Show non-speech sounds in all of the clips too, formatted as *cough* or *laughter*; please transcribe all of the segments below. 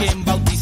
talking about these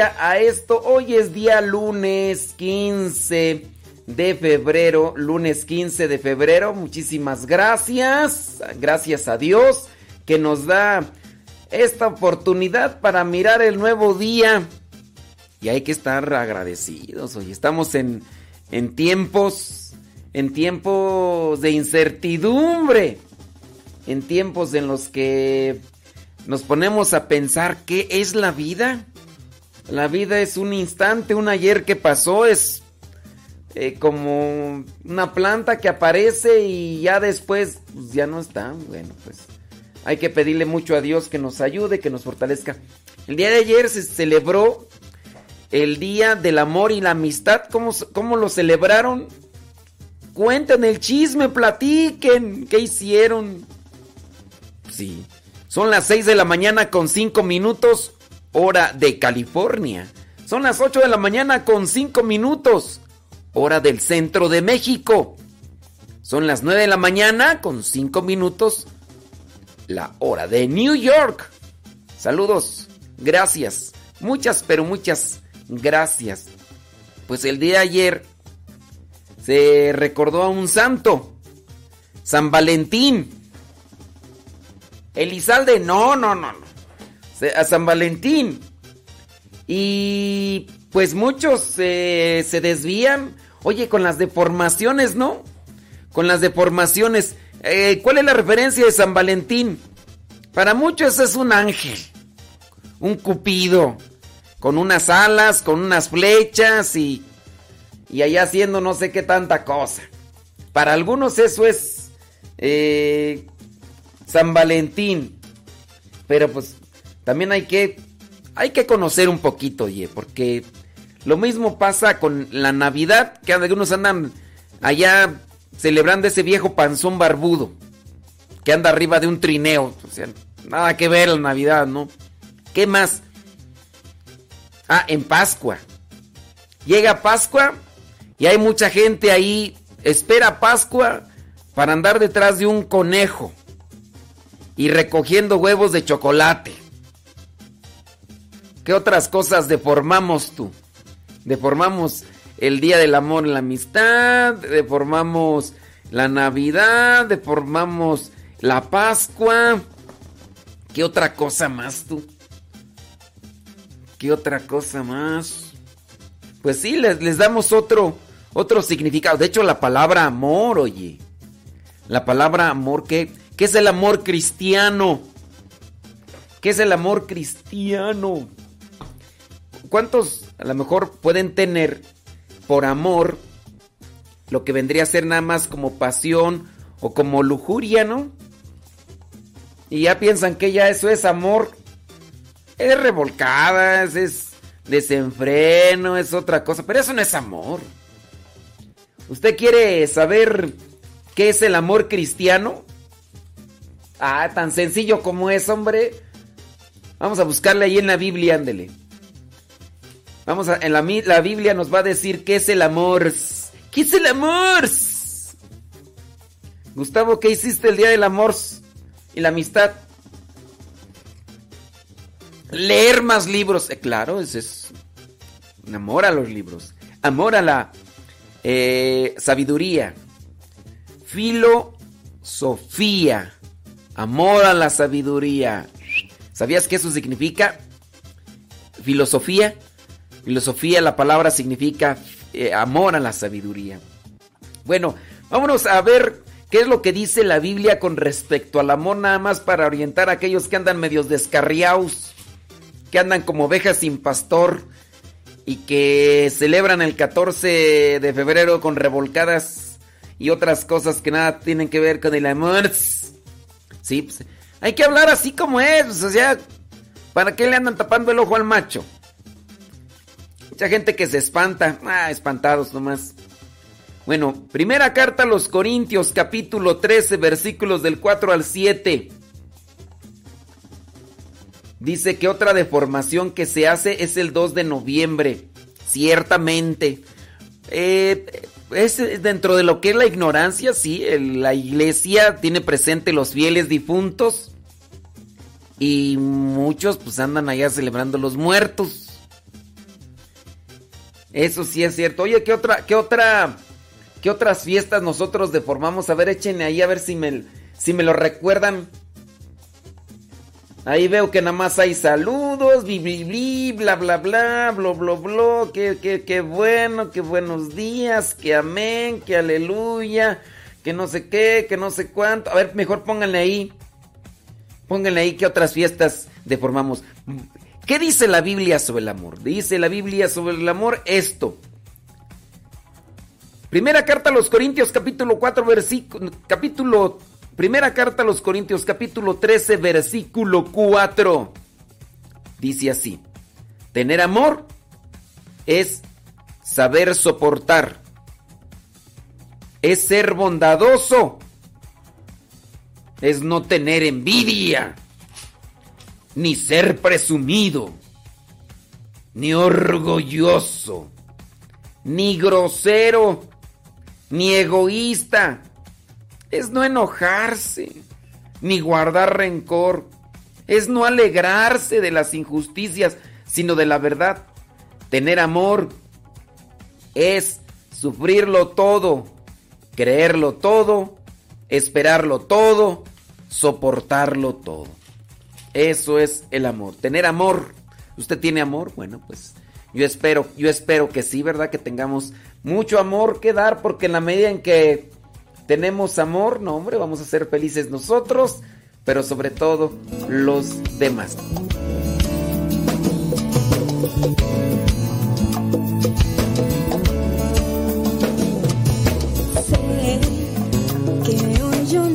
a esto. Hoy es día lunes 15 de febrero, lunes 15 de febrero. Muchísimas gracias. Gracias a Dios que nos da esta oportunidad para mirar el nuevo día. Y hay que estar agradecidos. Hoy estamos en, en tiempos, en tiempos de incertidumbre. En tiempos en los que nos ponemos a pensar qué es la vida. La vida es un instante, un ayer que pasó, es eh, como una planta que aparece y ya después pues, ya no está. Bueno, pues hay que pedirle mucho a Dios que nos ayude, que nos fortalezca. El día de ayer se celebró el Día del Amor y la Amistad. ¿Cómo, cómo lo celebraron? Cuenten el chisme, platiquen. ¿Qué hicieron? Sí. Son las 6 de la mañana con 5 minutos, hora de California. Son las 8 de la mañana con 5 minutos, hora del centro de México. Son las 9 de la mañana con 5 minutos, la hora de New York. Saludos, gracias, muchas, pero muchas gracias. Pues el día de ayer se recordó a un santo, San Valentín. Elizalde, no, no, no, no. A San Valentín. Y pues muchos eh, se desvían. Oye, con las deformaciones, ¿no? Con las deformaciones. Eh, ¿Cuál es la referencia de San Valentín? Para muchos es un ángel. Un cupido. Con unas alas, con unas flechas y. Y allá haciendo no sé qué tanta cosa. Para algunos eso es. Eh, San Valentín. Pero pues también hay que hay que conocer un poquito, oye, porque lo mismo pasa con la Navidad, que algunos andan allá celebrando ese viejo panzón barbudo que anda arriba de un trineo, o sea, nada que ver la Navidad, ¿no? ¿Qué más? Ah, en Pascua. Llega Pascua y hay mucha gente ahí, espera Pascua para andar detrás de un conejo y recogiendo huevos de chocolate. ¿Qué otras cosas deformamos tú? Deformamos el Día del Amor y la Amistad, deformamos la Navidad, deformamos la Pascua. ¿Qué otra cosa más tú? ¿Qué otra cosa más? Pues sí, les, les damos otro, otro significado. De hecho, la palabra amor, oye. La palabra amor que ¿Qué es el amor cristiano? ¿Qué es el amor cristiano? ¿Cuántos a lo mejor pueden tener por amor lo que vendría a ser nada más como pasión o como lujuria, ¿no? Y ya piensan que ya eso es amor. Es revolcada, es desenfreno, es otra cosa, pero eso no es amor. ¿Usted quiere saber qué es el amor cristiano? Ah, tan sencillo como es, hombre. Vamos a buscarle ahí en la Biblia, ándele. Vamos a, en la, la Biblia nos va a decir qué es el amor. ¿Qué es el amor? Gustavo, ¿qué hiciste el día del amor y la amistad? Leer más libros. Eh, claro, ese es amor a los libros. Amor a la eh, sabiduría. Filosofía. Amor a la sabiduría. ¿Sabías que eso significa filosofía? Filosofía, la palabra significa eh, amor a la sabiduría. Bueno, vámonos a ver qué es lo que dice la Biblia con respecto al amor, nada más para orientar a aquellos que andan medios descarriados, que andan como ovejas sin pastor y que celebran el 14 de febrero con revolcadas y otras cosas que nada tienen que ver con el amor. Sí, pues, hay que hablar así como es, o sea, ¿para qué le andan tapando el ojo al macho? Mucha gente que se espanta. Ah, espantados nomás. Bueno, primera carta a los Corintios, capítulo 13, versículos del 4 al 7. Dice que otra deformación que se hace es el 2 de noviembre. Ciertamente. Eh, es dentro de lo que es la ignorancia, sí. La iglesia tiene presente los fieles difuntos. Y muchos pues andan allá celebrando los muertos. Eso sí es cierto. Oye, ¿qué otra, qué otra, qué otras fiestas nosotros deformamos? A ver, échenle ahí a ver si me, si me lo recuerdan. Ahí veo que nada más hay saludos, bli, bla, bla, bla, bla, bla, bla, qué, qué, qué bueno, qué buenos días, que amén, que aleluya, que no sé qué, que no sé cuánto. A ver, mejor pónganle ahí, pónganle ahí qué otras fiestas deformamos. ¿Qué dice la Biblia sobre el amor? Dice la Biblia sobre el amor esto. Primera carta a los Corintios capítulo 4 versículo capítulo Primera carta a los Corintios capítulo 13 versículo 4. Dice así: Tener amor es saber soportar. Es ser bondadoso. Es no tener envidia ni ser presumido, ni orgulloso, ni grosero, ni egoísta. Es no enojarse, ni guardar rencor. Es no alegrarse de las injusticias, sino de la verdad. Tener amor es sufrirlo todo, creerlo todo, esperarlo todo, soportarlo todo. Eso es el amor, tener amor. ¿Usted tiene amor? Bueno, pues yo espero, yo espero que sí, ¿verdad? Que tengamos mucho amor que dar porque en la medida en que tenemos amor, no hombre, vamos a ser felices nosotros, pero sobre todo los demás. Que hoy yo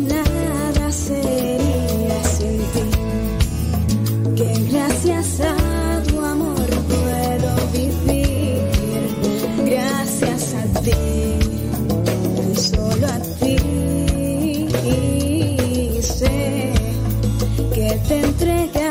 Gracias a tu amor puedo vivir. Gracias a ti, solo a ti. Sé que te entregas.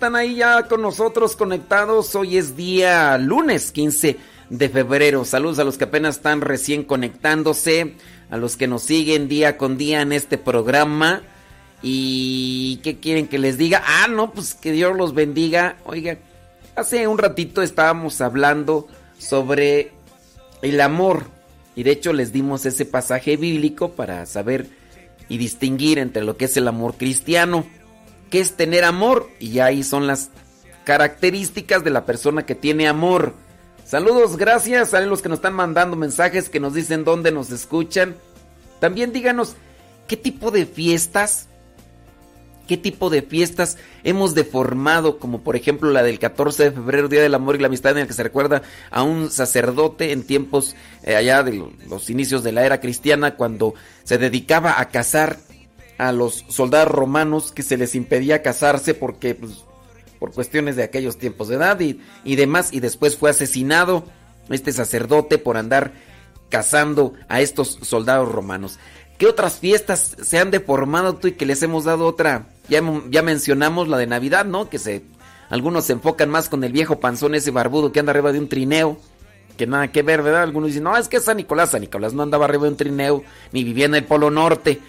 Están ahí ya con nosotros conectados. Hoy es día lunes 15 de febrero. Saludos a los que apenas están recién conectándose, a los que nos siguen día con día en este programa. ¿Y qué quieren que les diga? Ah, no, pues que Dios los bendiga. Oiga, hace un ratito estábamos hablando sobre el amor. Y de hecho les dimos ese pasaje bíblico para saber y distinguir entre lo que es el amor cristiano qué es tener amor y ahí son las características de la persona que tiene amor. Saludos, gracias a los que nos están mandando mensajes que nos dicen dónde nos escuchan. También díganos qué tipo de fiestas, qué tipo de fiestas hemos deformado, como por ejemplo la del 14 de febrero, Día del Amor y la Amistad, en el que se recuerda a un sacerdote en tiempos eh, allá de los inicios de la era cristiana, cuando se dedicaba a casar a los soldados romanos que se les impedía casarse porque pues, por cuestiones de aquellos tiempos de edad y, demás y después fue asesinado este sacerdote por andar cazando a estos soldados romanos. ¿Qué otras fiestas se han deformado tú y que les hemos dado otra? Ya, ya mencionamos la de Navidad, ¿no? Que se algunos se enfocan más con el viejo panzón ese barbudo que anda arriba de un trineo, que nada que ver, ¿verdad? Algunos dicen, "No, es que San Nicolás, San Nicolás no andaba arriba de un trineo ni vivía en el Polo Norte."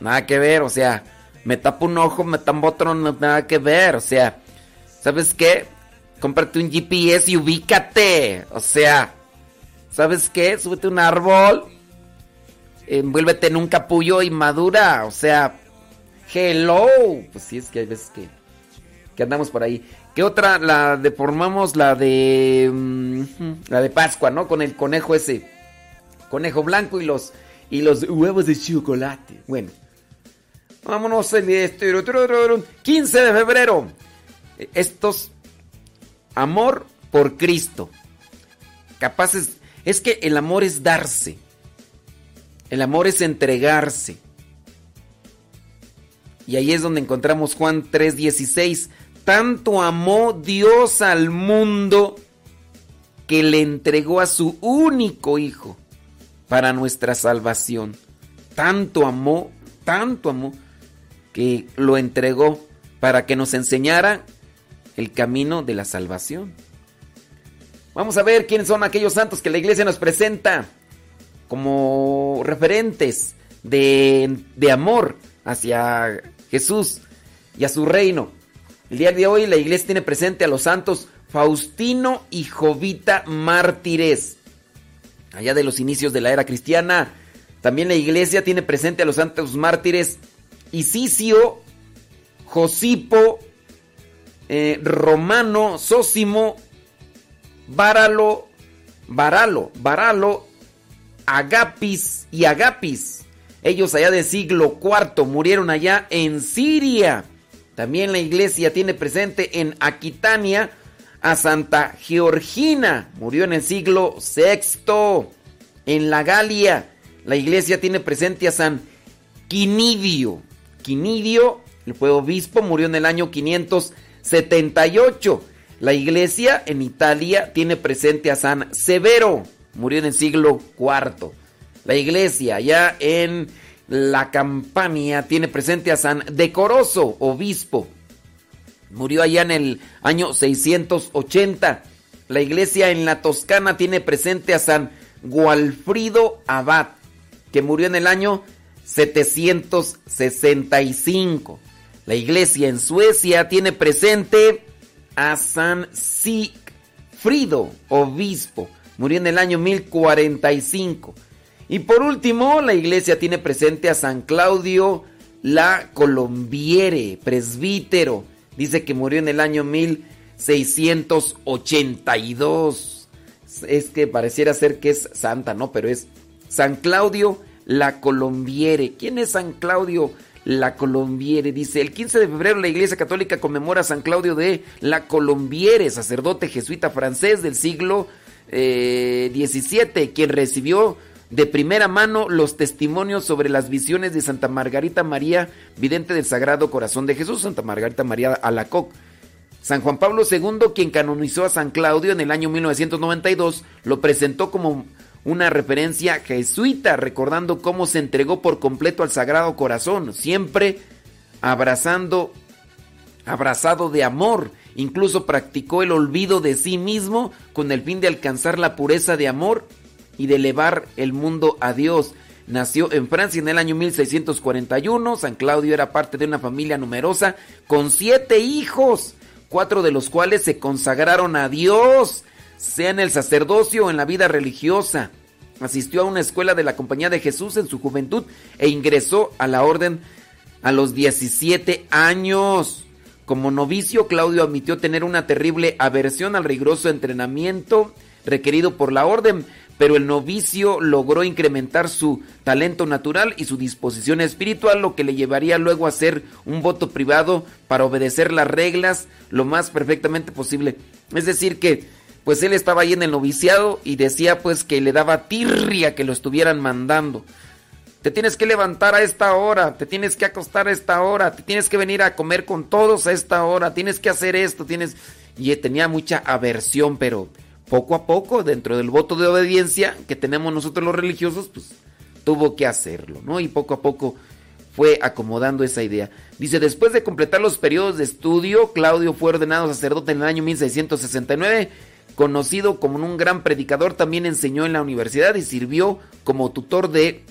Nada que ver, o sea, me tapo un ojo, me tapo otro, nada que ver, o sea, ¿sabes qué? Cómprate un GPS y ubícate, o sea, ¿sabes qué? Súbete un árbol, envuélvete en un capullo y madura, o sea, hello, pues sí, es que hay veces que, que andamos por ahí. ¿Qué otra? La deformamos, la de. Mm, la de Pascua, ¿no? Con el conejo ese. Conejo blanco y los. Y los huevos de chocolate. Bueno. Vámonos el 15 de febrero. Estos amor por Cristo. Capaces es que el amor es darse. El amor es entregarse. Y ahí es donde encontramos Juan 3:16. Tanto amó Dios al mundo que le entregó a su único hijo para nuestra salvación. Tanto amó, tanto amó que lo entregó para que nos enseñara el camino de la salvación. Vamos a ver quiénes son aquellos santos que la iglesia nos presenta como referentes de, amor hacia Jesús y a su reino. El día de hoy la iglesia tiene presente a los santos Faustino y Jovita mártires. Allá de los inicios de la era cristiana, También la iglesia tiene presente a los santos mártires Isicio, Josipo, eh, Romano, Sósimo, Varalo, Varalo, Agapis y Agapis. Ellos allá de siglo IV murieron allá en Siria. También la iglesia tiene presente en Aquitania a Santa Georgina, murió en el siglo VI. En la Galia, la iglesia tiene presente a San Quinidio. Quinidio, el fue obispo, murió en el año 578. La iglesia en Italia tiene presente a San Severo, murió en el siglo IV. La iglesia allá en la Campania tiene presente a San Decoroso, obispo. Murió allá en el año 680. La iglesia en la Toscana tiene presente a San Gualfrido Abad, que murió en el año 765. La iglesia en Suecia tiene presente a San Sigfrido, obispo. Murió en el año 1045. Y por último, la iglesia tiene presente a San Claudio la Colombiere, presbítero. Dice que murió en el año 1682. Es que pareciera ser que es santa, ¿no? Pero es San Claudio la Colombiere. ¿Quién es San Claudio la Colombiere? Dice, el 15 de febrero la Iglesia Católica conmemora a San Claudio de la Colombiere, sacerdote jesuita francés del siglo XVII, eh, quien recibió de primera mano los testimonios sobre las visiones de Santa Margarita María, vidente del Sagrado Corazón de Jesús, Santa Margarita María Alacoc. San Juan Pablo II, quien canonizó a San Claudio en el año 1992, lo presentó como una referencia jesuita, recordando cómo se entregó por completo al Sagrado Corazón, siempre abrazando, abrazado de amor. Incluso practicó el olvido de sí mismo con el fin de alcanzar la pureza de amor y de elevar el mundo a Dios. Nació en Francia en el año 1641. San Claudio era parte de una familia numerosa con siete hijos, cuatro de los cuales se consagraron a Dios, sea en el sacerdocio o en la vida religiosa. Asistió a una escuela de la Compañía de Jesús en su juventud e ingresó a la orden a los 17 años. Como novicio, Claudio admitió tener una terrible aversión al riguroso entrenamiento requerido por la orden, pero el novicio logró incrementar su talento natural y su disposición espiritual, lo que le llevaría luego a hacer un voto privado para obedecer las reglas lo más perfectamente posible. Es decir, que pues él estaba ahí en el noviciado y decía pues que le daba tirria que lo estuvieran mandando. Te tienes que levantar a esta hora, te tienes que acostar a esta hora, te tienes que venir a comer con todos a esta hora, tienes que hacer esto, tienes... Y tenía mucha aversión, pero poco a poco, dentro del voto de obediencia que tenemos nosotros los religiosos, pues tuvo que hacerlo, ¿no? Y poco a poco fue acomodando esa idea. Dice, después de completar los periodos de estudio, Claudio fue ordenado sacerdote en el año 1669. Conocido como un gran predicador, también enseñó en la universidad y sirvió como tutor de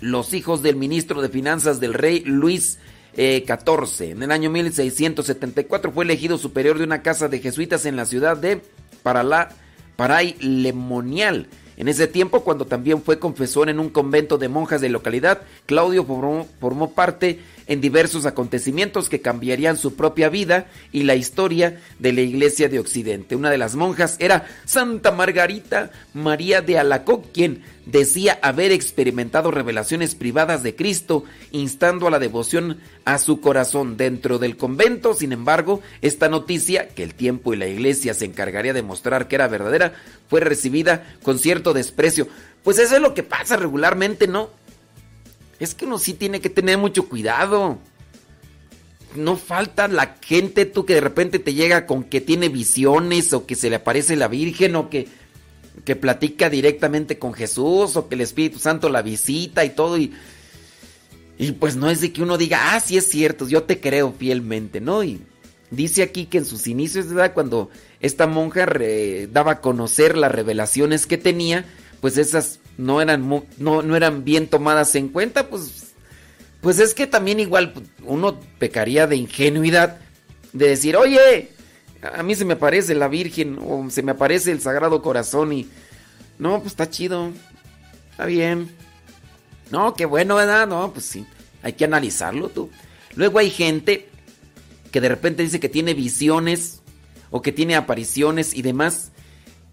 los hijos del ministro de Finanzas del rey Luis XIV. Eh, en el año 1674 fue elegido superior de una casa de jesuitas en la ciudad de para la Paray Lemonial. En ese tiempo, cuando también fue confesor en un convento de monjas de localidad, Claudio formó, formó, parte en diversos acontecimientos que cambiarían su propia vida y la historia de la iglesia de Occidente. Una de las monjas era Santa Margarita María de Alacoc, quien decía haber experimentado revelaciones privadas de Cristo, instando a la devoción a su corazón dentro del convento. Sin embargo, esta noticia, que el tiempo y la iglesia se encargaría de mostrar que era verdadera, fue recibida con cierto desprecio. Pues eso es lo que pasa regularmente, ¿no? Es que uno sí tiene que tener mucho cuidado. No falta la gente, tú que de repente te llega con que tiene visiones o que se le aparece la Virgen o que que platica directamente con Jesús o que el Espíritu Santo la visita y todo y, y pues no es de que uno diga, ah, sí es cierto, yo te creo fielmente, ¿no? Y dice aquí que en sus inicios, ¿verdad? Cuando esta monja daba a conocer las revelaciones que tenía, pues esas no eran, no, no eran bien tomadas en cuenta, pues, pues es que también igual uno pecaría de ingenuidad de decir, oye, a mí se me aparece la Virgen o se me aparece el Sagrado Corazón y... No, pues está chido. Está bien. No, qué bueno, ¿verdad? No, pues sí, hay que analizarlo tú. Luego hay gente que de repente dice que tiene visiones o que tiene apariciones y demás.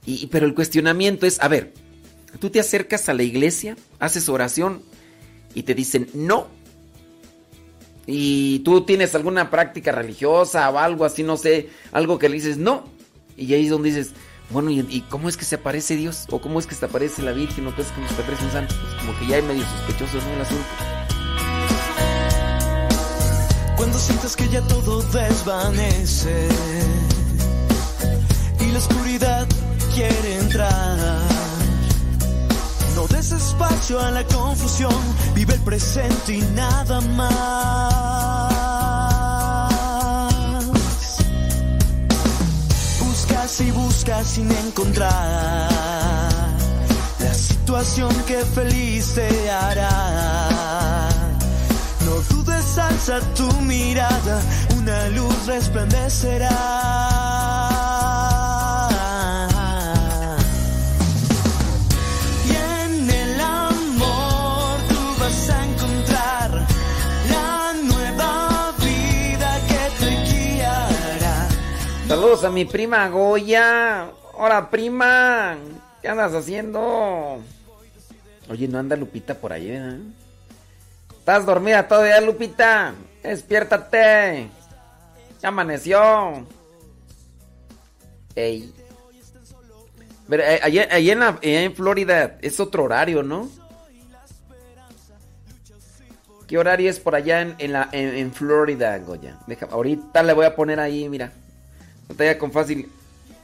Y, pero el cuestionamiento es, a ver, tú te acercas a la iglesia, haces oración y te dicen no. Y tú tienes alguna práctica religiosa o algo así, no sé, algo que le dices no. Y ahí es donde dices, bueno, ¿y, cómo es que se aparece Dios? ¿O cómo es que se aparece la Virgen? ¿O qué es que se aparece un santo? Pues como que ya hay medio sospechoso en el asunto. Cuando sientes que ya todo desvanece y la oscuridad quiere entrar. Des espacio a la confusión, vive el presente y nada más. Buscas y buscas sin encontrar la situación que feliz te hará. No dudes, alza tu mirada, una luz resplandecerá. Saludos a mi prima Goya. Hola, prima. ¿Qué andas haciendo? Oye, ¿no anda Lupita por ahí. ¿Estás dormida todavía, Lupita? Despiértate. Ya amaneció. Ey. Pero eh, allá, en, Florida es otro horario, ¿no? ¿Qué horario es por allá en, Florida, Goya? ahorita le voy a poner ahí, mira. Pantalla con fácil.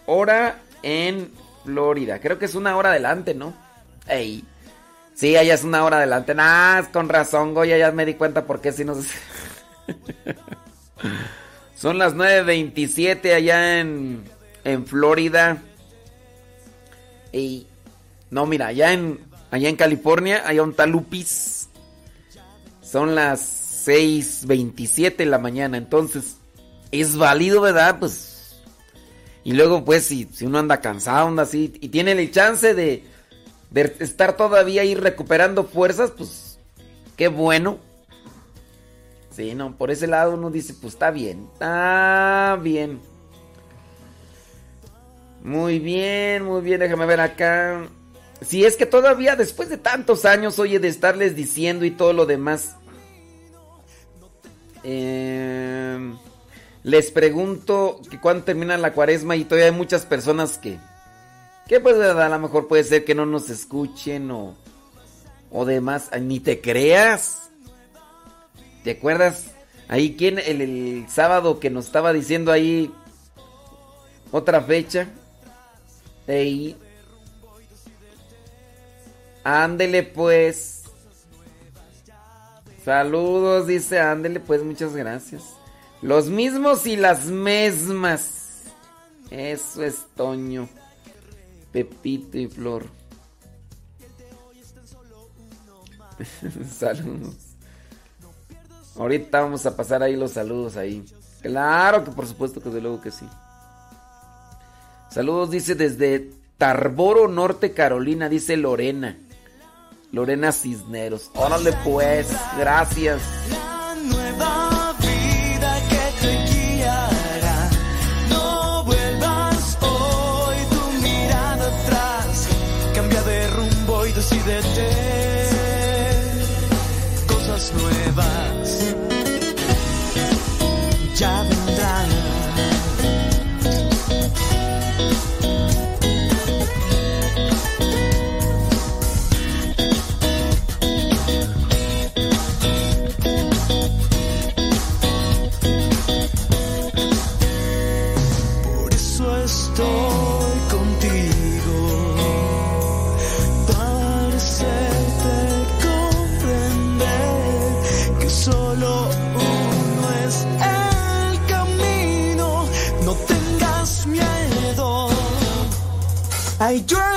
Hora en Florida. Creo que es una hora adelante, ¿no? Ey. Sí, allá es una hora adelante. Nah, con razón, Goya, ya me di cuenta por qué si no *laughs* Son las 9.27 allá en, en Florida. Y no, mira, allá en, allá en California hay un talupis. Son las 6.27 de la mañana. Entonces, es válido, ¿verdad? Pues y luego, pues, si, si uno anda cansado, anda así, y tiene el chance de, de estar todavía ahí recuperando fuerzas, pues, qué bueno. Sí, no, por ese lado uno dice, pues está bien, está bien. Muy bien, muy bien, déjame ver acá. Si es que todavía después de tantos años, oye, de estarles diciendo y todo lo demás. Eh, les pregunto que cuándo termina la cuaresma y todavía hay muchas personas que, que pues a lo mejor puede ser que no nos escuchen o, o demás, ni te creas. ¿Te acuerdas? Ahí, ¿quién? El, sábado que nos estaba diciendo ahí otra fecha. Ey. Ándele pues. Saludos, dice, ándele pues, muchas gracias. Los mismos y las mismas. Eso es Toño. Pepito y Flor. *laughs* saludos. Ahorita vamos a pasar ahí los saludos ahí. Claro que por supuesto que de luego que sí. Saludos dice desde Tarboro, Norte Carolina, dice Lorena. Lorena Cisneros. Órale pues, gracias. Cosas Ay, yo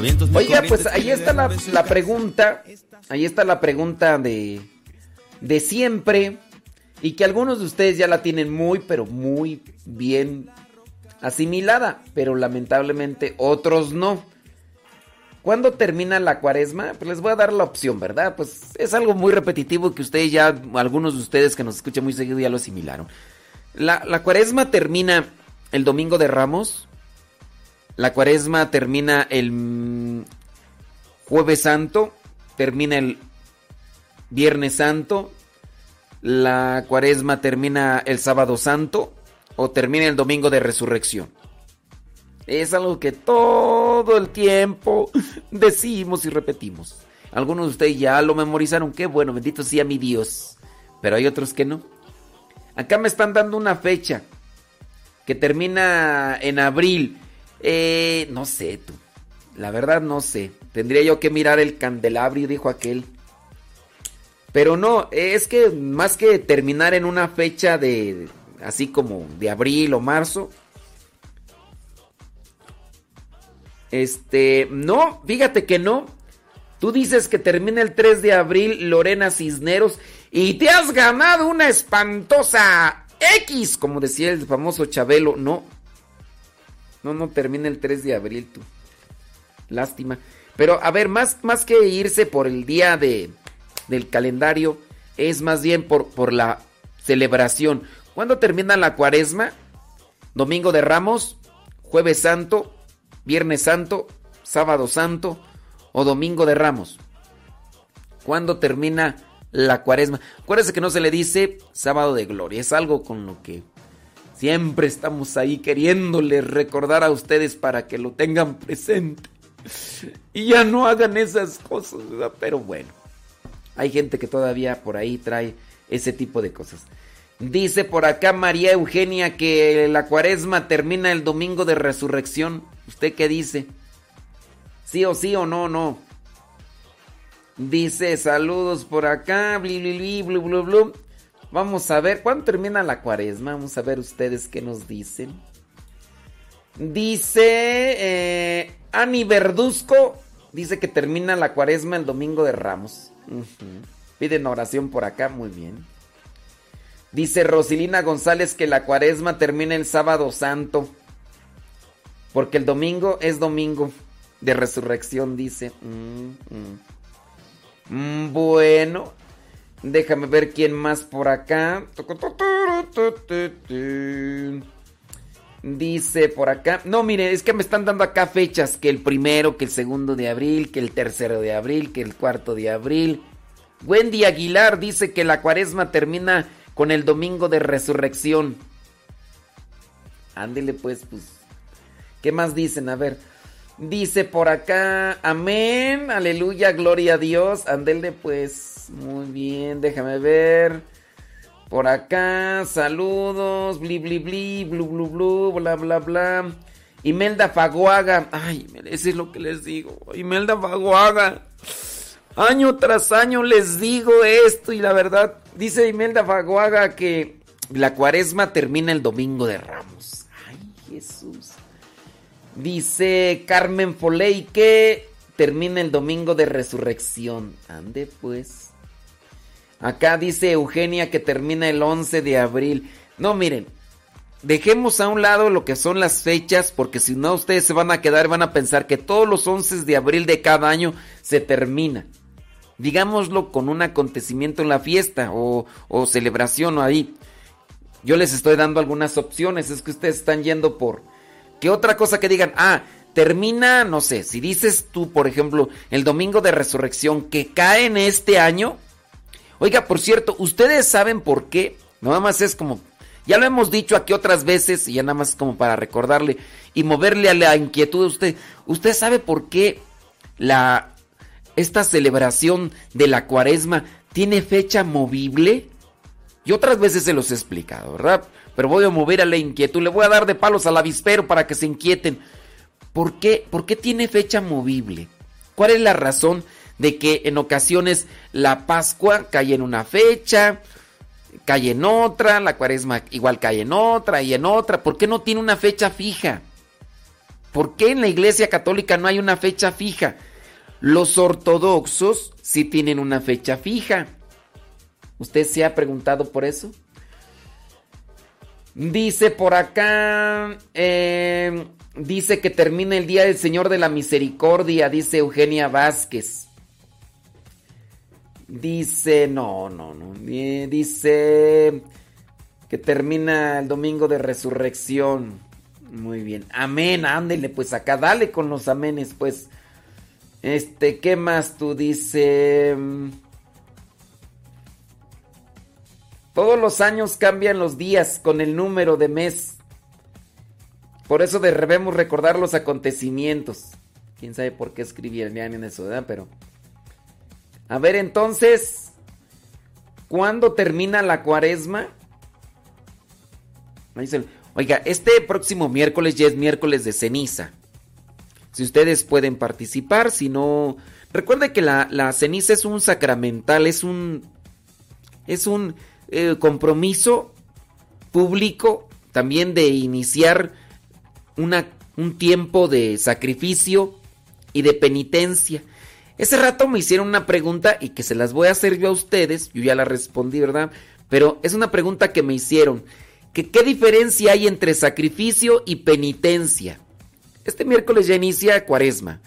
Vientos Oiga, pues ahí está la, la pregunta. Ahí está la pregunta de, de siempre. Y que algunos de ustedes ya la tienen muy, pero muy bien asimilada. Pero lamentablemente otros no. ¿Cuándo termina la cuaresma? Pues les voy a dar la opción, ¿verdad? Pues es algo muy repetitivo que ustedes ya, algunos de ustedes que nos escuchan muy seguido ya lo asimilaron. La, la cuaresma termina el domingo de Ramos. La cuaresma termina el jueves santo. Termina el viernes santo. La cuaresma termina el sábado santo. O termina el domingo de resurrección. Es algo que todo el tiempo *laughs* decimos y repetimos. Algunos de ustedes ya lo memorizaron. Qué bueno, bendito sea mi Dios. Pero hay otros que no. Acá me están dando una fecha que termina en abril. Eh, no sé tú. La verdad no sé. Tendría yo que mirar el candelabro, dijo aquel. Pero no, es que más que terminar en una fecha de así como de abril o marzo, Este, no, fíjate que no. Tú dices que termina el 3 de abril Lorena Cisneros y te has ganado una espantosa X, como decía el famoso Chabelo. No, no, no termina el 3 de abril tú. Lástima. Pero a ver, más, más que irse por el día de, del calendario, es más bien por, por la celebración. ¿Cuándo termina la cuaresma? Domingo de Ramos, jueves santo, Viernes Santo, Sábado Santo o Domingo de Ramos. ¿Cuándo termina la cuaresma? Acuérdense que no se le dice sábado de gloria, es algo con lo que siempre estamos ahí queriéndole recordar a ustedes para que lo tengan presente. Y ya no hagan esas cosas, ¿verdad? Pero bueno, hay gente que todavía por ahí trae ese tipo de cosas. Dice por acá María Eugenia que la cuaresma termina el domingo de resurrección. ¿Usted qué dice? ¿Sí o sí o no, no? Dice saludos por acá, bli, blu, blu, Vamos a ver, ¿cuándo termina la cuaresma? Vamos a ver ustedes qué nos dicen. Dice eh, Ani Verduzco, dice que termina la cuaresma el domingo de Ramos. Piden oración por acá, muy bien. Dice Rosilina González que la cuaresma termina el sábado santo. Porque el domingo es domingo de resurrección, dice. Mm, mm. Mm, bueno, déjame ver quién más por acá. Dice por acá. No, mire, es que me están dando acá fechas. Que el primero, que el segundo de abril, que el tercero de abril, que el cuarto de abril. Wendy Aguilar dice que la cuaresma termina con el domingo de resurrección. Ándele pues, pues ¿Qué más dicen? A ver. Dice por acá, amén, aleluya, gloria a Dios. Andele pues, muy bien, déjame ver. Por acá, saludos, bli bli bli, blu blu blu, bla bla bla. Imelda Faguaga, ay, eso es lo que les digo. Imelda Faguaga, año tras año les digo esto y la verdad, dice Imelda Faguaga que la cuaresma termina el domingo de Ramos. Ay, Jesús. Dice Carmen Foley que termina el domingo de resurrección. Ande pues. Acá dice Eugenia que termina el 11 de abril. No, miren. Dejemos a un lado lo que son las fechas, porque si no ustedes se van a quedar, van a pensar que todos los 11 de abril de cada año se termina. Digámoslo con un acontecimiento en la fiesta o, o celebración o ahí. Yo les estoy dando algunas opciones, es que ustedes están yendo por, ¿Qué otra cosa que digan? Ah, termina, no sé, si dices tú, por ejemplo, el domingo de resurrección que cae en este año. Oiga, por cierto, ¿ustedes saben por qué? Nada más es como, Ya lo hemos dicho aquí otras veces y ya nada más como para recordarle y moverle a la inquietud de usted. ¿Usted sabe por qué la esta celebración de la Cuaresma tiene fecha movible? Y otras veces se los he explicado, ¿verdad? Pero voy a mover a la inquietud, le voy a dar de palos al avispero para que se inquieten. ¿Por qué? ¿Por qué tiene fecha movible? ¿Cuál es la razón de que en ocasiones la Pascua cae en una fecha, cae en otra, la Cuaresma igual cae en otra y en otra? ¿Por qué no tiene una fecha fija? ¿Por qué en la Iglesia Católica no hay una fecha fija? Los ortodoxos sí tienen una fecha fija. ¿Usted se ha preguntado por eso? Dice por acá, eh, dice que termina el día del Señor de la Misericordia, dice Eugenia Vázquez. Dice, no, no, no, dice que termina el domingo de resurrección. Muy bien, amén, ándele pues acá, dale con los amenes pues. Este, ¿qué más tú dice? Todos los años cambian los días con el número de mes. Por eso debemos recordar los acontecimientos. Quién sabe por qué escribían en eso, ¿verdad? Pero. A ver, entonces. ¿Cuándo termina la cuaresma? Oiga, este próximo miércoles ya es miércoles de ceniza. Si ustedes pueden participar, si no. Recuerde que la, la ceniza es un sacramental, es un. Es un eh, compromiso público también de iniciar una, un tiempo de sacrificio y de penitencia. Ese rato me hicieron una pregunta y que se las voy a hacer yo a ustedes, yo ya la respondí, ¿verdad? Pero es una pregunta que me hicieron, qué diferencia hay entre sacrificio y penitencia. Este miércoles ya inicia cuaresma,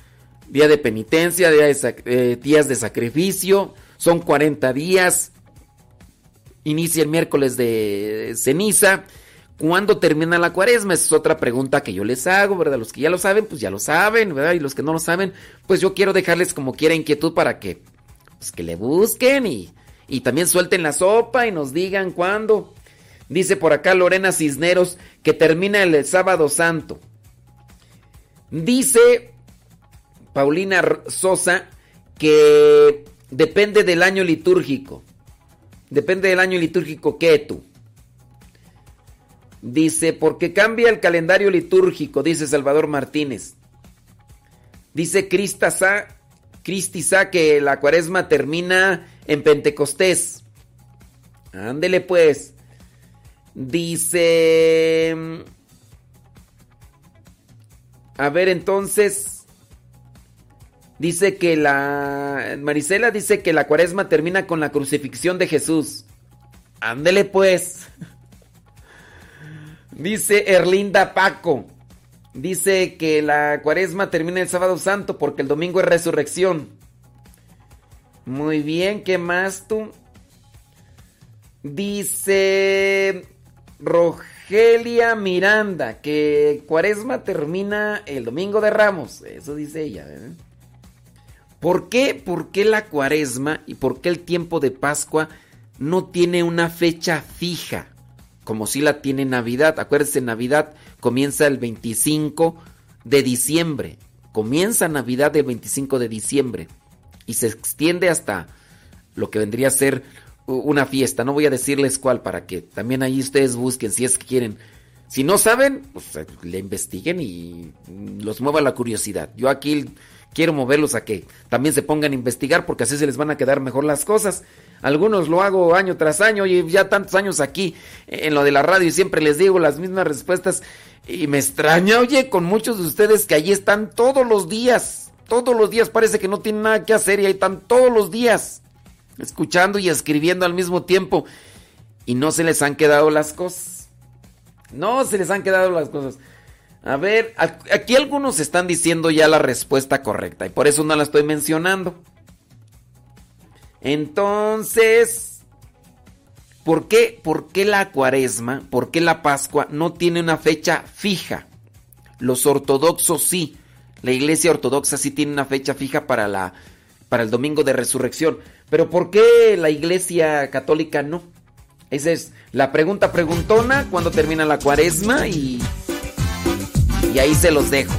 día de penitencia, eh, días de sacrificio, son 40 días, inicia el miércoles de ceniza. ¿Cuándo termina la cuaresma? Esa es otra pregunta que yo les hago, ¿verdad? Los que ya lo saben, pues ya lo saben, ¿verdad? Y los que no lo saben, pues yo quiero dejarles como quiera inquietud para que, pues que le busquen y, y también suelten la sopa y nos digan cuándo. Dice por acá Lorena Cisneros que termina el sábado santo. Dice Paulina Sosa que depende del año litúrgico. Depende del año litúrgico que tú. Dice, porque cambia el calendario litúrgico, dice Salvador Martínez. Dice Cristiza que la cuaresma termina en Pentecostés. Ándele pues. Dice... A ver entonces... Dice que la. Marisela dice que la cuaresma termina con la crucifixión de Jesús. Ándele pues. Dice Erlinda Paco. Dice que la cuaresma termina el sábado santo porque el domingo es resurrección. Muy bien, ¿qué más tú? Dice Rogelia Miranda que cuaresma termina el domingo de Ramos. Eso dice ella. ¿eh? ¿Por qué, ¿Por qué la cuaresma y por qué el tiempo de Pascua no tiene una fecha fija? Como si la tiene Navidad. Acuérdense, Navidad comienza el 25 de diciembre. Comienza Navidad el 25 de diciembre. Y se extiende hasta lo que vendría a ser una fiesta. No voy a decirles cuál para que también ahí ustedes busquen si es que quieren. Si no saben, pues eh, le investiguen y los mueva la curiosidad. Yo aquí quiero moverlos a que también se pongan a investigar porque así se les van a quedar mejor las cosas. Algunos lo hago año tras año y ya tantos años aquí en lo de la radio y siempre les digo las mismas respuestas y me extraña, oye, con muchos de ustedes que allí están todos los días, todos los días parece que no tienen nada que hacer y ahí están todos los días escuchando y escribiendo al mismo tiempo y no se les han quedado las cosas. No se les han quedado las cosas. A ver, aquí algunos están diciendo ya la respuesta correcta y por eso no la estoy mencionando. Entonces, ¿por qué, ¿por qué la cuaresma, por qué la Pascua no tiene una fecha fija? Los ortodoxos sí, la iglesia ortodoxa sí tiene una fecha fija para, la, para el domingo de resurrección, pero ¿por qué la iglesia católica no? Esa es la pregunta preguntona cuando termina la cuaresma y, y ahí se los dejo.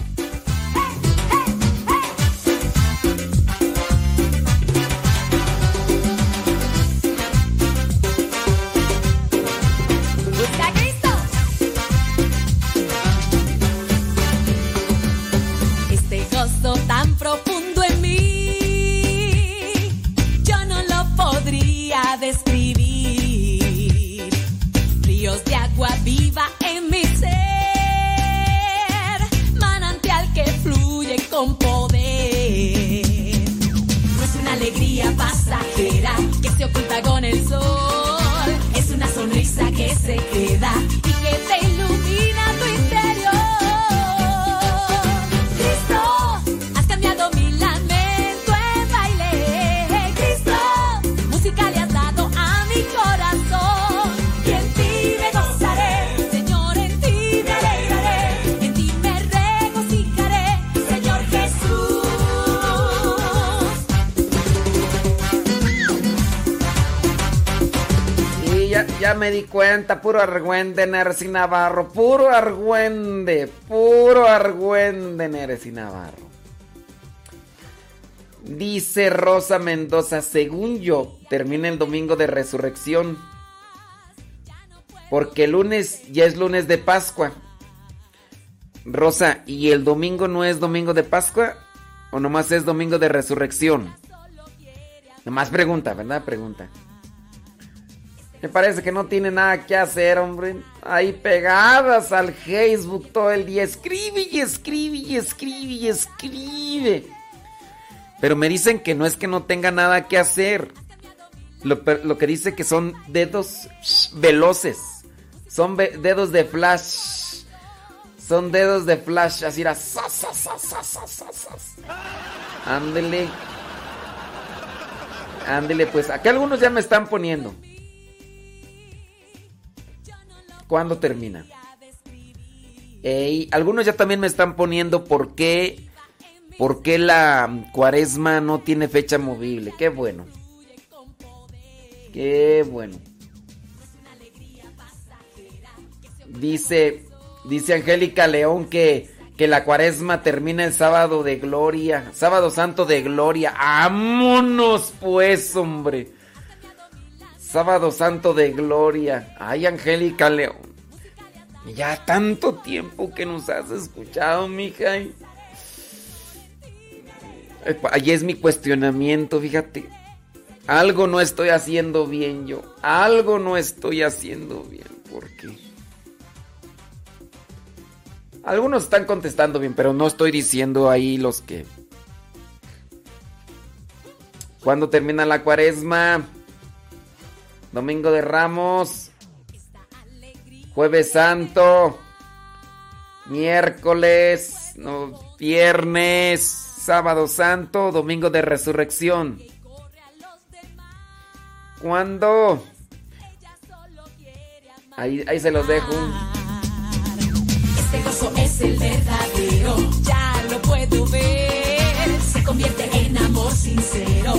Me di cuenta, puro argüende, Nercy Navarro, puro argüende, puro argüende, Nercy Navarro. Dice Rosa Mendoza, según yo, termina el domingo de resurrección. Porque el lunes ya es lunes de Pascua. Rosa, ¿y el domingo no es domingo de Pascua? ¿O nomás es domingo de resurrección? Nomás pregunta, ¿verdad? Pregunta. Me parece que no tiene nada que hacer, hombre. Ahí pegadas al Facebook todo el día. Escribe y escribe y escribe y escribe. Pero me dicen que no es que no tenga nada que hacer. Lo, que dice que son dedos veloces. Son dedos de flash. Son dedos de flash. Así era. Ándele. Ándele, pues. Aquí algunos ya me están poniendo. ¿Cuándo termina? algunos ya también me están poniendo por qué, por qué la cuaresma no tiene fecha movible. Qué bueno. Qué bueno. Dice, dice Angélica León que, que la cuaresma termina el sábado de gloria. Sábado santo de gloria. ¡Vámonos pues, hombre! Sábado Santo de Gloria. Ay, Angélica León. Ya tanto tiempo que nos has escuchado, mija. Ahí es mi cuestionamiento, fíjate. Algo no estoy haciendo bien yo. Algo no estoy haciendo bien. ¿Por qué? Algunos están contestando bien, pero no estoy diciendo ahí los que... ¿Cuándo termina la cuaresma? Domingo de Ramos. Jueves Santo. Miércoles. No, viernes. Sábado Santo. Domingo de Resurrección. ¿Cuándo? Ahí, ahí se los dejo. Este gozo es el verdadero, ya lo puedo ver. Se convierte en amor sincero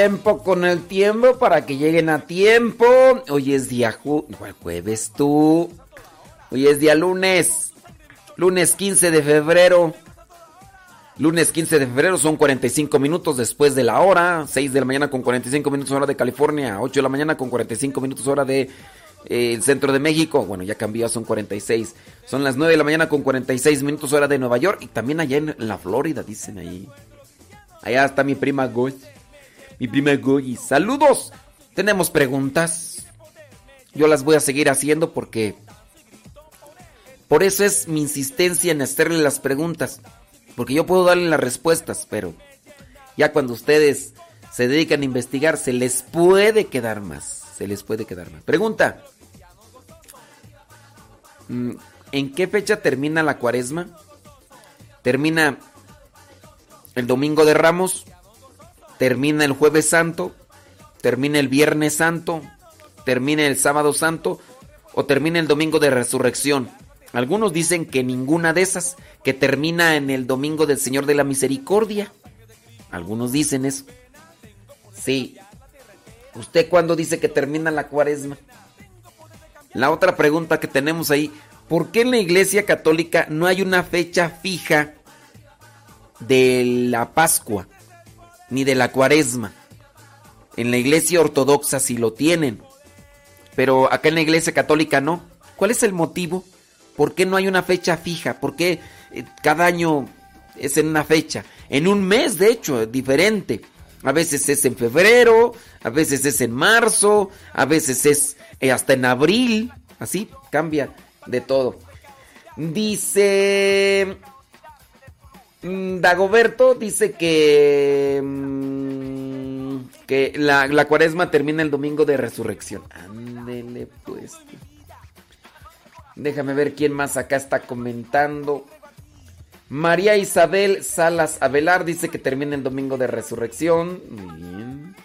tiempo con el tiempo para que lleguen a tiempo. Hoy es día ju jueves tú. Hoy es día lunes. Lunes 15 de febrero. Lunes 15 de febrero son 45 minutos después de la hora. 6 de la mañana con 45 minutos hora de California. 8 de la mañana con 45 minutos hora de eh, el centro de México. Bueno, ya cambió, son 46. Son las 9 de la mañana con 46 minutos hora de Nueva York. Y también allá en, la Florida, dicen ahí. Allá está mi prima Goy. Mi prima Goy. Saludos. Tenemos preguntas. Yo las voy a seguir haciendo porque... Por eso es mi insistencia en hacerle las preguntas. Porque yo puedo darle las respuestas, pero ya cuando ustedes se dedican a investigar, se les puede quedar más. Se les puede quedar más. Pregunta. Mm, ¿En qué fecha termina la cuaresma? ¿Termina el domingo de Ramos? ¿Termina el jueves santo? ¿Termina el viernes santo? ¿Termina el sábado santo? ¿O termina el domingo de resurrección? Algunos dicen que ninguna de esas, que termina en el domingo del Señor de la Misericordia. Algunos dicen eso. Sí. ¿Usted cuándo dice que termina la cuaresma? La otra pregunta que tenemos ahí, ¿por qué en la Iglesia Católica no hay una fecha fija de la Pascua ni de la cuaresma? En la Iglesia Ortodoxa sí lo tienen, pero acá en la Iglesia Católica no. ¿Cuál es el motivo? ¿Por qué no hay una fecha fija? ¿Por qué eh, cada año es en una fecha? En un mes, de hecho, diferente. A veces es en febrero, a veces es en marzo, a veces es eh, hasta en abril. Así cambia de todo. Dice... Mm, Dagoberto dice que... Mm, que la, la cuaresma termina el domingo de resurrección. Ándele pues. Déjame ver quién más acá está comentando. María Isabel Salas Avelar dice que termina el domingo de resurrección. Muy bien.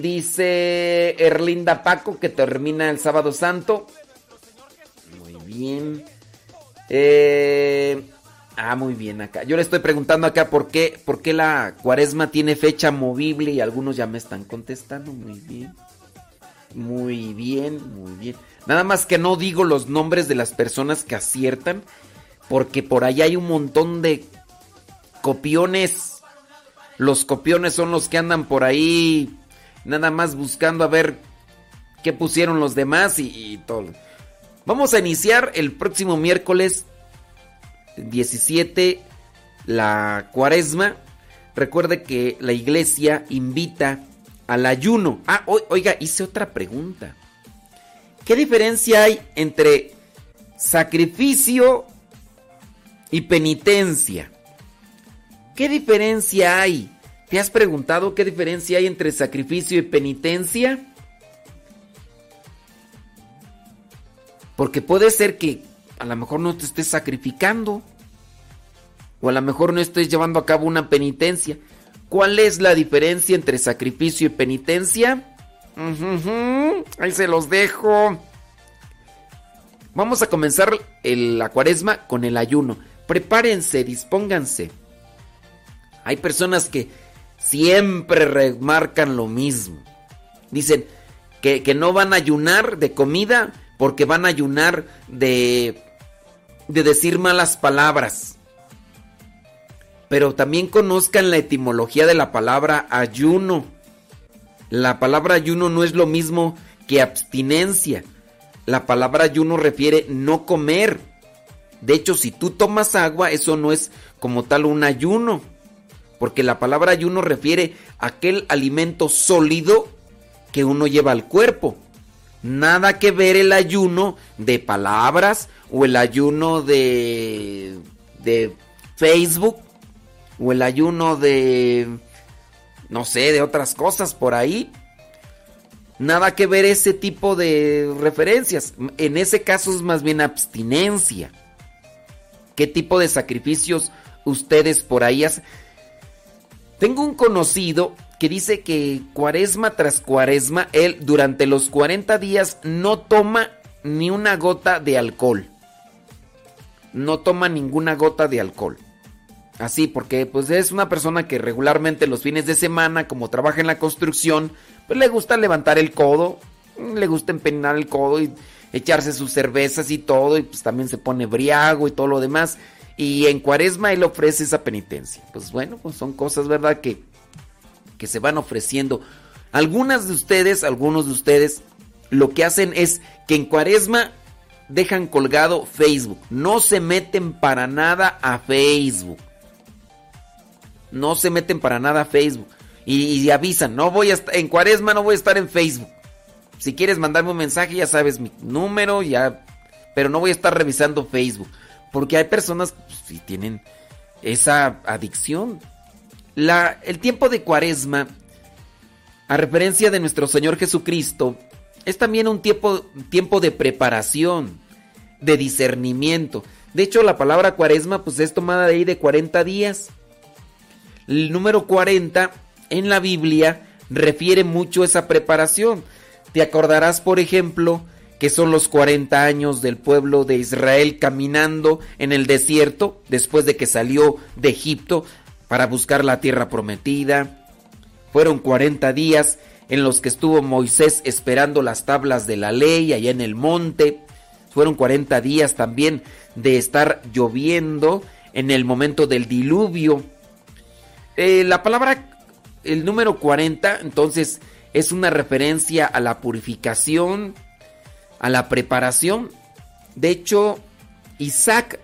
Dice Erlinda Paco que termina el sábado santo. Muy bien. Eh, ah, muy bien acá. Yo le estoy preguntando acá por qué, por qué la cuaresma tiene fecha movible y algunos ya me están contestando. Muy bien. Muy bien, muy bien. Nada más que no digo los nombres de las personas que aciertan, porque por ahí hay un montón de copiones. Los copiones son los que andan por ahí nada más buscando a ver qué pusieron los demás y, todo. Vamos a iniciar el próximo miércoles 17 la cuaresma. Recuerde que la iglesia invita al ayuno. Ah, oiga, hice otra pregunta. ¿Qué diferencia hay entre sacrificio y penitencia? ¿Qué diferencia hay? ¿Te has preguntado qué diferencia hay entre sacrificio y penitencia? Porque puede ser que a lo mejor no te estés sacrificando o a lo mejor no estés llevando a cabo una penitencia. ¿Cuál es la diferencia entre sacrificio y penitencia? Ahí se los dejo. Vamos a comenzar la cuaresma con el ayuno. Prepárense, dispónganse. Hay personas que siempre remarcan lo mismo. Dicen que, que, no van a ayunar de comida porque van a ayunar de, de decir malas palabras. Pero también conozcan la etimología de la palabra ayuno. La palabra ayuno no es lo mismo que abstinencia. La palabra ayuno refiere no comer. De hecho, si tú tomas agua, eso no es como tal un ayuno. Porque la palabra ayuno refiere a aquel alimento sólido que uno lleva al cuerpo. Nada que ver el ayuno de palabras o el ayuno de, de Facebook o el ayuno de no sé, de otras cosas por ahí. Nada que ver ese tipo de referencias. En ese caso es más bien abstinencia. ¿Qué tipo de sacrificios ustedes por ahí hacen? Tengo un conocido que dice que cuaresma tras cuaresma, él durante los 40 días no toma ni una gota de alcohol. no toma ninguna gota de alcohol. Así, porque pues es una persona que regularmente los fines de semana, como trabaja en la construcción, pues le gusta levantar el codo, le gusta empeñar el codo y echarse sus cervezas y todo, y pues también se pone briago y todo lo demás. Y en cuaresma él ofrece esa penitencia. Pues bueno, pues son cosas, ¿verdad? Que, que se van ofreciendo. Algunas de ustedes, algunos de ustedes, lo que hacen es que en cuaresma dejan colgado Facebook. No se meten para nada a Facebook. No se meten para nada a Facebook. Y, avisan, no voy a en cuaresma no voy a estar en Facebook. Si quieres mandarme un mensaje, ya sabes mi número, ya. Pero no voy a estar revisando Facebook. Porque hay personas que pues, tienen esa adicción. La, el tiempo de cuaresma, a referencia de nuestro Señor Jesucristo, es también un tiempo, tiempo de preparación, de discernimiento. De hecho, la palabra cuaresma pues es tomada de ahí de 40 días. El número 40 en la Biblia refiere mucho a esa preparación. Te acordarás, por ejemplo, que son los 40 años del pueblo de Israel caminando en el desierto después de que salió de Egipto para buscar la tierra prometida. Fueron 40 días en los que estuvo Moisés esperando las tablas de la ley allá en el monte. Fueron 40 días también de estar lloviendo en el momento del diluvio. Eh, la palabra, el número 40, entonces es una referencia a la purificación, a la preparación. De hecho, Isaac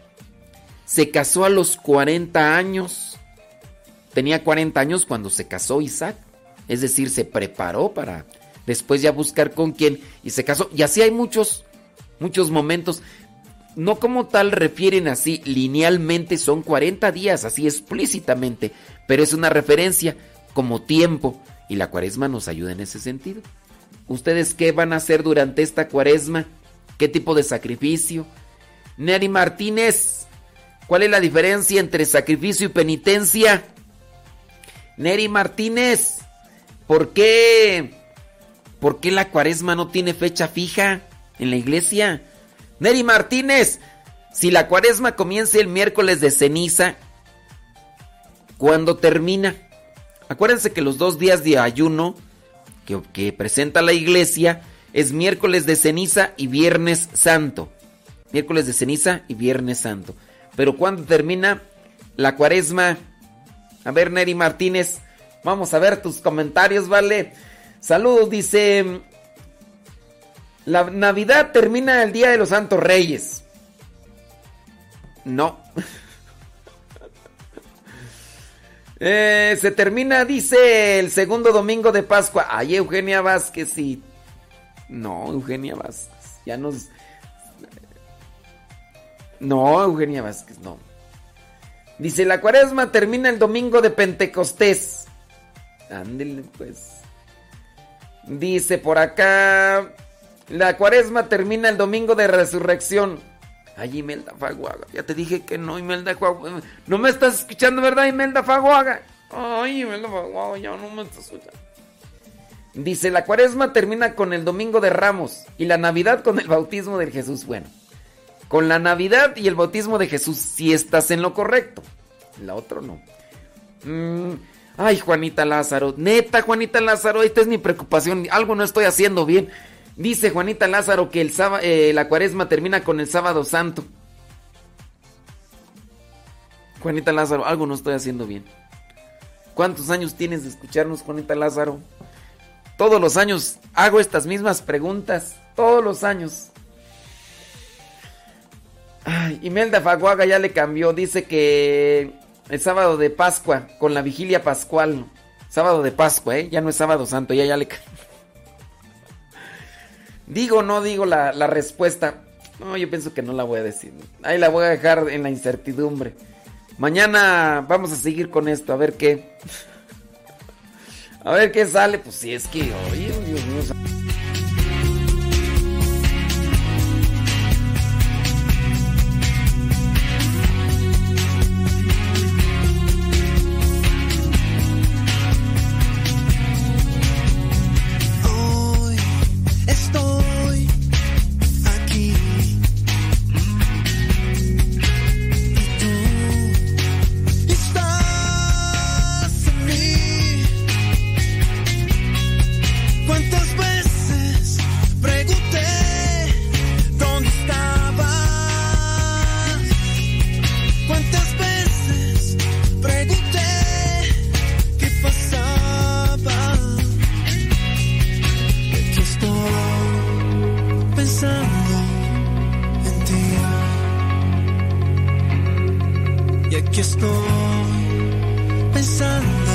se casó a los 40 años. Tenía 40 años cuando se casó Isaac. Es decir, se preparó para después ya buscar con quién y se casó. Y así hay muchos, muchos momentos. No como tal refieren así linealmente, son 40 días, así explícitamente, pero es una referencia como tiempo y la cuaresma nos ayuda en ese sentido. ¿Ustedes qué van a hacer durante esta cuaresma? ¿Qué tipo de sacrificio? Neri Martínez, ¿cuál es la diferencia entre sacrificio y penitencia? Neri Martínez, ¿por qué? ¿Por qué la cuaresma no tiene fecha fija en la iglesia? Neri Martínez, si la cuaresma comienza el miércoles de ceniza, ¿cuándo termina? Acuérdense que los dos días de ayuno que, presenta la iglesia es miércoles de ceniza y viernes santo. Miércoles de ceniza y viernes santo. Pero cuando termina la cuaresma, a ver Neri Martínez, vamos a ver tus comentarios, ¿vale? Saludos, dice, la Navidad termina el Día de los Santos Reyes. No. *laughs* Eh, se termina, dice, el segundo domingo de Pascua. Ay, Eugenia Vázquez, sí. No, Eugenia Vázquez. Ya nos. No, Eugenia Vázquez, no. Dice, la cuaresma termina el domingo de Pentecostés. Ándele, pues. Dice por acá, la cuaresma termina el domingo de resurrección. Ay, Imelda Faguaga. Ya te dije que no, Imelda Faguaga. No me estás escuchando, ¿verdad, Imelda Faguaga? Ay, Imelda Faguaga, ya no me estás escuchando. Dice, la cuaresma termina con el domingo de Ramos y la Navidad con el bautismo de Jesús. Bueno, con la Navidad y el bautismo de Jesús si estás en lo correcto. La otra no. Mm, ay, Juanita Lázaro. Neta, Juanita Lázaro, esta es mi preocupación. Algo no estoy haciendo bien. Dice Juanita Lázaro que el eh, la cuaresma termina con el sábado santo. Juanita Lázaro, algo no estoy haciendo bien. ¿Cuántos años tienes de escucharnos, Juanita Lázaro? Todos los años hago estas mismas preguntas. Todos los años. Ay, Imelda Faguaga ya le cambió. Dice que el sábado de Pascua, con la vigilia pascual. Sábado de Pascua, ¿eh? Ya no es sábado santo, ya ya le. ¿Digo no digo la, respuesta? No, yo pienso que no la voy a decir. Ahí la voy a dejar en la incertidumbre. Mañana vamos a seguir con esto, a ver qué. A ver qué sale. Pues si es que, oye, Dios mío. Pensando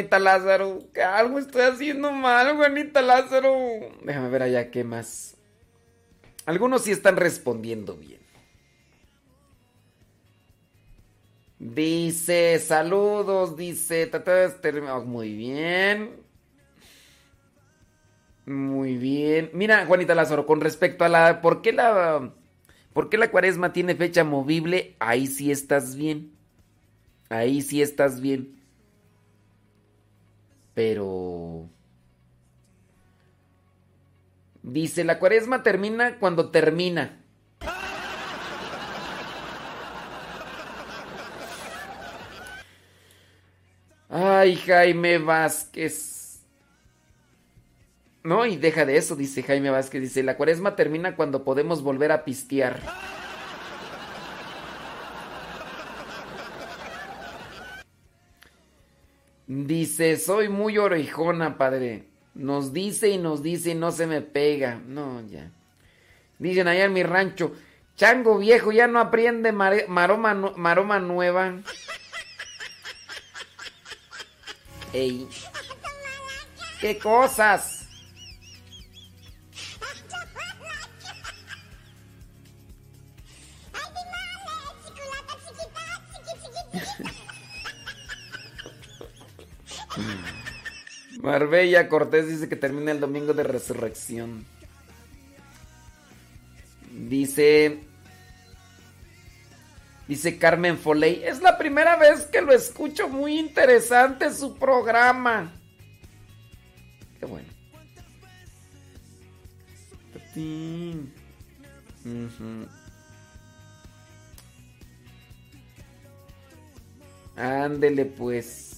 Juanita Lázaro. que Algo estoy haciendo mal, Juanita Lázaro. Déjame ver allá qué más. Algunos sí están respondiendo bien. Dice, saludos, dice, trata de terminar. Muy bien. Muy bien. Mira, Juanita Lázaro, con respecto a la. ¿Por qué la. ¿Por qué la cuaresma tiene fecha movible? Ahí sí estás bien. Ahí sí estás bien. Pero... Dice, la cuaresma termina cuando termina. Ay, Jaime Vázquez. No, y deja de eso, dice Jaime Vázquez. Dice, la cuaresma termina cuando podemos volver a pistear. Dice, soy muy orejona, padre. Nos dice y nos dice y no se me pega. No, ya. Dicen allá en mi rancho, chango viejo ya no aprende maroma, maroma nueva. Ey. ¿Qué cosas? *laughs* *laughs* Marbella Cortés dice que termina el domingo de resurrección. Dice. Dice Carmen Foley. Es la primera vez que lo escucho. Muy interesante su programa. Qué bueno. Ándele pues.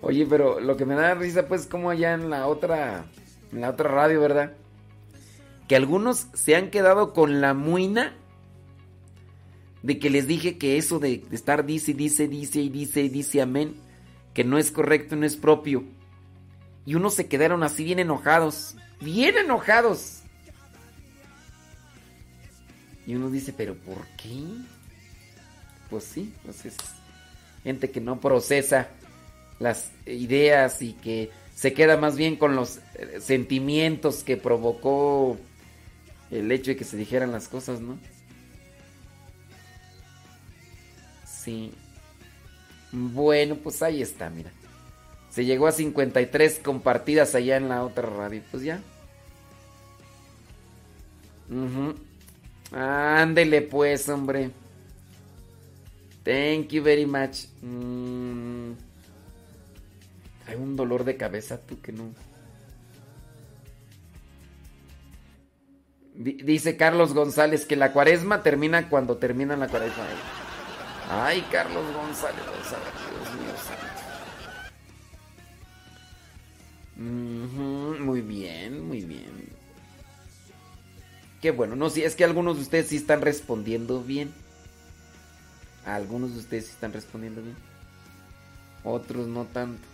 Oye, pero lo que me da risa pues como allá en la otra en la otra radio, ¿verdad? Que algunos se han quedado con la muina de que les dije que eso de, estar dice, dice, dice y dice y dice amén, que no es correcto, no es propio. Y unos se quedaron así bien enojados, bien enojados. Y uno dice, pero ¿por qué? Pues sí, pues es gente que no procesa las ideas y que se queda más bien con los eh, sentimientos que provocó el hecho de que se dijeran las cosas, ¿no? Sí. Bueno, pues ahí está, mira. Se llegó a 53 compartidas allá en la otra radio. Pues ya. Ujú. Ándele pues, hombre. Thank you very much. Mm. Hay un dolor de cabeza, tú que no. Di- Dice Carlos González que la cuaresma termina cuando termina la cuaresma. Ay, Carlos González, Dios mío Muy bien, muy bien. Qué bueno, no, sí, es que algunos de ustedes sí están respondiendo bien. Algunos de ustedes sí están respondiendo bien. Otros no tanto.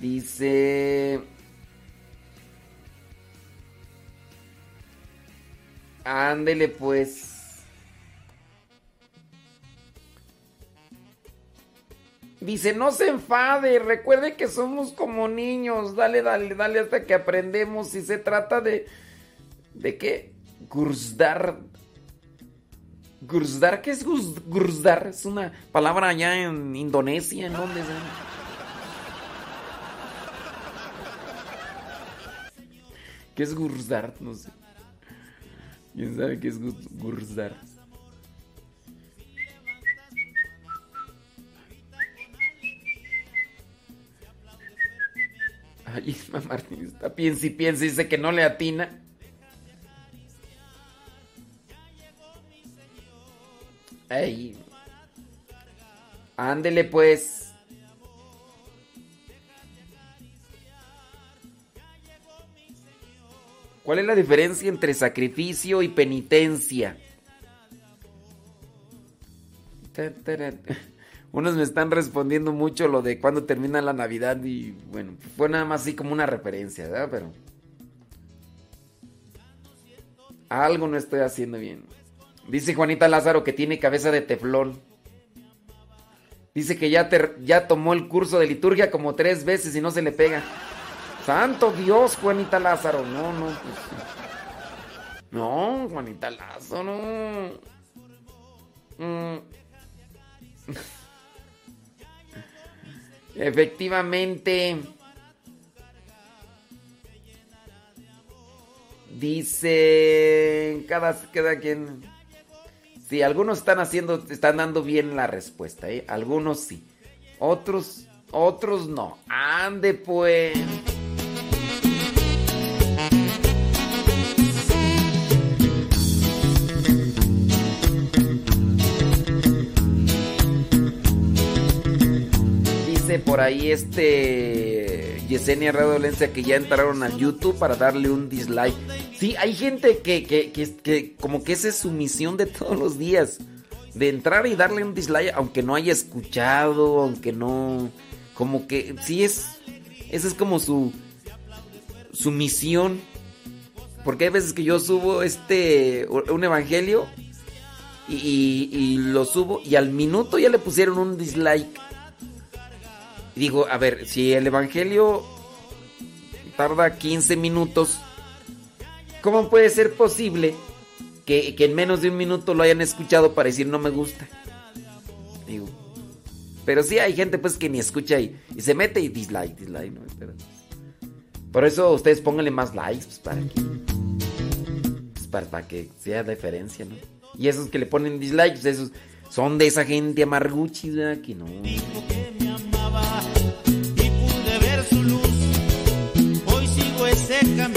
Dice... Ándele pues. Dice, no se enfade, recuerde que somos como niños, dale, dale, dale hasta que aprendemos. Si se trata de... ¿De qué? Gursdar. Gursdar, ¿qué es Gursdar? Es una palabra allá en Indonesia, ¿en dónde? ¿Qué es Gursdar? No sé. ¿Quién sabe qué es gus- Gursdar? Ay, *laughs* Isma Martín está piensa y piensa y dice que no le atina. Ay. Ándele pues. ¿Cuál es la diferencia entre sacrificio y penitencia? *laughs* Unos me están respondiendo mucho lo de cuándo termina la Navidad y bueno, fue nada más así como una referencia, ¿verdad? Pero algo no estoy haciendo bien. Dice Juanita Lázaro que tiene cabeza de teflón. Dice que ya, ya tomó el curso de liturgia como tres veces y no se le pega. Santo Dios, Juanita Lázaro. No, no. Pues, no, Juanita Lázaro. Mm. *laughs* Efectivamente. Dice cada, cada quien. Sí, algunos están haciendo, están dando bien la respuesta, ¿eh? Algunos sí. Otros, otros no. Ande pues. Por ahí este Yesenia Radolencia que ya entraron al YouTube para darle un dislike. Sí, hay gente que, que, que, como que esa es su misión de todos los días. De entrar y darle un dislike aunque no haya escuchado, aunque no... Como que sí es... Esa es como su... Su misión. Porque hay veces que yo subo este... Un evangelio. Y, y lo subo y al minuto ya le pusieron un dislike. Digo, a ver, si el evangelio tarda 15 minutos ¿Cómo puede ser posible que, en menos de un minuto lo hayan escuchado para decir no me gusta? Digo, pero sí hay gente pues que ni escucha y, se mete y dislike, dislike, ¿no? por eso ustedes pónganle más likes pues, para que pues, para, que sea diferencia, ¿no? Y esos que le ponen dislikes, esos son de esa gente amarguchi, ¿verdad? Que no. Su luz. Hoy sigo ese camino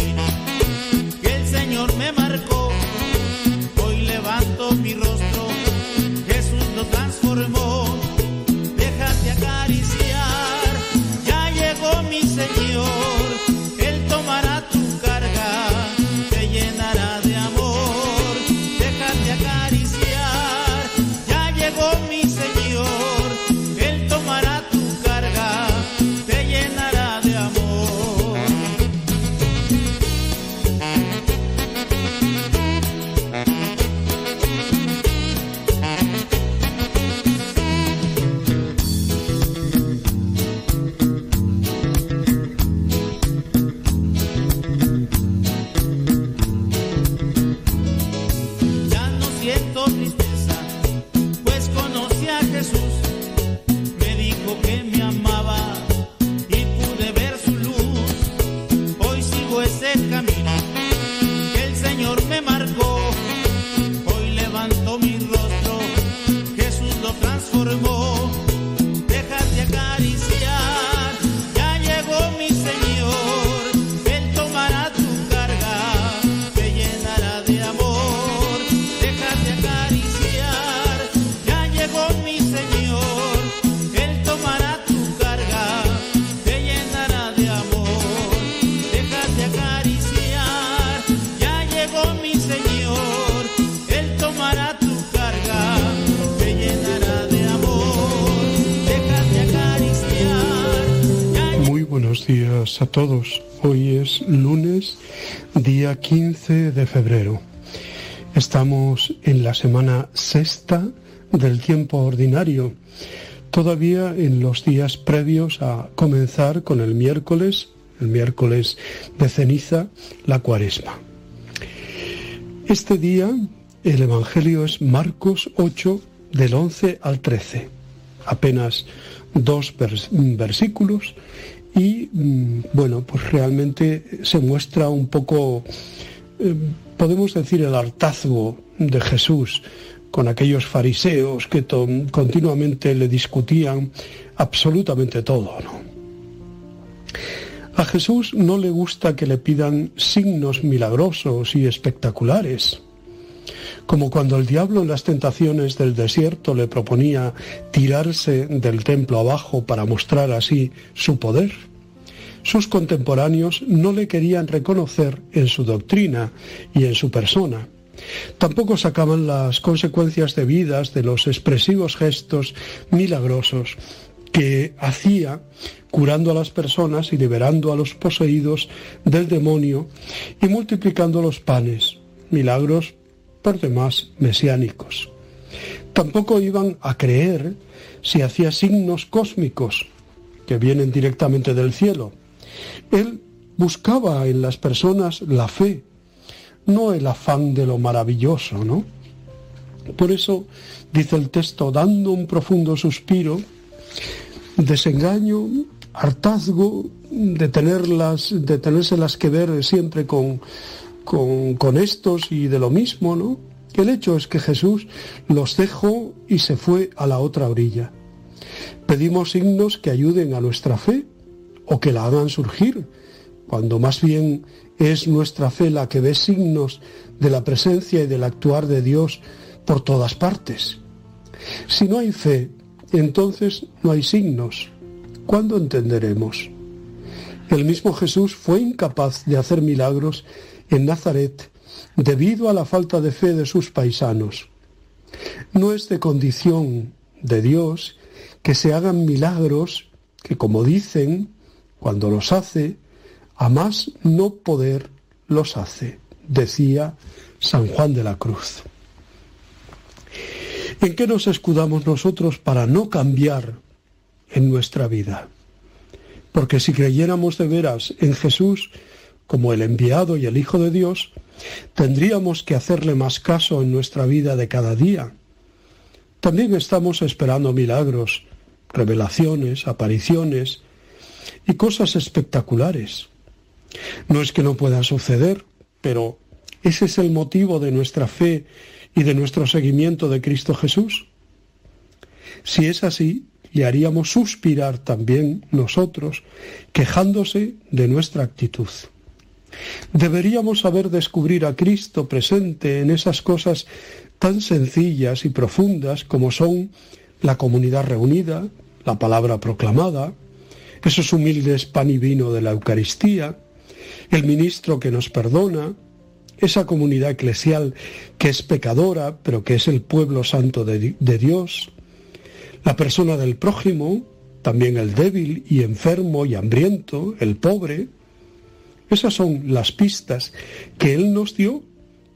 a todos. Hoy es lunes, día 15 de febrero. Estamos en la semana sexta del tiempo ordinario, todavía en los días previos a comenzar con el miércoles, el miércoles de ceniza, la cuaresma. Este día el Evangelio es Marcos 8 del 11 al 13, apenas dos vers- versículos y mm, bueno, pues realmente se muestra un poco, eh, podemos decir, el hartazgo de Jesús con aquellos fariseos que continuamente le discutían absolutamente todo, ¿no? A Jesús no le gusta que le pidan signos milagrosos y espectaculares, como cuando el diablo en las tentaciones del desierto le proponía tirarse del templo abajo para mostrar así su poder. Sus contemporáneos no le querían reconocer en su doctrina y en su persona. Tampoco sacaban las consecuencias debidas de los expresivos gestos milagrosos que hacía curando a las personas y liberando a los poseídos del demonio y multiplicando los panes, milagros por demás mesiánicos. Tampoco iban a creer si hacía signos cósmicos que vienen directamente del cielo. Él buscaba en las personas la fe, no el afán de lo maravilloso, ¿no? Por eso dice el texto, dando un profundo suspiro, desengaño, hartazgo de tenerlas, de tenérselas que ver siempre con, con, estos y de lo mismo, ¿no? El hecho es que Jesús los dejó y se fue a la otra orilla. Pedimos signos que ayuden a nuestra fe o que la hagan surgir, cuando más bien es nuestra fe la que ve signos de la presencia y del actuar de Dios por todas partes. Si no hay fe, entonces no hay signos. ¿Cuándo entenderemos? El mismo Jesús fue incapaz de hacer milagros en Nazaret debido a la falta de fe de sus paisanos. No es de condición de Dios que se hagan milagros que, como dicen, cuando los hace, a más no poder los hace, decía San Juan de la Cruz. ¿En qué nos escudamos nosotros para no cambiar en nuestra vida? Porque si creyéramos de veras en Jesús como el enviado y el Hijo de Dios, tendríamos que hacerle más caso en nuestra vida de cada día. También estamos esperando milagros, revelaciones, apariciones y cosas espectaculares. No es que no pueda suceder, pero ese es el motivo de nuestra fe y de nuestro seguimiento de Cristo Jesús? Si es así, le haríamos suspirar también nosotros, quejándose de nuestra actitud. Deberíamos saber descubrir a Cristo presente en esas cosas tan sencillas y profundas como son la comunidad reunida, la palabra proclamada, esos humildes pan y vino de la Eucaristía, el ministro que nos perdona, esa comunidad eclesial que es pecadora, pero que es el pueblo santo de, de, Dios, la persona del prójimo, también el débil y enfermo y hambriento, el pobre. Esas son las pistas que Él nos dio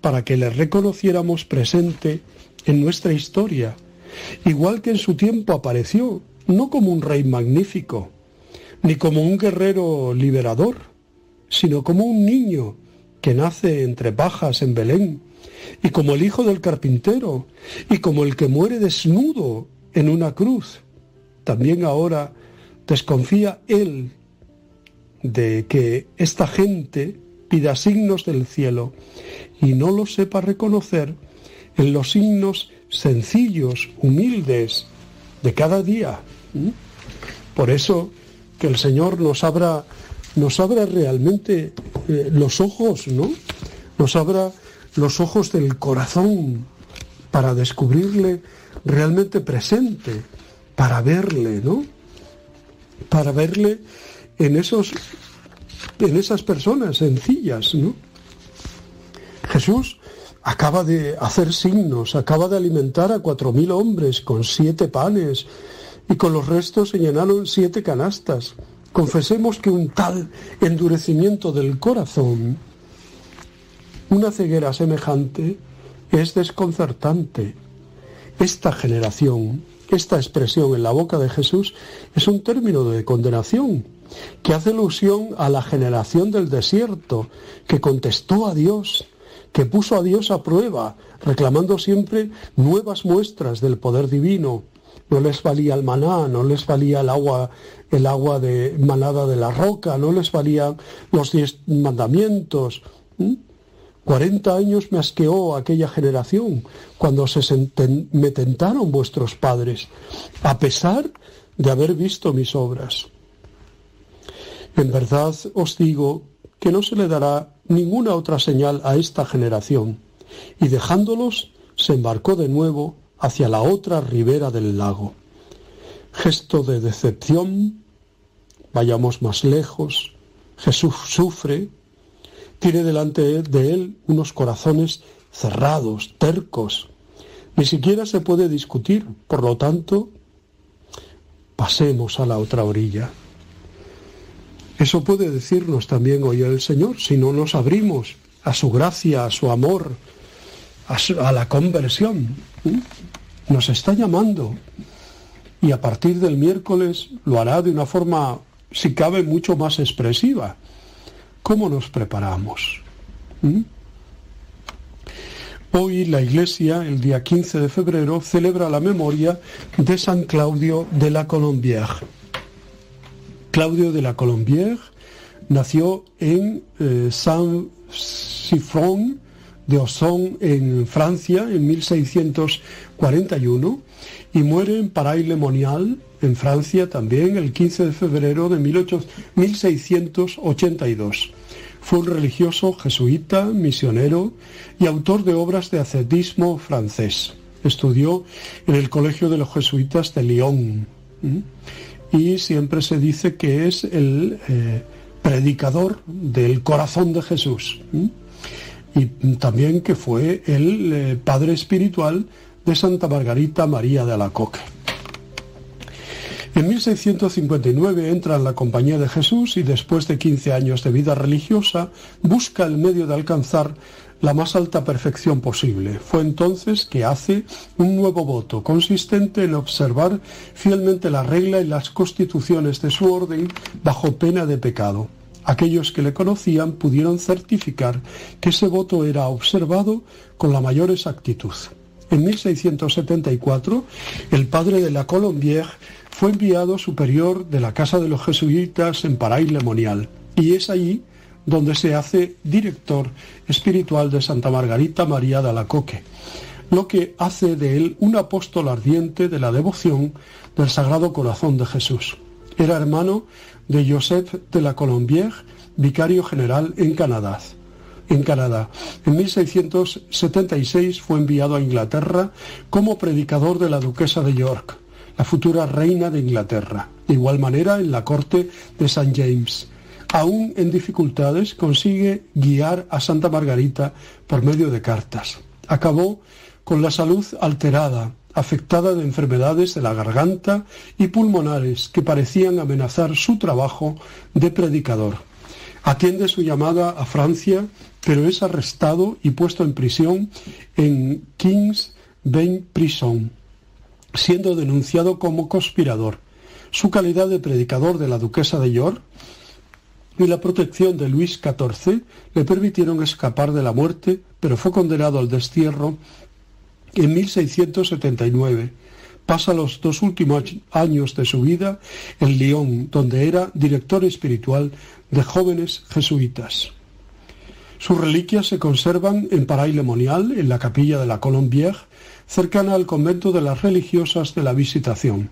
para que le reconociéramos presente en nuestra historia, igual que en su tiempo apareció, no como un rey magnífico, ni como un guerrero liberador, sino como un niño que nace entre pajas en Belén, y como el hijo del carpintero, y como el que muere desnudo en una cruz. También ahora desconfía él de que esta gente pida signos del cielo y no los sepa reconocer en los signos sencillos, humildes de cada día. Por eso que el Señor nos abra nos abra realmente eh, los ojos, ¿no? Nos abra los ojos del corazón para descubrirle realmente presente, para verle, ¿no? Para verle en esos en esas personas sencillas, ¿no? Jesús acaba de hacer signos, acaba de alimentar a cuatro mil hombres con siete panes y con los restos se llenaron siete canastas. Confesemos que un tal endurecimiento del corazón, una ceguera semejante, es desconcertante. Esta generación, esta expresión en la boca de Jesús es un término de condenación que hace alusión a la generación del desierto, que contestó a Dios, que puso a Dios a prueba, reclamando siempre nuevas muestras del poder divino, no les valía el maná, no les valía el agua, el agua de manada de la roca, no les valían los diez mandamientos. 40 años me asqueó aquella generación cuando se me tentaron vuestros padres, a pesar de haber visto mis obras. En verdad os digo que no se le dará ninguna otra señal a esta generación. Y dejándolos, se embarcó de nuevo hacia la otra ribera del lago. Gesto de decepción, vayamos más lejos, Jesús sufre, tiene delante de él unos corazones cerrados, tercos. Ni siquiera se puede discutir, por lo tanto, pasemos a la otra orilla. Eso puede decirnos también hoy el Señor, si no nos abrimos a su gracia, a su amor, a, la conversión. Nos está llamando y a partir del miércoles lo hará de una forma, si cabe, mucho más expresiva. ¿Cómo nos preparamos? Hoy la Iglesia, el día 15 de febrero, celebra la memoria de San Claudio de la Colombière. Claudio de la Colombière nació en Saint-Siphon de Auxonne, en Francia, en 1641, y muere en Paray-le-Monial, en Francia también, el 15 de febrero de 1682. Fue un religioso jesuita, misionero y autor de obras de ascetismo francés. Estudió en el Colegio de los Jesuitas de Lyon y siempre se dice que es el eh, predicador del corazón de Jesús. Y también que fue el eh, padre espiritual de Santa Margarita María de Alacoque. En 1659 entra en la Compañía de Jesús y después de 15 años de vida religiosa busca el medio de alcanzar la más alta perfección posible. Fue entonces que hace un nuevo voto consistente en observar fielmente la regla y las constituciones de su orden bajo pena de pecado. Aquellos que le conocían pudieron certificar que ese voto era observado con la mayor exactitud. En 1674, el padre de la Colombière fue enviado superior de la Casa de los Jesuitas en Paray-le-Monial y es allí donde se hace director espiritual de Santa Margarita María de Alacoque, lo que hace de él un apóstol ardiente de la devoción del Sagrado Corazón de Jesús. Era hermano de Joseph de la Colombière, vicario general en Canadá. En Canadá. En 1676 fue enviado a Inglaterra como predicador de la duquesa de York, la futura reina de Inglaterra. De igual manera, en la corte de St. James aún en dificultades, consigue guiar a Santa Margarita por medio de cartas. Acabó con la salud alterada, afectada de enfermedades de la garganta y pulmonares que parecían amenazar su trabajo de predicador. Atiende su llamada a Francia, pero es arrestado y puesto en prisión en King's Bench Prison, siendo denunciado como conspirador. Su calidad de predicador de la duquesa de York y la protección de Luis XIV le permitieron escapar de la muerte, pero fue condenado al destierro en 1679. Pasa los dos últimos años de su vida en Lyon, donde era director espiritual de jóvenes jesuitas. Sus reliquias se conservan en Paray-le-Monial, en la capilla de la Colombière, cercana al convento de las religiosas de la Visitación.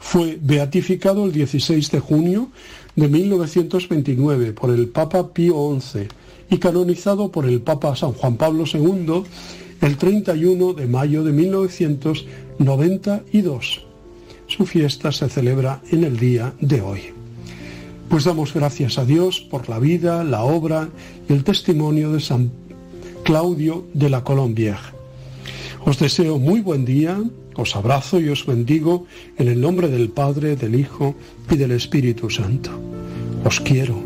Fue beatificado el 16 de junio de 1929 por el Papa Pío XI y canonizado por el Papa San Juan Pablo II el 31 de mayo de 1992. Su fiesta se celebra en el día de hoy. Pues damos gracias a Dios por la vida, la obra y el testimonio de San Claudio de la Colombière. Os deseo muy buen día, os abrazo y os bendigo en el nombre del Padre, del Hijo y del Espíritu Santo. Os quiero.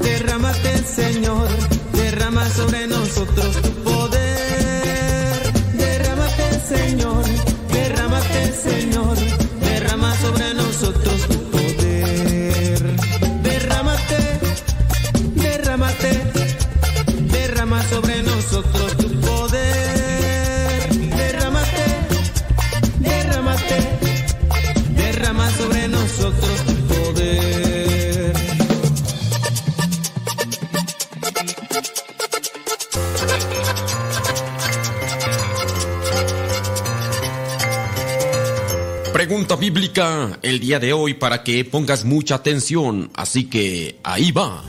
Derrámate, Señor, derrama sobre nosotros tu. El día de hoy para que pongas mucha atención, así que ahí va.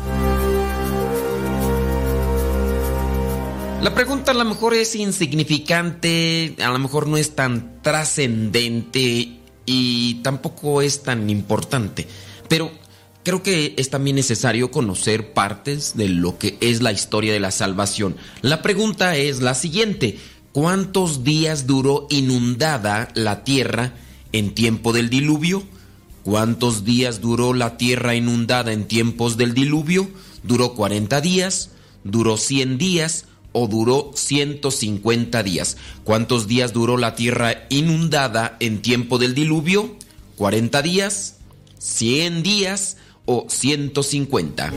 La pregunta a lo mejor es insignificante, a lo mejor no es tan trascendente y tampoco es tan importante, pero creo que es también necesario conocer partes de lo que es la historia de la salvación. La pregunta es la siguiente, ¿cuántos días duró inundada la tierra en tiempo del diluvio? ¿Cuántos días duró la tierra inundada en tiempos del diluvio? ¿Duró 40 días? ¿Duró 100 días? ¿O duró 150 días? ¿Cuántos días duró la tierra inundada en tiempo del diluvio? ¿40 días? ¿100 días? ¿O 150?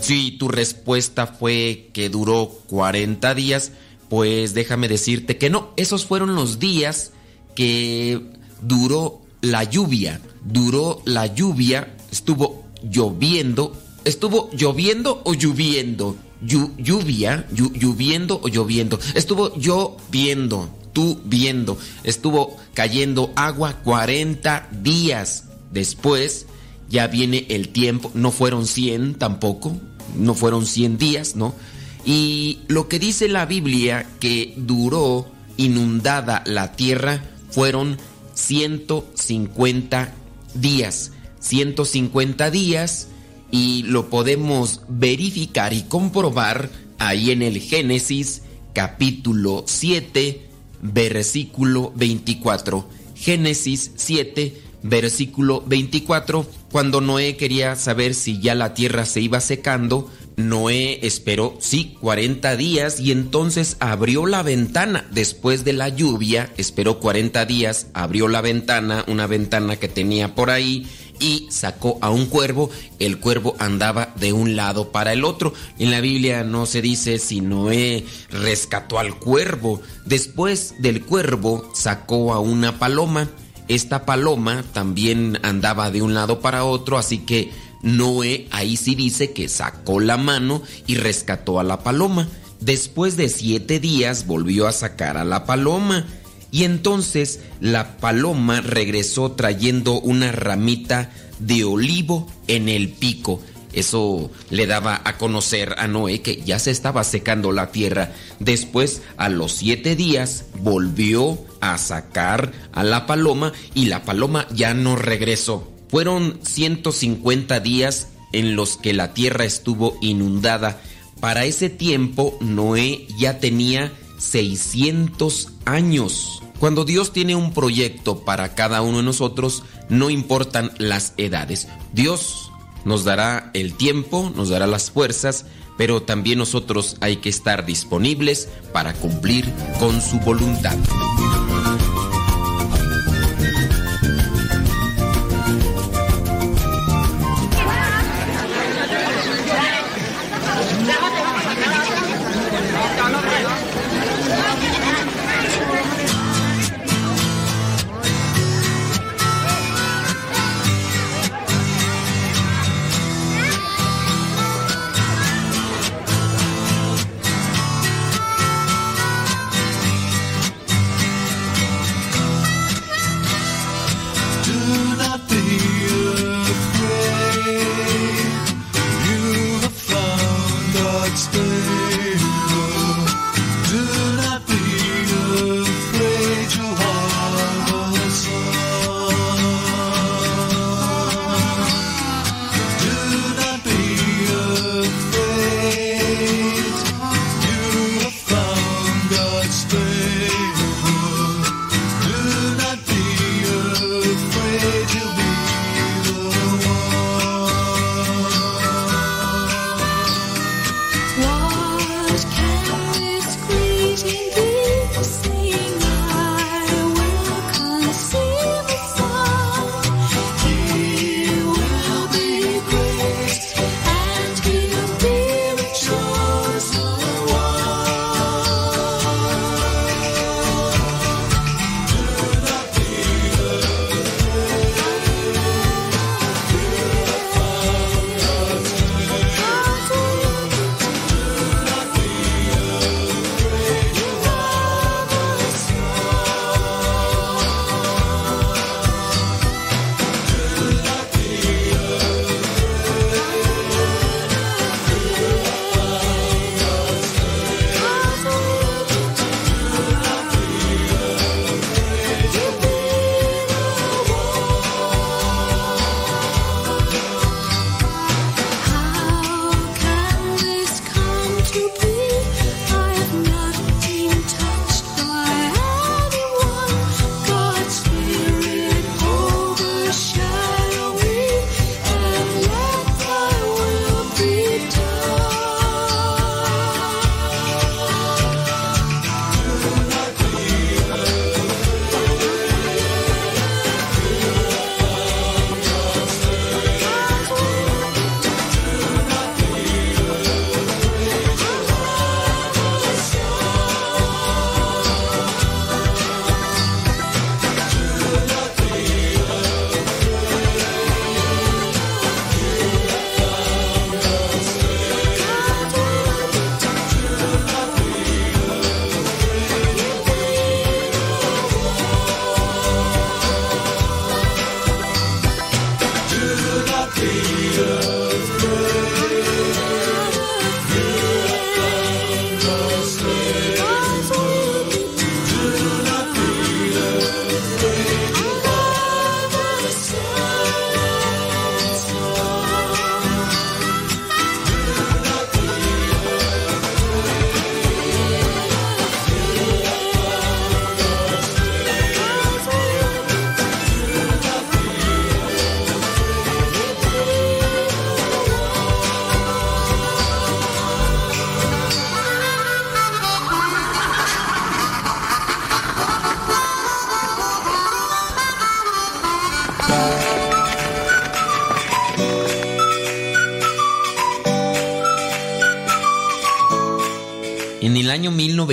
Si tu respuesta fue que duró 40 días, pues déjame decirte que no, esos fueron los días que duró la lluvia. Duró la lluvia, estuvo lloviendo. ¿Estuvo lloviendo o lloviendo? Llu- lluvia, llu- lloviendo o lloviendo. Estuvo lloviendo, tú viendo. Estuvo cayendo agua 40 días. Después ya viene el tiempo. No fueron 100 tampoco. No fueron 100 días, ¿no? Y lo que dice la Biblia que duró inundada la tierra fueron 150 días. 150 días y lo podemos verificar y comprobar ahí en el Génesis capítulo 7 versículo 24. Génesis 7 versículo 24. Cuando Noé quería saber si ya la tierra se iba secando, Noé esperó, sí, 40 días y entonces abrió la ventana. Después de la lluvia, esperó 40 días, abrió la ventana, una ventana que tenía por ahí y sacó a un cuervo. El cuervo andaba de un lado para el otro. En la Biblia no se dice si Noé rescató al cuervo. Después del cuervo sacó a una paloma. Esta paloma también andaba de un lado para otro, así que Noé ahí sí dice que sacó la mano y rescató a la paloma. Después de siete días volvió a sacar a la paloma. Y entonces la paloma regresó trayendo una ramita de olivo en el pico. Eso le daba a conocer a Noé que ya se estaba secando la tierra. Después, a los siete días, volvió a sacar a la paloma y la paloma ya no regresó. Fueron 150 días en los que la tierra estuvo inundada. Para ese tiempo Noé ya tenía 600 años. Cuando Dios tiene un proyecto para cada uno de nosotros, no importan las edades. Dios nos dará el tiempo, nos dará las fuerzas, pero también nosotros hay que estar disponibles para cumplir con su voluntad.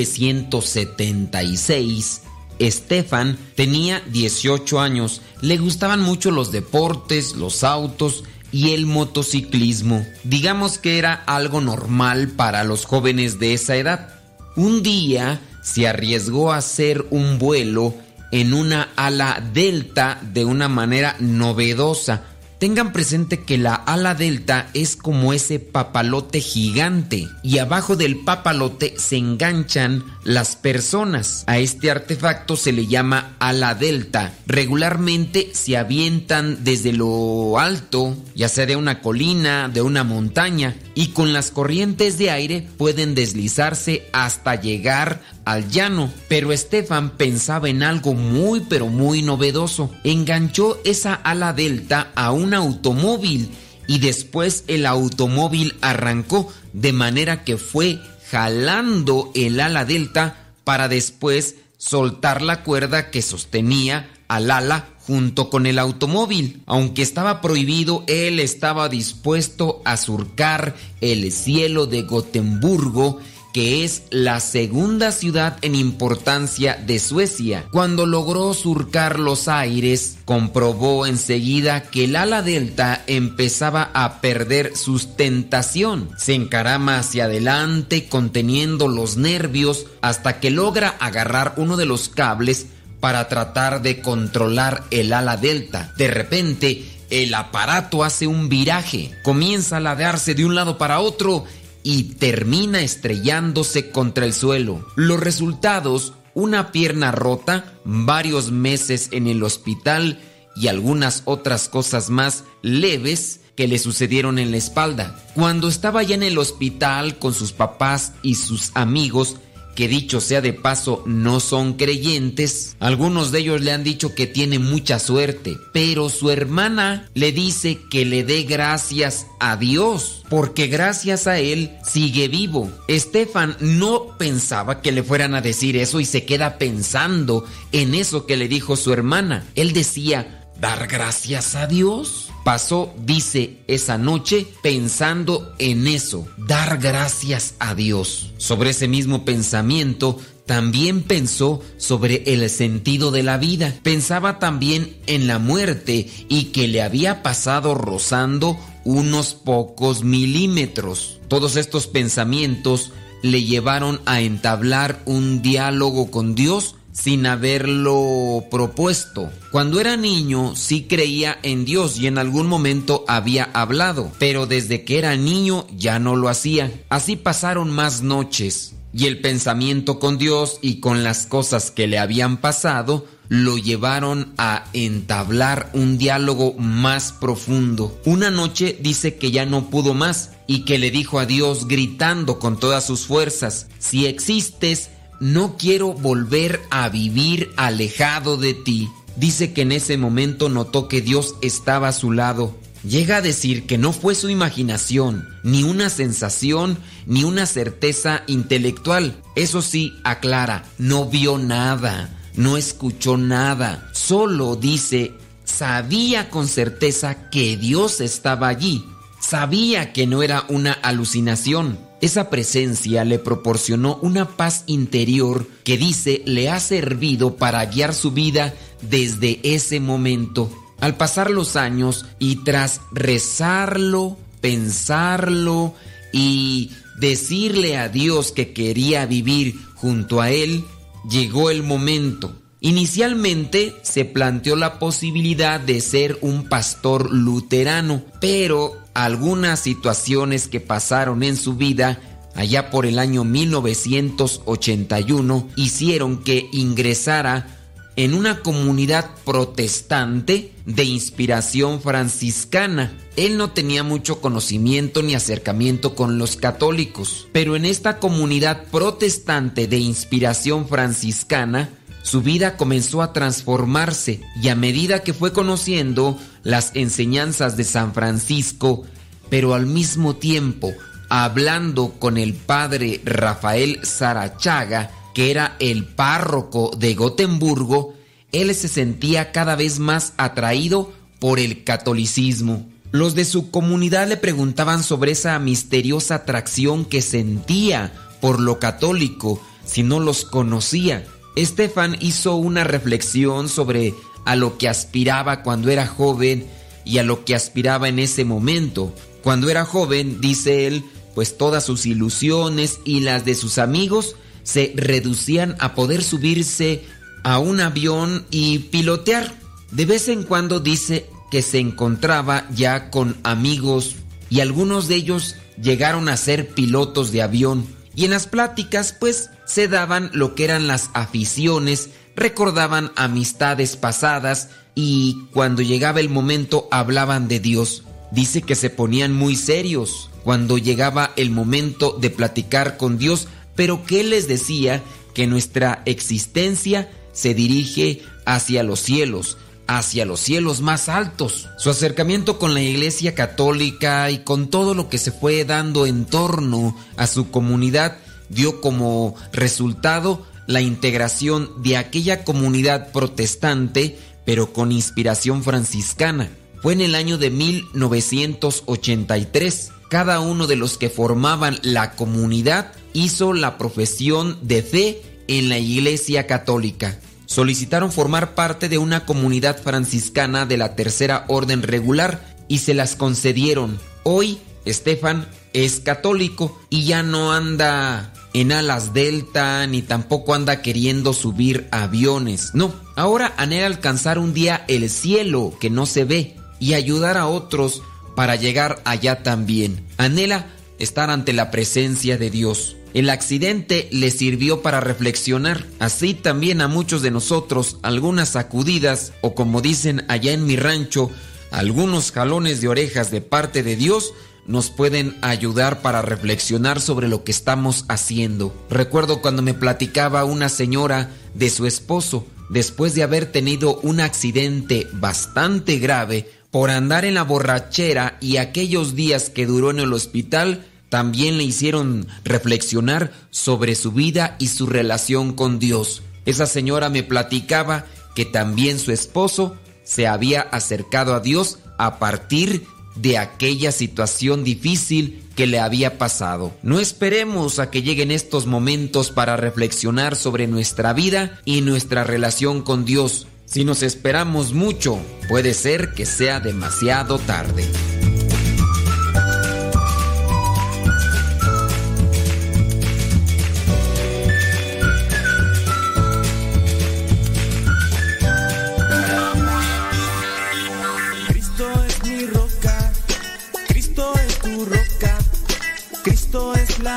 1976, Stefan tenía 18 años. Le gustaban mucho los deportes, los autos y el motociclismo. Digamos que era algo normal para los jóvenes de esa edad. Un día se arriesgó a hacer un vuelo en una ala delta de una manera novedosa Tengan presente que la ala delta es como ese papalote gigante y abajo del papalote se enganchan las personas. A este artefacto se le llama ala delta. Regularmente se avientan desde lo alto, ya sea de una colina, de una montaña, y con las corrientes de aire pueden deslizarse hasta llegar al llano. Pero Estefan pensaba en algo muy pero muy novedoso. Enganchó esa ala delta a un automóvil y después el automóvil arrancó de manera que fue jalando el ala delta para después soltar la cuerda que sostenía al ala junto con el automóvil. Aunque estaba prohibido, él estaba dispuesto a surcar el cielo de Gotemburgo que es la segunda ciudad en importancia de Suecia. Cuando logró surcar los aires, comprobó enseguida que el ala delta empezaba a perder sustentación. Se encarama hacia adelante conteniendo los nervios hasta que logra agarrar uno de los cables para tratar de controlar el ala delta. De repente, el aparato hace un viraje, comienza a ladearse de un lado para otro y termina estrellándose contra el suelo. Los resultados, una pierna rota, varios meses en el hospital y algunas otras cosas más leves que le sucedieron en la espalda. Cuando estaba ya en el hospital con sus papás y sus amigos, que dicho sea de paso no son creyentes. Algunos de ellos le han dicho que tiene mucha suerte, pero su hermana le dice que le dé gracias a Dios, porque gracias a él sigue vivo. Estefan no pensaba que le fueran a decir eso y se queda pensando en eso que le dijo su hermana. Él decía, ¿dar gracias a Dios? Pasó, dice, esa noche pensando en eso, dar gracias a Dios. Sobre ese mismo pensamiento, también pensó sobre el sentido de la vida. Pensaba también en la muerte y que le había pasado rozando unos pocos milímetros. Todos estos pensamientos le llevaron a entablar un diálogo con Dios sin haberlo propuesto. Cuando era niño sí creía en Dios y en algún momento había hablado, pero desde que era niño ya no lo hacía. Así pasaron más noches y el pensamiento con Dios y con las cosas que le habían pasado lo llevaron a entablar un diálogo más profundo. Una noche dice que ya no pudo más y que le dijo a Dios gritando con todas sus fuerzas, si existes, no quiero volver a vivir alejado de ti. Dice que en ese momento notó que Dios estaba a su lado. Llega a decir que no fue su imaginación, ni una sensación, ni una certeza intelectual. Eso sí, aclara, no vio nada, no escuchó nada. Solo dice, sabía con certeza que Dios estaba allí. Sabía que no era una alucinación. Esa presencia le proporcionó una paz interior que dice le ha servido para guiar su vida desde ese momento. Al pasar los años y tras rezarlo, pensarlo y decirle a Dios que quería vivir junto a Él, llegó el momento. Inicialmente se planteó la posibilidad de ser un pastor luterano, pero algunas situaciones que pasaron en su vida allá por el año 1981 hicieron que ingresara en una comunidad protestante de inspiración franciscana. Él no tenía mucho conocimiento ni acercamiento con los católicos, pero en esta comunidad protestante de inspiración franciscana, su vida comenzó a transformarse y a medida que fue conociendo las enseñanzas de San Francisco, pero al mismo tiempo hablando con el padre Rafael Sarachaga, que era el párroco de Gotemburgo, él se sentía cada vez más atraído por el catolicismo. Los de su comunidad le preguntaban sobre esa misteriosa atracción que sentía por lo católico si no los conocía. Estefan hizo una reflexión sobre a lo que aspiraba cuando era joven y a lo que aspiraba en ese momento. Cuando era joven, dice él, pues todas sus ilusiones y las de sus amigos se reducían a poder subirse a un avión y pilotear. De vez en cuando dice que se encontraba ya con amigos y algunos de ellos llegaron a ser pilotos de avión. Y en las pláticas pues se daban lo que eran las aficiones, recordaban amistades pasadas y cuando llegaba el momento hablaban de Dios. Dice que se ponían muy serios cuando llegaba el momento de platicar con Dios, pero que Él les decía que nuestra existencia se dirige hacia los cielos, hacia los cielos más altos. Su acercamiento con la Iglesia Católica y con todo lo que se fue dando en torno a su comunidad dio como resultado la integración de aquella comunidad protestante, pero con inspiración franciscana. Fue en el año de 1983. Cada uno de los que formaban la comunidad hizo la profesión de fe en la Iglesia Católica solicitaron formar parte de una comunidad franciscana de la Tercera Orden Regular y se las concedieron. Hoy, Estefan es católico y ya no anda en alas delta ni tampoco anda queriendo subir aviones. No, ahora anhela alcanzar un día el cielo que no se ve y ayudar a otros para llegar allá también. Anhela estar ante la presencia de Dios. El accidente le sirvió para reflexionar, así también a muchos de nosotros algunas sacudidas o como dicen allá en mi rancho, algunos jalones de orejas de parte de Dios nos pueden ayudar para reflexionar sobre lo que estamos haciendo. Recuerdo cuando me platicaba una señora de su esposo, después de haber tenido un accidente bastante grave por andar en la borrachera y aquellos días que duró en el hospital, también le hicieron reflexionar sobre su vida y su relación con Dios. Esa señora me platicaba que también su esposo se había acercado a Dios a partir de aquella situación difícil que le había pasado. No esperemos a que lleguen estos momentos para reflexionar sobre nuestra vida y nuestra relación con Dios. Si nos esperamos mucho, puede ser que sea demasiado tarde.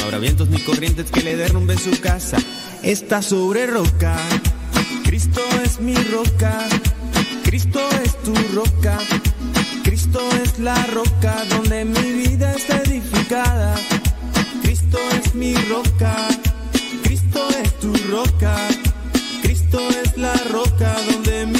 No habrá vientos ni corrientes que le derrumben su casa. Está sobre roca. Cristo es mi roca. Cristo es tu roca. Cristo es la roca donde mi vida está edificada. Cristo es mi roca. Cristo es tu roca. Cristo es la roca donde mi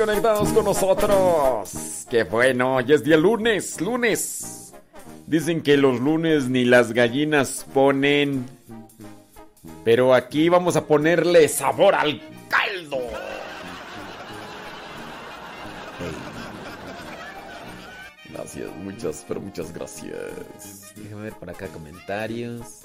Conectados con nosotros. Qué bueno, ya es día lunes, lunes. Dicen que los lunes ni las gallinas ponen. Pero aquí vamos a ponerle sabor al caldo. Gracias, muchas, pero muchas gracias. Déjame ver por acá comentarios.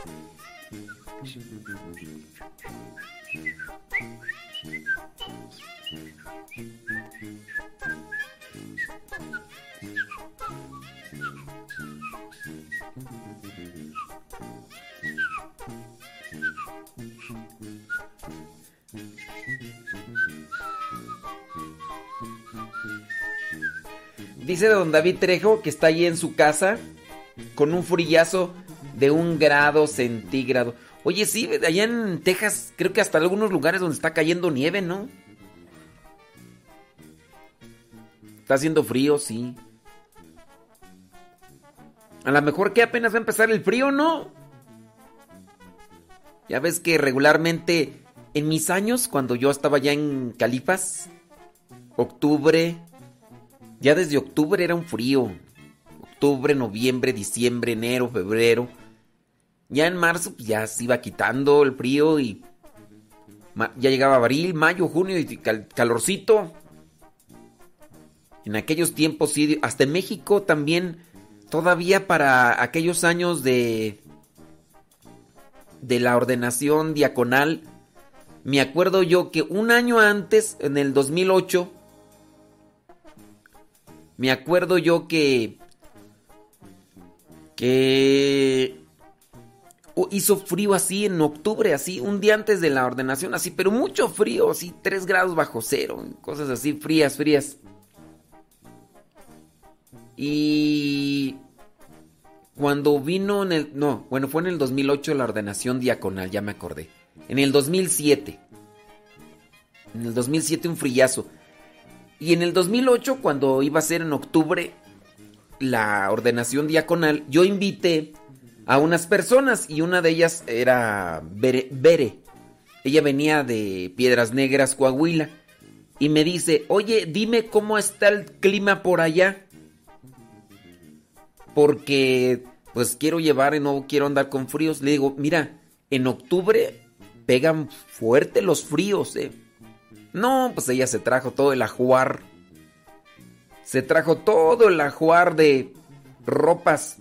Dice don David Trejo que está ahí en su casa con un frillazo de un grado centígrado. Oye, sí, allá en Texas creo que hasta algunos lugares donde está cayendo nieve, ¿no? Está haciendo frío, sí. A lo mejor que apenas va a empezar el frío, ¿no? Ya ves que regularmente en mis años, cuando yo estaba ya en Califas, octubre, ya desde octubre era un frío. Octubre, noviembre, diciembre, enero, febrero. Ya en marzo pues, ya se iba quitando el frío y ya llegaba abril, mayo, junio y calorcito. En aquellos tiempos sí, hasta en México también, todavía para aquellos años de de la ordenación diaconal, me acuerdo yo que un año antes, en el 2008, me acuerdo yo que que hizo frío así en octubre, así, un día antes de la ordenación, así, pero mucho frío, así, 3 grados bajo cero, cosas así, frías, frías. Y cuando vino en el... No, bueno, fue en el 2008 la ordenación diaconal, ya me acordé. En el 2007. En el 2007 un frillazo. Y en el 2008, cuando iba a ser en octubre la ordenación diaconal, yo invité a unas personas y una de ellas era Bere. Ella venía de Piedras Negras, Coahuila. Y me dice, oye, dime cómo está el clima por allá porque pues quiero llevar y no quiero andar con fríos. Le digo, mira, en octubre pegan fuerte los fríos, ¿eh? No, pues ella se trajo todo el ajuar. Se trajo todo el ajuar de ropas.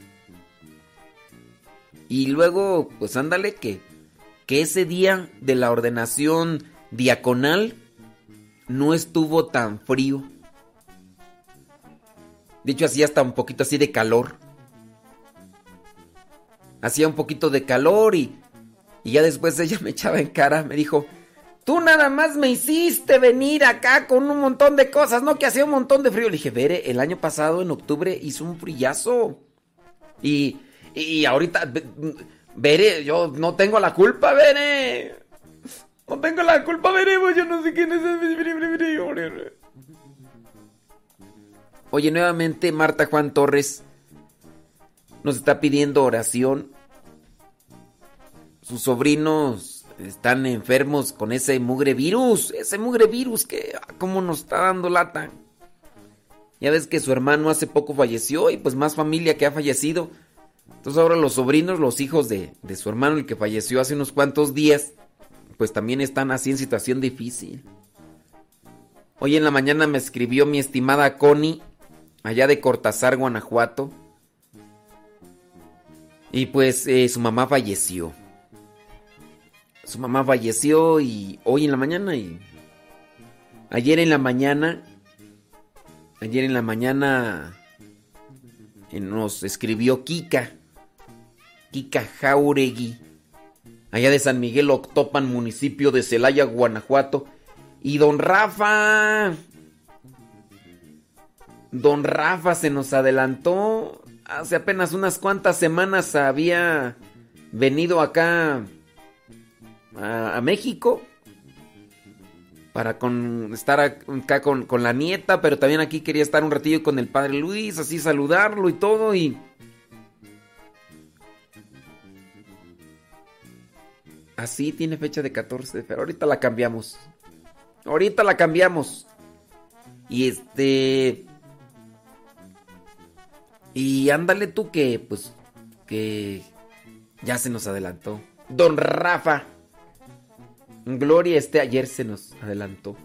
Y luego, pues ándale que, que ese día de la ordenación diaconal no estuvo tan frío. De hecho, hacía hasta un poquito así de calor hacía un poquito de calor y, y ya después ella *laughs* me echaba en cara, me dijo, tú nada más me hiciste venir acá con un montón de cosas, ¿no? Que hacía un montón de frío. Le dije, Vere, el año pasado en octubre hizo un frillazo. Y, y ahorita, Vere, yo no tengo la culpa, Vere. No tengo la culpa, veremos, yo no sé quién es. Oye, nuevamente Marta Juan Torres nos está pidiendo oración sus sobrinos están enfermos con ese mugre virus, ese mugre virus que ah, cómo nos está dando lata. Ya ves que su hermano hace poco falleció y pues más familia que ha fallecido. Entonces ahora los sobrinos, los hijos de, de su hermano, el que falleció hace unos cuantos días, pues también están así en situación difícil. Hoy en la mañana me escribió mi estimada Connie, allá de Cortázar, Guanajuato. Y pues eh, su mamá falleció. Su mamá falleció y hoy en la mañana y ayer en la mañana, ayer en la mañana eh, nos escribió Kika, Kika Jauregui, allá de San Miguel Octopan, municipio de Celaya, Guanajuato. Y don Rafa, don Rafa se nos adelantó hace apenas unas cuantas semanas había venido acá a, México para con, estar acá con, con, la nieta, pero también aquí quería estar un ratillo con el padre Luis, así saludarlo y todo y... Así tiene fecha de 14 de. Ahorita la cambiamos. Ahorita la cambiamos. Y este... Y ándale tú que, pues, que ya se nos adelantó. Don Rafa. Gloria, este ayer se nos adelantó.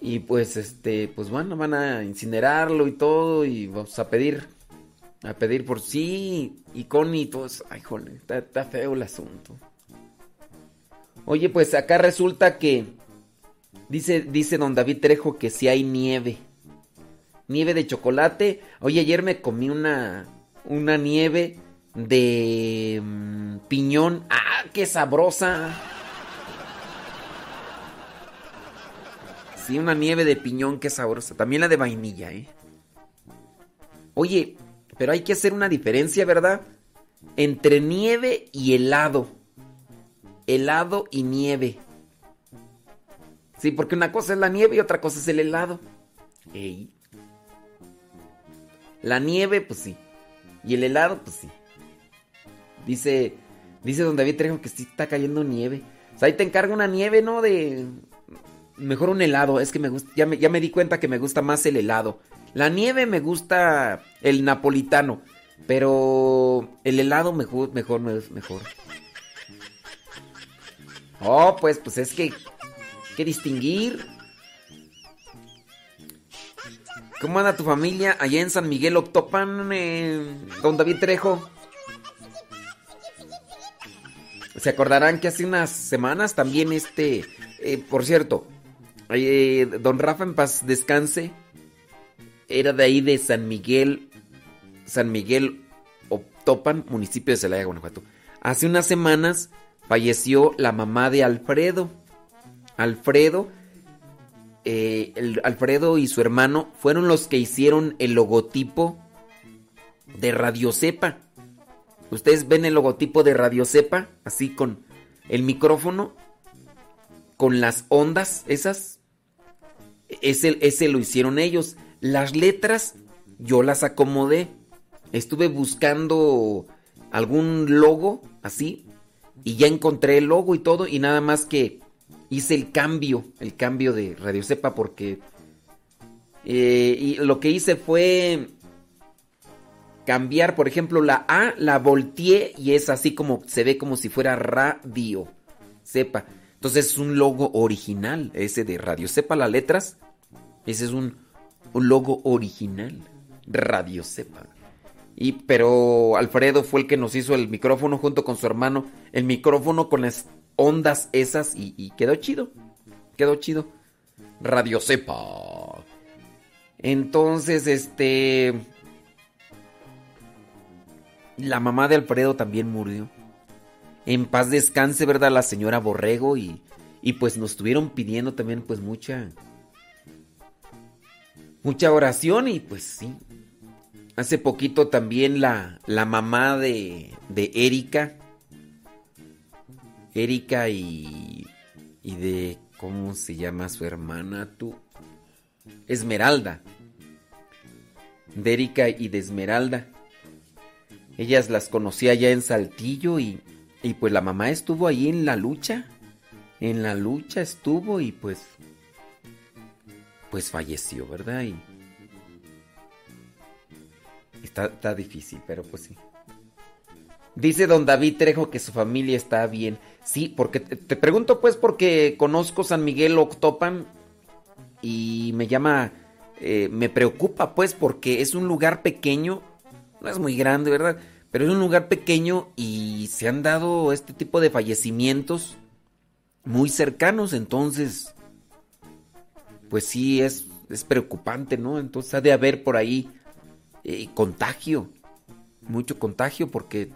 Y pues, este, pues bueno, van a incinerarlo y todo. Y vamos a pedir, a pedir por sí. Y con y todo eso. Ay, joder, está, está feo el asunto. Oye, pues acá resulta que dice, dice don David Trejo que si hay nieve nieve de chocolate. Oye, ayer me comí una, una nieve de mm, piñón. ¡Ah, qué sabrosa! Sí, una nieve de piñón, qué sabrosa. También la de vainilla, ¿eh? Oye, pero hay que hacer una diferencia, ¿verdad? Entre nieve y helado. Helado y nieve. Sí, porque una cosa es la nieve y otra cosa es el helado. Ey. La nieve, pues sí. Y el helado, pues sí. Dice, dice don David Trejo que sí está cayendo nieve. O sea, ahí te encargo una nieve, ¿no? De... Mejor un helado. Es que me gusta, ya me, ya me di cuenta que me gusta más el helado. La nieve me gusta el napolitano. Pero el helado mejor, mejor, mejor. Oh, pues, pues es que... Que distinguir. ¿Cómo anda tu familia allá en San Miguel Octopan, eh, don David Trejo? Se acordarán que hace unas semanas también este, eh, por cierto, don Rafa en paz descanse, era de ahí de San Miguel, San Miguel Octopan, municipio de Celaya, Guanajuato. Hace unas semanas falleció la mamá de Alfredo. Alfredo eh, el Alfredo y su hermano fueron los que hicieron el logotipo de Radio Cepa. Ustedes ven el logotipo de Radio Cepa, así con el micrófono, con las ondas esas. Ese, ese lo hicieron ellos. Las letras yo las acomodé. Estuve buscando algún logo así y ya encontré el logo y todo y nada más que hice el cambio, el cambio de Radio Cepa porque eh, y lo que hice fue cambiar, por ejemplo, la A, la volteé y es así como se ve como si fuera Radio Cepa. Entonces es un logo original, ese de Radio Cepa, las letras. Ese es un, un logo original, Radio Cepa. Y, pero Alfredo fue el que nos hizo el micrófono junto con su hermano. El micrófono con las ondas esas y, quedó chido. Quedó chido. Radio Cepa. Entonces, este... La mamá de Alfredo también murió. En paz descanse, ¿verdad? La señora Borrego y, y pues nos estuvieron pidiendo también pues mucha... Mucha oración y pues sí. Hace poquito también la, la mamá de, de Erika Erika y, y de, ¿cómo se llama su hermana tú? Esmeralda. De Erika y de Esmeralda. Ellas las conocía ya en Saltillo y, y pues la mamá estuvo ahí en la lucha. En la lucha estuvo y pues pues falleció, ¿verdad? Y Está, está difícil, pero pues sí. Dice don David Trejo que su familia está bien. Sí, porque te, pregunto pues porque conozco San Miguel Octopan y me llama, eh, me preocupa pues porque es un lugar pequeño, no es muy grande, ¿verdad? Pero es un lugar pequeño y se han dado este tipo de fallecimientos muy cercanos, entonces, pues sí, es, es preocupante, ¿no? Entonces ha de haber por ahí eh, contagio, mucho contagio porque,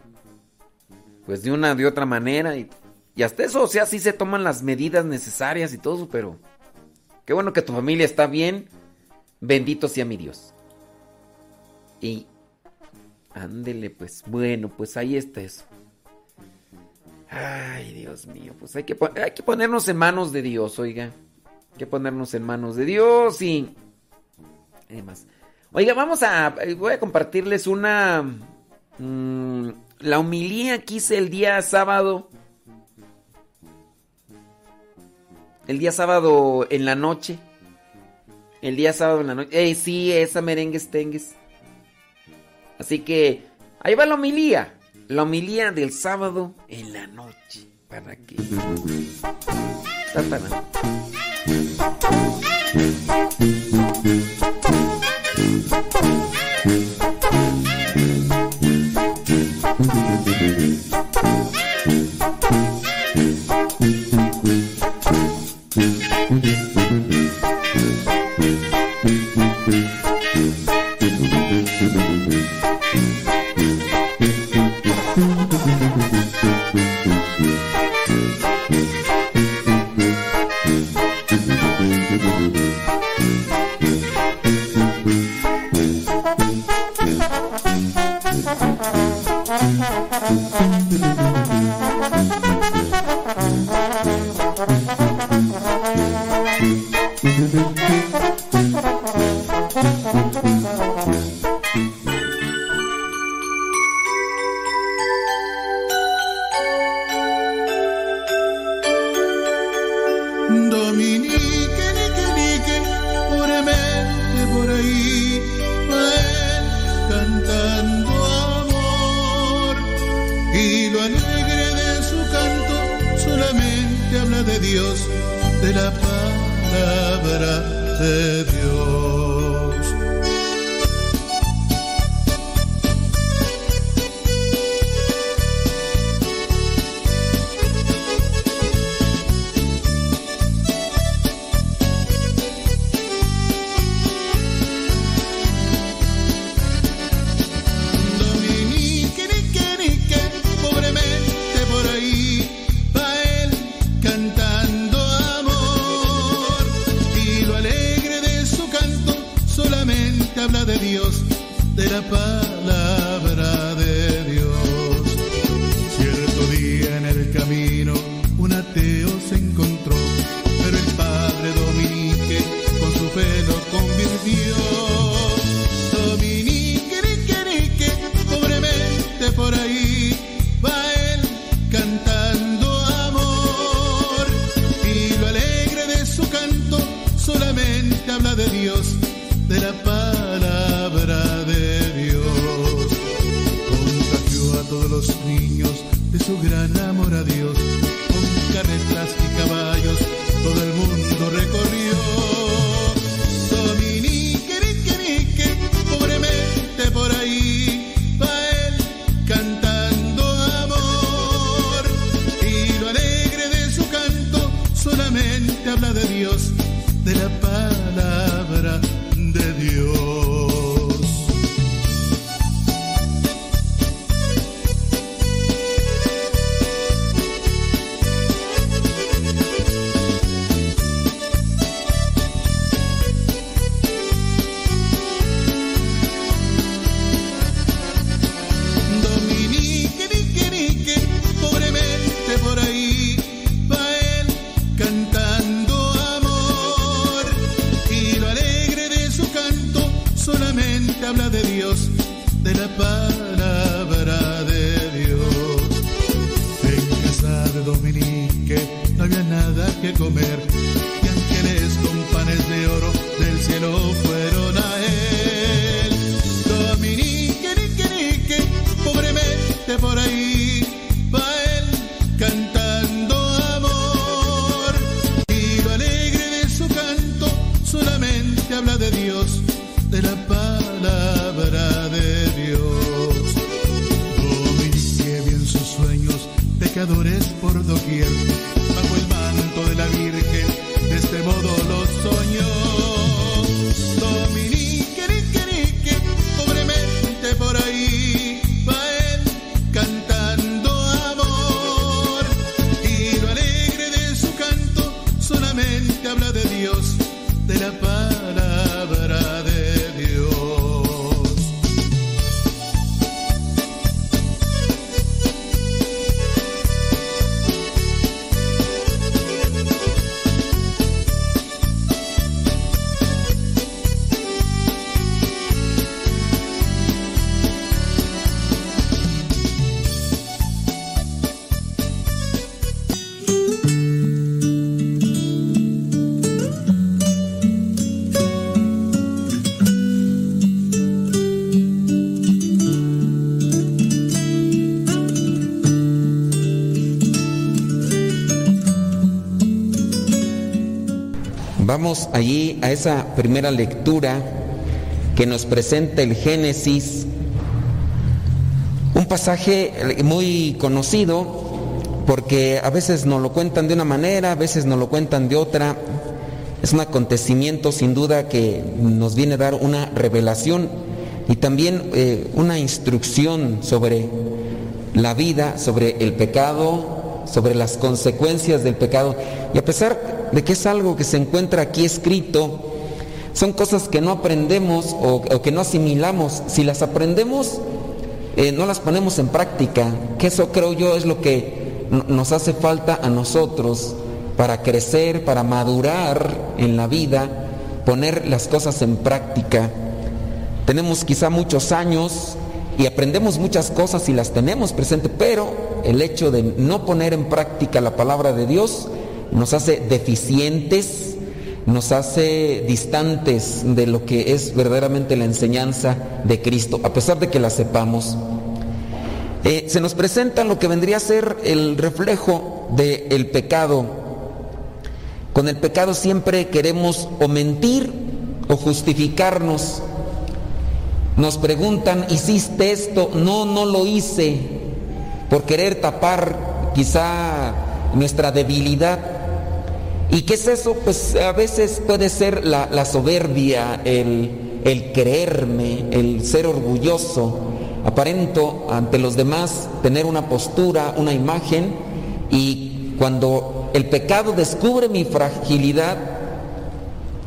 pues de una de otra manera y, y hasta eso, o sea, sí se toman las medidas necesarias y todo, pero qué bueno que tu familia está bien, bendito sea mi Dios. Y ándele, pues bueno, pues ahí está eso. Ay, Dios mío, pues hay que, hay que ponernos en manos de Dios, oiga. Hay que ponernos en manos de Dios y... Además. Oiga, vamos a... Voy a compartirles una... Mm, la humilía que hice el día sábado. El día sábado en la noche. El día sábado en la noche. Ey, sí, esa merengues tengues. Así que ahí va la homilía. La homilía del sábado en la noche. ¿Para panes allí a esa primera lectura que nos presenta el Génesis, un pasaje muy conocido porque a veces nos lo cuentan de una manera, a veces nos lo cuentan de otra. Es un acontecimiento sin duda que nos viene a dar una revelación y también eh, una instrucción sobre la vida, sobre el pecado, sobre las consecuencias del pecado. Y a pesar de que es algo que se encuentra aquí escrito, son cosas que no aprendemos o, que no asimilamos. Si las aprendemos, eh, no las ponemos en práctica, que eso creo yo es lo que nos hace falta a nosotros para crecer, para madurar en la vida, poner las cosas en práctica. Tenemos quizá muchos años y aprendemos muchas cosas y las tenemos presentes, pero el hecho de no poner en práctica la palabra de Dios nos hace deficientes, nos hace distantes de lo que es verdaderamente la enseñanza de Cristo, a pesar de que la sepamos. Eh, se nos presenta lo que vendría a ser el reflejo del pecado. Con el pecado siempre queremos o mentir o justificarnos. Nos preguntan, ¿hiciste esto? No, no lo hice. Por querer tapar quizá nuestra debilidad. ¿Y qué es eso? Pues a veces puede ser la, soberbia, el, creerme, el ser orgulloso. Aparento ante los demás tener una postura, una imagen y cuando el pecado descubre mi fragilidad,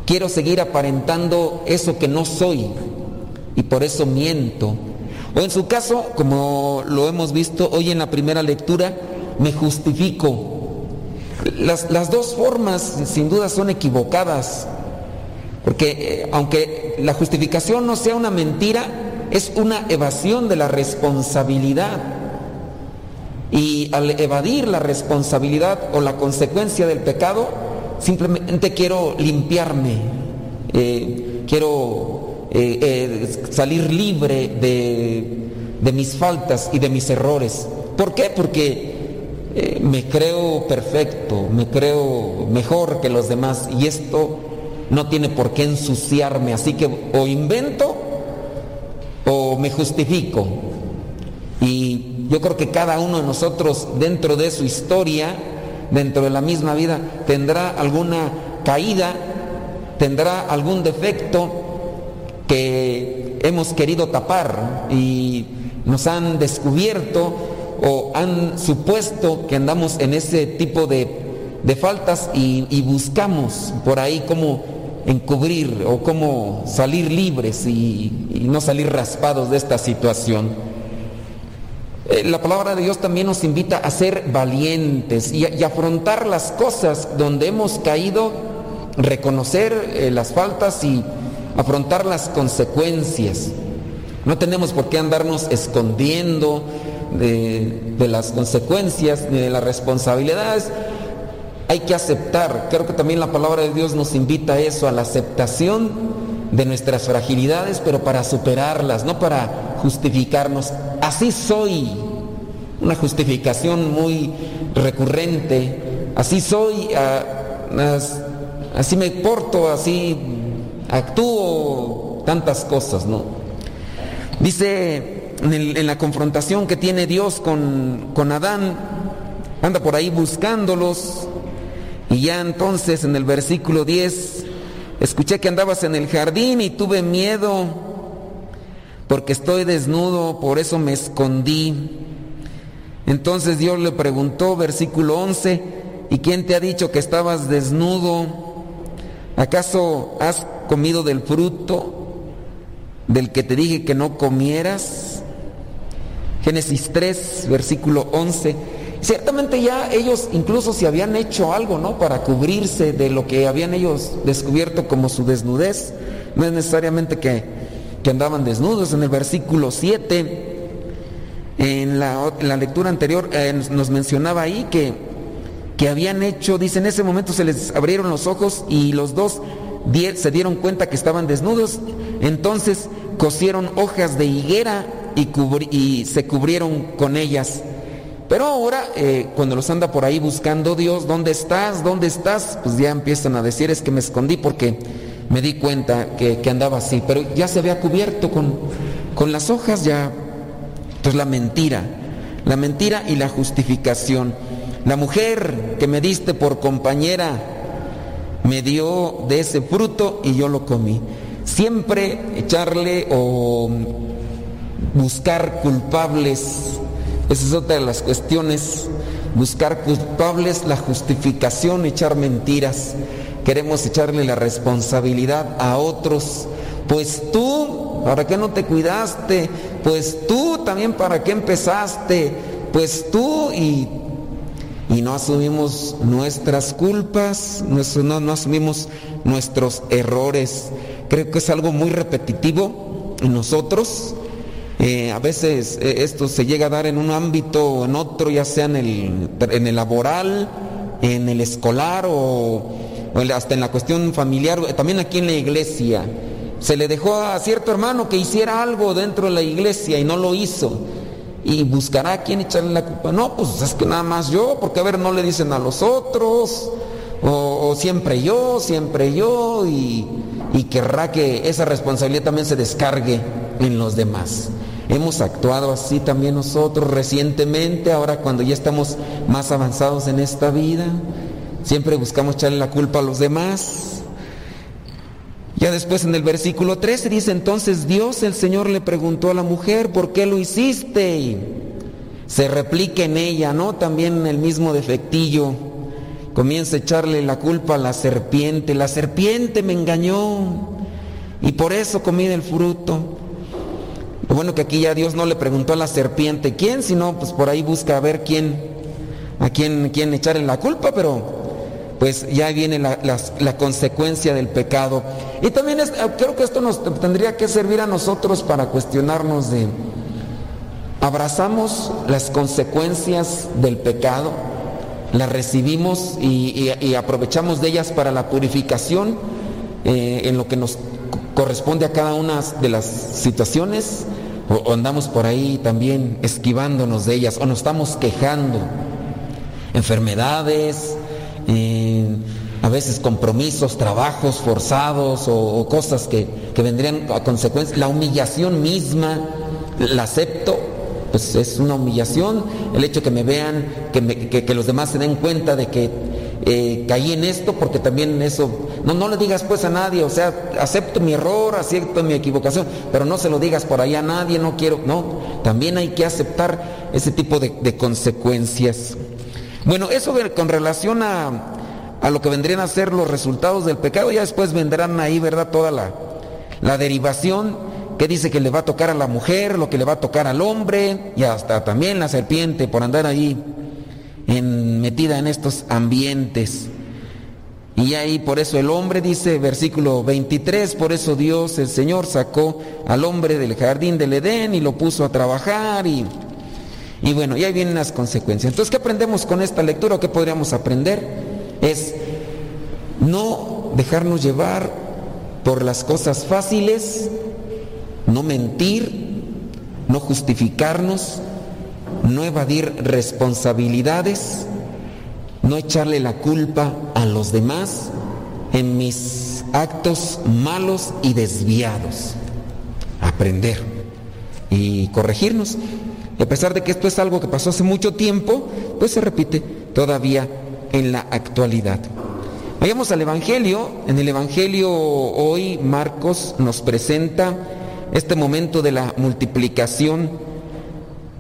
quiero seguir aparentando eso que no soy y por eso miento. O en su caso, como lo hemos visto hoy en la primera lectura, me justifico las, dos formas sin duda son equivocadas, porque eh, aunque la justificación no sea una mentira, es una evasión de la responsabilidad. Y al evadir la responsabilidad o la consecuencia del pecado, simplemente quiero limpiarme, eh, quiero eh, salir libre de, de mis faltas y de mis errores. ¿Por qué? Porque eh, me creo perfecto, me creo mejor que los demás y esto no tiene por qué ensuciarme, así que o invento o me justifico. Y yo creo que cada uno de nosotros dentro de su historia, dentro de la misma vida, tendrá alguna caída, tendrá algún defecto que hemos querido tapar y nos han descubierto o han supuesto que andamos en ese tipo de, faltas y, buscamos por ahí cómo encubrir o cómo salir libres y, no salir raspados de esta situación. Eh, la palabra de Dios también nos invita a ser valientes y, afrontar las cosas donde hemos caído, reconocer eh, las faltas y afrontar las consecuencias. No tenemos por qué andarnos escondiendo, de, las consecuencias ni de las responsabilidades. Hay que aceptar, creo que también la palabra de Dios nos invita a eso, a la aceptación de nuestras fragilidades, pero para superarlas, no para justificarnos. Así soy, una justificación muy recurrente, así soy, así me porto, así actúo, tantas cosas, ¿no? Dice en, la confrontación que tiene Dios con, con Adán, anda por ahí buscándolos. Y ya entonces en el versículo 10, escuché que andabas en el jardín y tuve miedo porque estoy desnudo, por eso me escondí. Entonces Dios le preguntó, versículo 11, ¿y quién te ha dicho que estabas desnudo? ¿Acaso has comido del fruto del que te dije que no comieras? Génesis 3, versículo 11. Ciertamente ya ellos incluso se habían hecho algo, ¿no? Para cubrirse de lo que habían ellos descubierto como su desnudez. No es necesariamente que, que andaban desnudos. En el versículo 7 en la, lectura anterior eh, nos mencionaba ahí que, que habían hecho, dice, en ese momento se les abrieron los ojos y los dos se dieron cuenta que estaban desnudos, entonces cosieron hojas de higuera y, y se cubrieron con ellas. Pero ahora, eh, cuando los anda por ahí buscando Dios, ¿dónde estás? ¿Dónde estás? Pues ya empiezan a decir, es que me escondí porque me di cuenta que, que andaba así, pero ya se había cubierto con, con las hojas, ya entonces la mentira, la mentira y la justificación. La mujer que me diste por compañera me dio de ese fruto y yo lo comí. Siempre echarle o buscar culpables, esa es otra de las cuestiones, buscar culpables, la justificación, echar mentiras. Queremos echarle la responsabilidad a otros, pues tú, ¿para qué no te cuidaste? Pues tú también para qué empezaste, pues tú y, y no asumimos nuestras culpas, no, no asumimos nuestros errores. Creo que es algo muy repetitivo en nosotros. Eh, a veces eh, esto se llega a dar en un ámbito o en otro, ya sea en el, laboral, en el escolar o, hasta en la cuestión familiar, también aquí en la iglesia. Se le dejó a cierto hermano que hiciera algo dentro de la iglesia y no lo hizo. Y buscará a quién echarle la culpa. No, pues es que nada más yo, porque a ver, no le dicen a los otros. O, siempre yo, siempre yo. Y querrá que esa responsabilidad también se descargue en los demás. Hemos actuado así también nosotros recientemente, ahora cuando ya estamos más avanzados en esta vida. Siempre buscamos echarle la culpa a los demás ya después en el versículo 13 dice entonces Dios el Señor le preguntó a la mujer, ¿por qué lo hiciste? Y se replica en ella, ¿no? También el mismo defectillo. Comienza a echarle la culpa a la serpiente. La serpiente me engañó y por eso comí del fruto. Bueno que aquí ya Dios no le preguntó a la serpiente quién, sino pues por ahí busca a ver quién, a quién, quién echarle la culpa, pero pues ya viene la, consecuencia del pecado. Y también es, creo que esto nos tendría que servir a nosotros para cuestionarnos de, abrazamos las consecuencias del pecado, las recibimos y, aprovechamos de ellas para la purificación eh, en lo que nos corresponde a cada una de las situaciones, o andamos por ahí también esquivándonos de ellas, o nos estamos quejando. Enfermedades, a veces compromisos, trabajos forzados o, cosas que, vendrían a consecuencia. La humillación misma, la acepto, pues es una humillación. El hecho que me vean, que, los demás se den cuenta de que eh, caí en esto, porque también eso, no, no le digas pues a nadie, o sea, acepto mi error, acepto mi equivocación, pero no se lo digas por ahí a nadie, no quiero, no, también hay que aceptar ese tipo de consecuencias. Bueno, eso con relación a, lo que vendrían a ser los resultados del pecado, ya después vendrán ahí, ¿verdad? Toda la, la derivación que dice que le va a tocar a la mujer, lo que le va a tocar al hombre y hasta también la serpiente por andar ahí en, metida en estos ambientes. Y ahí por eso el hombre dice, versículo 23, por eso Dios, el Señor, sacó al hombre del jardín del Edén y lo puso a trabajar y y bueno, y ahí vienen las consecuencias. Entonces, ¿qué aprendemos con esta lectura qué podríamos aprender? Es no dejarnos llevar por las cosas fáciles, no mentir, no justificarnos, no evadir responsabilidades, no echarle la culpa a los demás en mis actos malos y desviados. Aprender y corregirnos a pesar de que esto es algo que pasó hace mucho tiempo, pues se repite todavía en la actualidad. Vayamos al Evangelio. En el Evangelio hoy Marcos nos presenta este momento de la multiplicación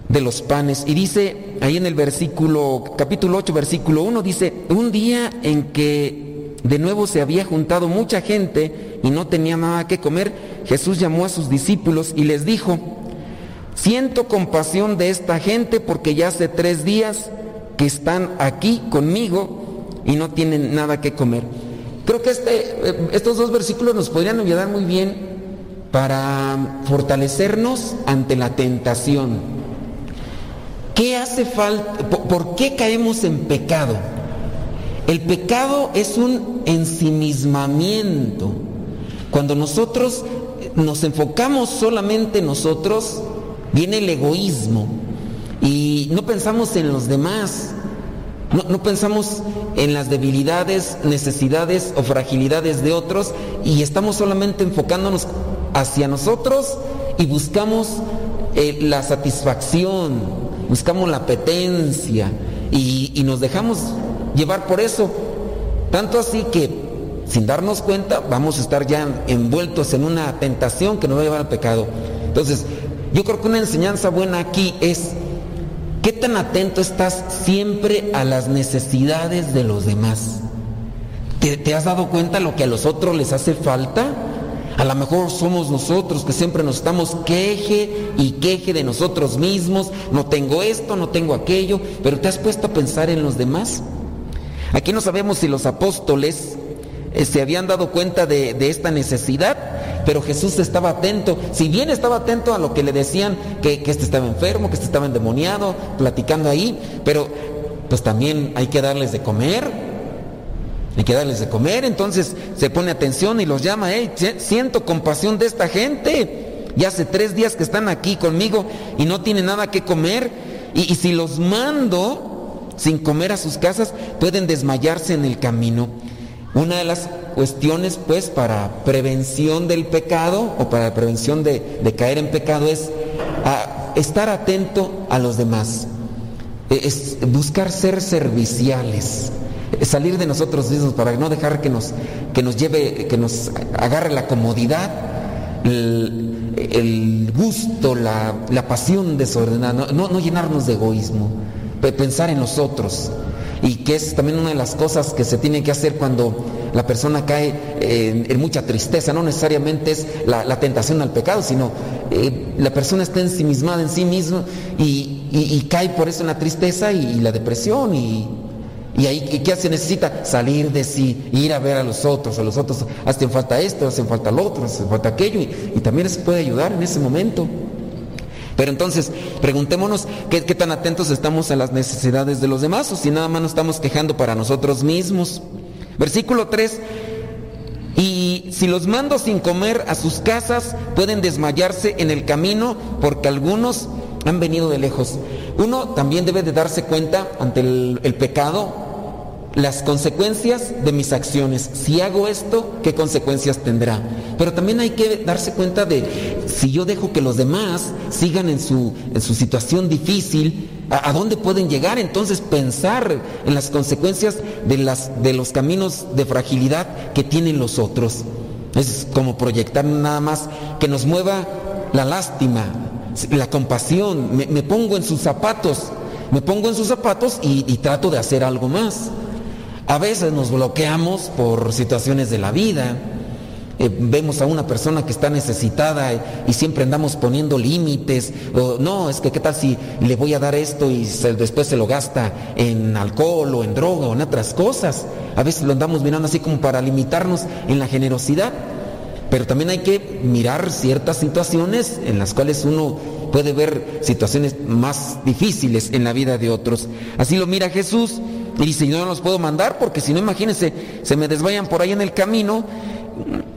de los panes. Y dice ahí en el versículo, capítulo 8, versículo 1, dice, un día en que de nuevo se había juntado mucha gente y no tenía nada que comer, Jesús llamó a sus discípulos y les dijo, siento compasión de esta gente porque ya hace tres días que están aquí conmigo y no tienen nada que comer. Creo que este, eh, estos dos versículos nos podrían ayudar muy bien para fortalecernos ante la tentación. ¿Qué hace falta? ¿Por qué caemos en pecado? El pecado es un ensimismamiento. Cuando nosotros nos enfocamos solamente en nosotros, viene el egoísmo y no pensamos en los demás, no, pensamos en las debilidades, necesidades o fragilidades de otros y estamos solamente enfocándonos hacia nosotros y buscamos eh, la satisfacción, buscamos la apetencia y, y nos dejamos llevar por eso. Tanto así que sin darnos cuenta vamos a estar ya envueltos en una tentación que nos va a llevar al pecado. Entonces, yo creo que una enseñanza buena aquí es, ¿qué tan atento estás siempre a las necesidades de los demás? ¿Te, has dado cuenta lo que a los otros les hace falta? A lo mejor somos nosotros que siempre nos estamos queje y queje de nosotros mismos, no tengo esto, no tengo aquello, pero ¿te has puesto a pensar en los demás? Aquí no sabemos si los apóstoles eh, se habían dado cuenta de, esta necesidad, pero Jesús estaba atento. Si bien estaba atento a lo que le decían, que, que este estaba enfermo, que este estaba endemoniado, platicando ahí, pero pues también hay que darles de comer. Hay que darles de comer, entonces se pone atención y los llama, hey, siento compasión de esta gente. Ya hace tres días que están aquí conmigo y no tienen nada que comer. Y, si los mando sin comer a sus casas, pueden desmayarse en el camino. Una de las cuestiones, pues, para prevención del pecado o para prevención de, caer en pecado es estar atento a los demás, es buscar ser serviciales, salir de nosotros mismos para no dejar que nos, que nos lleve, que nos agarre la comodidad, el, gusto, la, pasión desordenada, no, no llenarnos de egoísmo, pensar en los otros. Y que es también una de las cosas que se tiene que hacer cuando la persona cae en, mucha tristeza, no necesariamente es la, tentación al pecado, sino eh, la persona está ensimismada en sí misma y, cae por eso en la tristeza y, la depresión y, y ahí, ¿qué se necesita? Salir de sí, ir a ver a los otros, a los otros hacen falta esto, hacen falta lo otro, hacen falta aquello, y, también se puede ayudar en ese momento. Pero entonces, preguntémonos ¿qué, tan atentos estamos a las necesidades de los demás o si nada más nos estamos quejando para nosotros mismos. Versículo 3. Y si los mando sin comer a sus casas, pueden desmayarse en el camino porque algunos han venido de lejos. Uno también debe de darse cuenta ante el pecado las consecuencias de mis acciones. Si hago esto, ¿qué consecuencias tendrá? Pero también hay que darse cuenta de si yo dejo que los demás sigan en su, situación difícil, ¿a, dónde pueden llegar? Entonces pensar en las consecuencias de, los caminos de fragilidad que tienen los otros. Es como proyectar nada más que nos mueva la lástima, la compasión. Me, pongo en sus zapatos, me pongo en sus zapatos y trato de hacer algo más. A veces nos bloqueamos por situaciones de la vida. Eh, vemos a una persona que está necesitada y, siempre andamos poniendo límites. O, no, es que qué tal si le voy a dar esto y después se lo gasta en alcohol o en droga o en otras cosas. A veces lo andamos mirando así como para limitarnos en la generosidad. Pero también hay que mirar ciertas situaciones en las cuales uno puede ver situaciones más difíciles en la vida de otros. Así lo mira Jesús y dice, yo no los puedo mandar porque si no, imagínense, se me desvayan por ahí en el camino.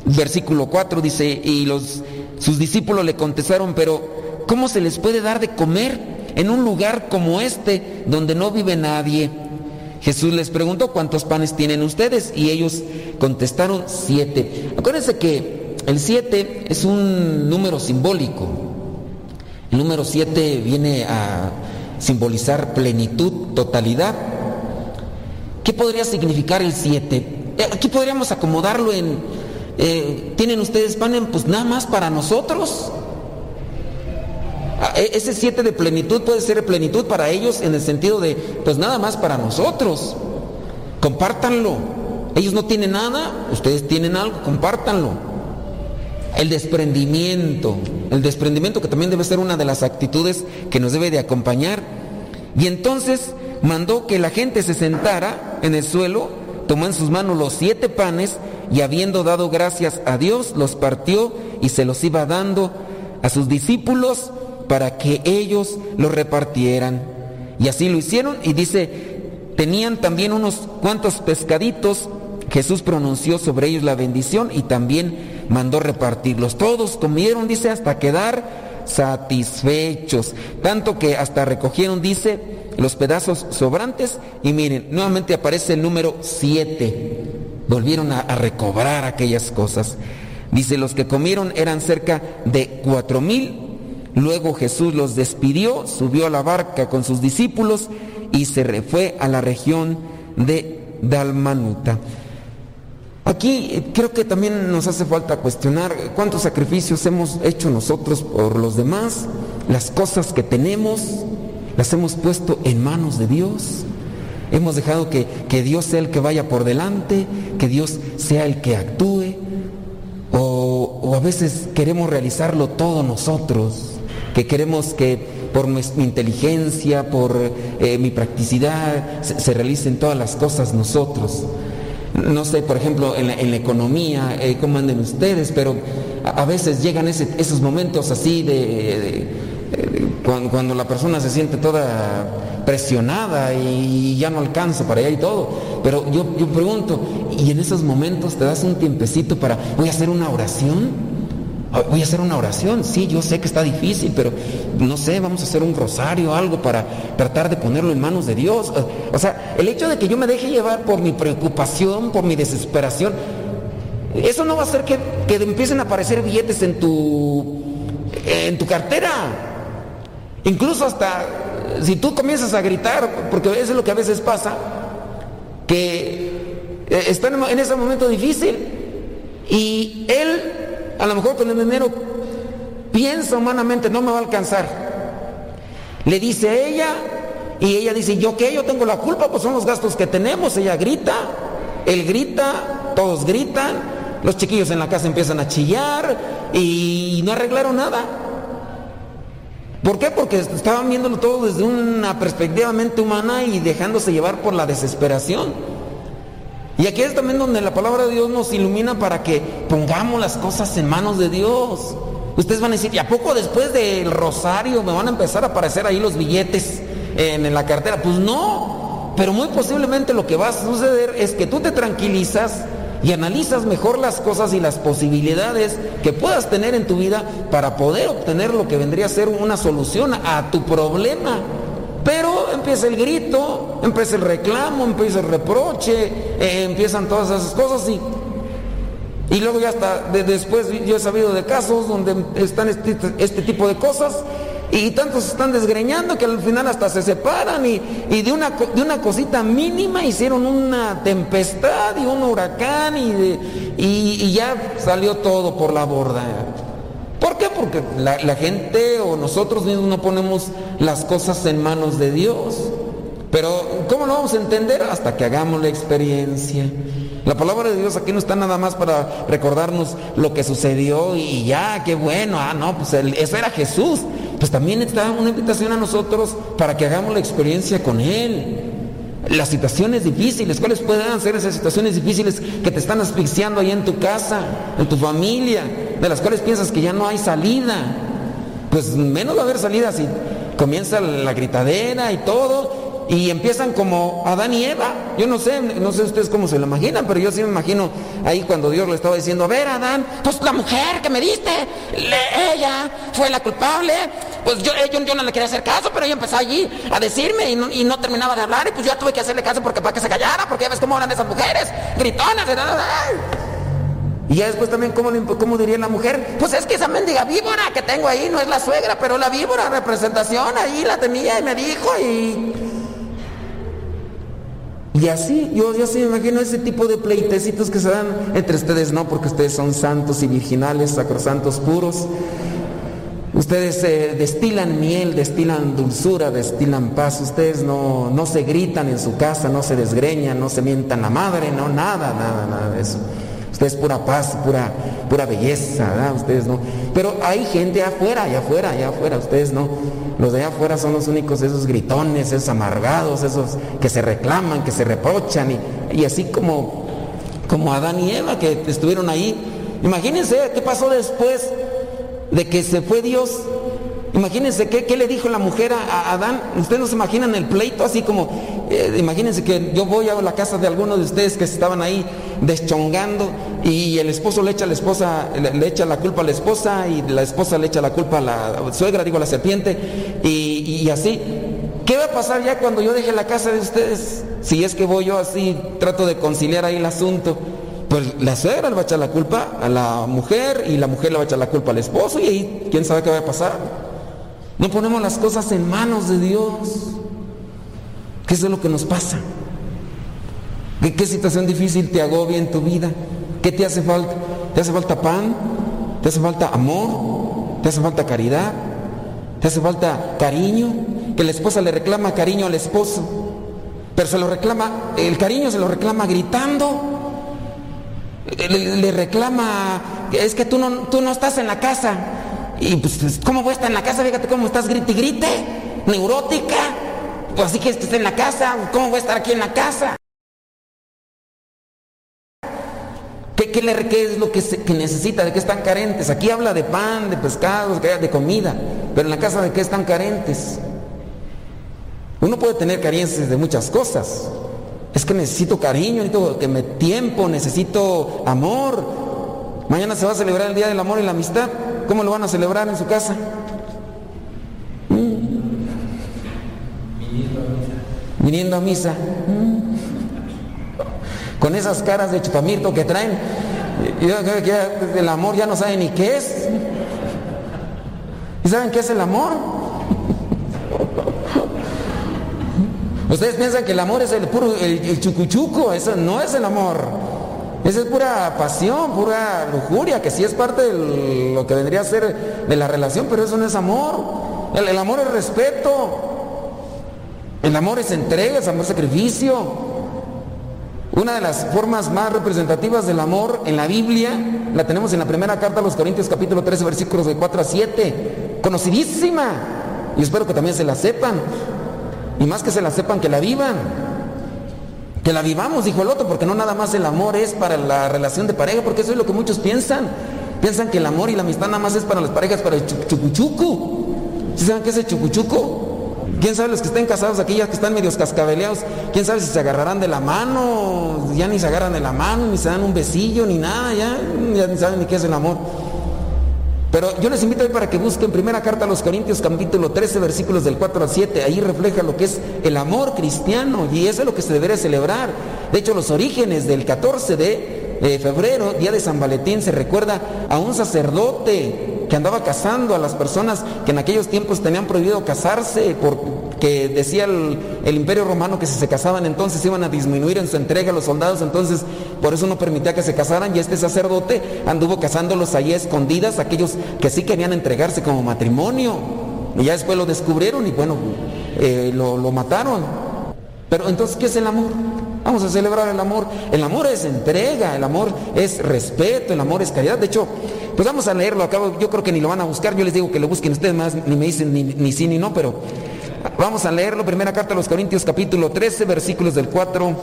Versículo 4 dice, y los, sus discípulos le contestaron, pero ¿cómo se les puede dar de comer en un lugar como este donde no vive nadie? Jesús les preguntó, ¿cuántos panes tienen ustedes? Y ellos contestaron, siete. Acuérdense que el siete es un número simbólico. El número siete viene a simbolizar plenitud, totalidad. ¿Qué podría significar el 7? Eh, aquí podríamos acomodarlo en, eh, ¿tienen ustedes pan? Pues nada más para nosotros. Ah, e, ese 7 de plenitud puede ser plenitud para ellos en el sentido de, pues nada más para nosotros. Compártanlo. Ellos no tienen nada, ustedes tienen algo, compártanlo. El desprendimiento, el desprendimiento que también debe ser una de las actitudes que nos debe de acompañar. Y entonces mandó que la gente se sentara en el suelo, tomó en sus manos los siete panes y habiendo dado gracias a Dios, los partió y se los iba dando a sus discípulos para que ellos los repartieran. Y así lo hicieron y dice, tenían también unos cuantos pescaditos, Jesús pronunció sobre ellos la bendición y también mandó repartirlos. Todos comieron, dice, hasta quedar satisfechos, tanto que hasta recogieron, dice, los pedazos sobrantes y miren, nuevamente aparece el número 7. Volvieron a, a recobrar aquellas cosas. Dice, los que comieron eran cerca de cuatro mil Luego Jesús los despidió, subió a la barca con sus discípulos y se fue a la región de Dalmanuta. Aquí eh, creo que también nos hace falta cuestionar cuántos sacrificios hemos hecho nosotros por los demás, las cosas que tenemos, las hemos puesto en manos de Dios. Hemos dejado que, que Dios sea el que vaya por delante, que Dios sea el que actúe, o, o a veces queremos realizarlo todo nosotros que queremos que por mi inteligencia, por eh, mi practicidad, se, realicen todas las cosas nosotros. No sé, por ejemplo, en la, economía, eh, cómo anden ustedes, pero a, veces llegan esos momentos así de, cuando, la persona se siente toda presionada y ya no alcanza para allá y todo. Pero yo, yo pregunto, ¿y en esos momentos te das un tiempecito para, voy a hacer una oración? Voy a hacer una oración, sí, yo sé que está difícil, pero no sé, vamos a hacer un rosario, algo para tratar de ponerlo en manos de Dios. O sea, el hecho de que yo me deje llevar por mi preocupación, por mi desesperación, eso no va a hacer que, que empiecen a aparecer billetes en tu, en tu cartera. Incluso hasta si tú comienzas a gritar, porque eso es lo que a veces pasa, que eh, están en ese momento difícil y él a lo mejor con el dinero piensa humanamente, no me va a alcanzar. Le dice ella y ella dice, ¿yo qué? Yo tengo la culpa, pues son los gastos que tenemos. Ella grita, él grita, todos gritan, los chiquillos en la casa empiezan a chillar y no arreglaron nada. ¿Por qué? Porque estaban viéndolo todo desde una perspectiva humana y dejándose llevar por la desesperación. Y aquí es también donde la palabra de Dios nos ilumina para que pongamos las cosas en manos de Dios. Ustedes van a decir, ¿y a poco después del rosario me van a empezar a aparecer ahí los billetes en, la cartera? Pues no, pero muy posiblemente lo que va a suceder es que tú te tranquilizas y analizas mejor las cosas y las posibilidades que puedas tener en tu vida para poder obtener lo que vendría a ser una solución a tu problema. Pero empieza el grito, empieza el reclamo, empieza el reproche, eh, empiezan todas esas cosas y, y luego ya hasta después yo he sabido de casos donde están este, este, tipo de cosas y tantos están desgreñando que al final hasta se separan y, de, una, de una cosita mínima hicieron una tempestad y un huracán y, y ya salió todo por la borda. ¿Por qué? Porque la, gente o nosotros mismos no ponemos las cosas en manos de Dios. Pero ¿cómo lo vamos a entender? Hasta que hagamos la experiencia. La palabra de Dios aquí no está nada más para recordarnos lo que sucedió y ya, qué bueno, ah, no, pues eso era Jesús. Pues también está una invitación a nosotros para que hagamos la experiencia con Él. Las situaciones difíciles, ¿cuáles pueden ser esas situaciones difíciles que te están asfixiando ahí en tu casa, en tu familia, de las cuales piensas que ya no hay salida? Pues menos va a haber salida si comienza la gritadera y todo, y empiezan como Adán y Eva. Yo no sé, no sé ustedes cómo se lo imaginan, pero yo sí me imagino ahí cuando Dios le estaba diciendo, a ver Adán, pues la mujer que me diste, ella fue la culpable. Pues yo, yo, no le quería hacer caso, pero ella empezó allí a decirme y no, y no, terminaba de hablar y pues yo tuve que hacerle caso porque para que se callara, porque ya ves cómo hablan esas mujeres, gritonas. Y ya después también, ¿cómo, ¿cómo, diría la mujer? Pues es que esa mendiga víbora que tengo ahí no es la suegra, pero la víbora, representación, ahí la tenía y me dijo y... Y así, yo, yo sí me imagino ese tipo de pleitecitos que se dan entre ustedes, no, porque ustedes son santos y virginales, sacrosantos puros. Ustedes eh, destilan miel, destilan dulzura, destilan paz. Ustedes no, no se gritan en su casa, no se desgreñan, no se mientan la madre, no, nada, nada, nada de eso. Ustedes pura paz, pura, pura belleza, ¿verdad? Ustedes no. Pero hay gente afuera, allá afuera, allá afuera, ustedes no. Los de allá afuera son los únicos, esos gritones, esos amargados, esos que se reclaman, que se reprochan. Y, y así como, como Adán y Eva que estuvieron ahí. Imagínense qué pasó después de que se fue Dios. Imagínense qué, qué le dijo la mujer a, Adán. Ustedes no se imaginan el pleito así como, eh, imagínense que yo voy a la casa de alguno de ustedes que estaban ahí deschongando y el esposo le echa a la esposa, le, echa la culpa a la esposa y la esposa le echa la culpa a la suegra, digo, a la serpiente y, y así. ¿Qué va a pasar ya cuando yo deje la casa de ustedes? Si es que voy yo así, trato de conciliar ahí el asunto pues la suegra le va a echar la culpa a la mujer y la mujer le va a echar la culpa al esposo y ahí quién sabe qué va a pasar. No ponemos las cosas en manos de Dios. ¿Qué es lo que nos pasa? ¿Qué, ¿Qué situación difícil te agobia en tu vida? ¿Qué te hace falta? ¿Te hace falta pan? ¿Te hace falta amor? ¿Te hace falta caridad? ¿Te hace falta cariño? Que la esposa le reclama cariño al esposo, pero se lo reclama, el cariño se lo reclama gritando le, reclama, es que tú no, tú no estás en la casa. Y pues, pues, ¿cómo voy a estar en la casa? Fíjate cómo estás grite y grite, neurótica. Pues así que estés en la casa, ¿cómo voy a estar aquí en la casa? ¿Qué, qué, le, qué es lo que, que, necesita? ¿De qué están carentes? Aquí habla de pan, de pescados, de comida, pero en la casa de qué están carentes. Uno puede tener carencias de muchas cosas, es que necesito cariño, necesito que me tiempo, necesito amor. Mañana se va a celebrar el Día del Amor y la Amistad. ¿Cómo lo van a celebrar en su casa? Mm. Viniendo a misa. Mm. Con esas caras de chupamirto que traen. el amor ya no sabe ni qué es. ¿Y saben qué es el amor? *laughs* Ustedes piensan que el amor es el puro, el, chucuchuco, eso no es el amor. Esa es pura pasión, pura lujuria, que sí es parte de lo que vendría a ser de la relación, pero eso no es amor. El, amor es respeto. El amor es entrega, es amor sacrificio. Una de las formas más representativas del amor en la Biblia la tenemos en la primera carta a los Corintios capítulo 13 versículos de 4 a 7. Conocidísima. Y espero que también se la sepan. Y más que se la sepan, que la vivan. Que la vivamos, dijo el otro, porque no nada más el amor es para la relación de pareja, porque eso es lo que muchos piensan. Piensan que el amor y la amistad nada más es para las parejas, para el chucuchucu. ¿Sí saben qué es el chucuchucu? ¿Quién sabe los que estén casados aquí, ya que están medios cascabeleados? ¿Quién sabe si se agarrarán de la mano? Ya ni se agarran de la mano, ni se dan un besillo, ni nada, ya, ya ni saben ni qué es el amor. Pero yo les invito para que busquen primera carta a los Corintios capítulo 13 versículos del 4 al 7. Ahí refleja lo que es el amor cristiano y eso es lo que se debería celebrar. De hecho, los orígenes del 14 de eh, febrero, día de San Valentín, se recuerda a un sacerdote que andaba casando a las personas que en aquellos tiempos tenían prohibido casarse porque decía el, imperio romano que si se casaban entonces iban a disminuir en su entrega a los soldados, entonces por eso no permitía que se casaran y este sacerdote anduvo casándolos ahí escondidas, aquellos que sí querían entregarse como matrimonio. Y ya después lo descubrieron y bueno, eh, lo, lo mataron. Pero entonces, ¿qué es el amor? Vamos a celebrar el amor. El amor es entrega, el amor es respeto, el amor es caridad. De hecho, pues vamos a leerlo. Acabo, yo creo que ni lo van a buscar. Yo les digo que lo busquen ustedes más, ni me dicen ni, ni sí ni no, pero vamos a leerlo. Primera carta a los Corintios, capítulo 13, versículos del 4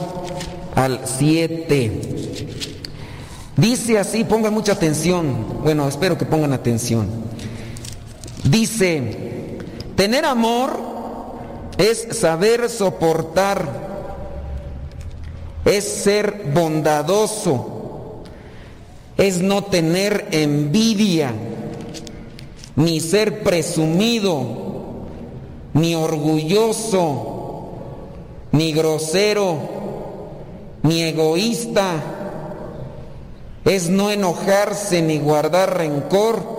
al 7. Dice así, pongan mucha atención. Bueno, espero que pongan atención. Dice, tener amor es saber soportar es ser bondadoso, es no tener envidia, ni ser presumido, ni orgulloso, ni grosero, ni egoísta, es no enojarse ni guardar rencor,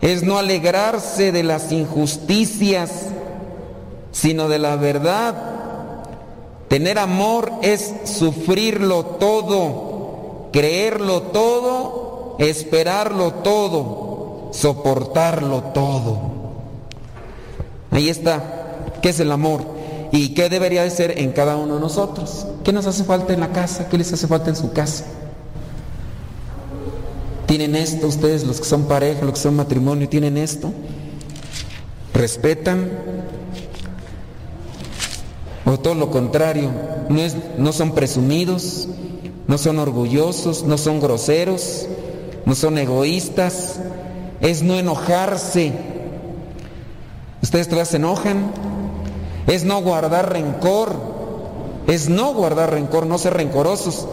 es no alegrarse de las injusticias, sino de la verdad. Tener amor es sufrirlo todo, creerlo todo, esperarlo todo, soportarlo todo. Ahí está, ¿qué es el amor? ¿Y qué debería de ser en cada uno de nosotros? ¿Qué nos hace falta en la casa? ¿Qué les hace falta en su casa? ¿Tienen esto ustedes, los que son pareja, los que son matrimonio, tienen esto? ¿Respetan? O todo lo contrario, no, es, no son presumidos, no son orgullosos, no son groseros, no son egoístas, es no enojarse. ¿Ustedes todavía se enojan? Es no guardar rencor, es no guardar rencor, no ser rencorosos.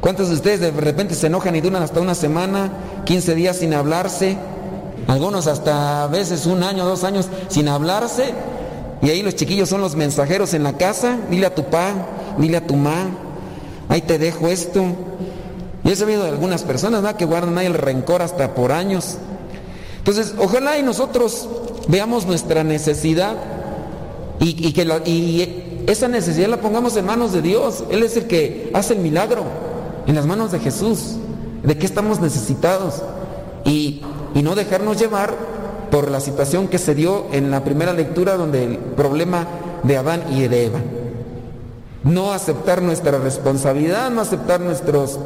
¿Cuántos de ustedes de repente se enojan y duran hasta una semana, 15 días sin hablarse? Algunos hasta a veces un año, dos años sin hablarse. Y ahí los chiquillos son los mensajeros en la casa. Dile a tu pa, dile a tu ma, ahí te dejo esto. Y he sabido de algunas personas ¿verdad? que guardan ahí el rencor hasta por años. Entonces, ojalá y nosotros veamos nuestra necesidad y, que y esa necesidad la pongamos en manos de Dios. Él es el que hace el milagro en las manos de Jesús, de qué estamos necesitados y, no dejarnos llevar por la situación que se dio en la primera lectura donde el problema de Adán y de Eva. No aceptar nuestra responsabilidad, no aceptar nuestros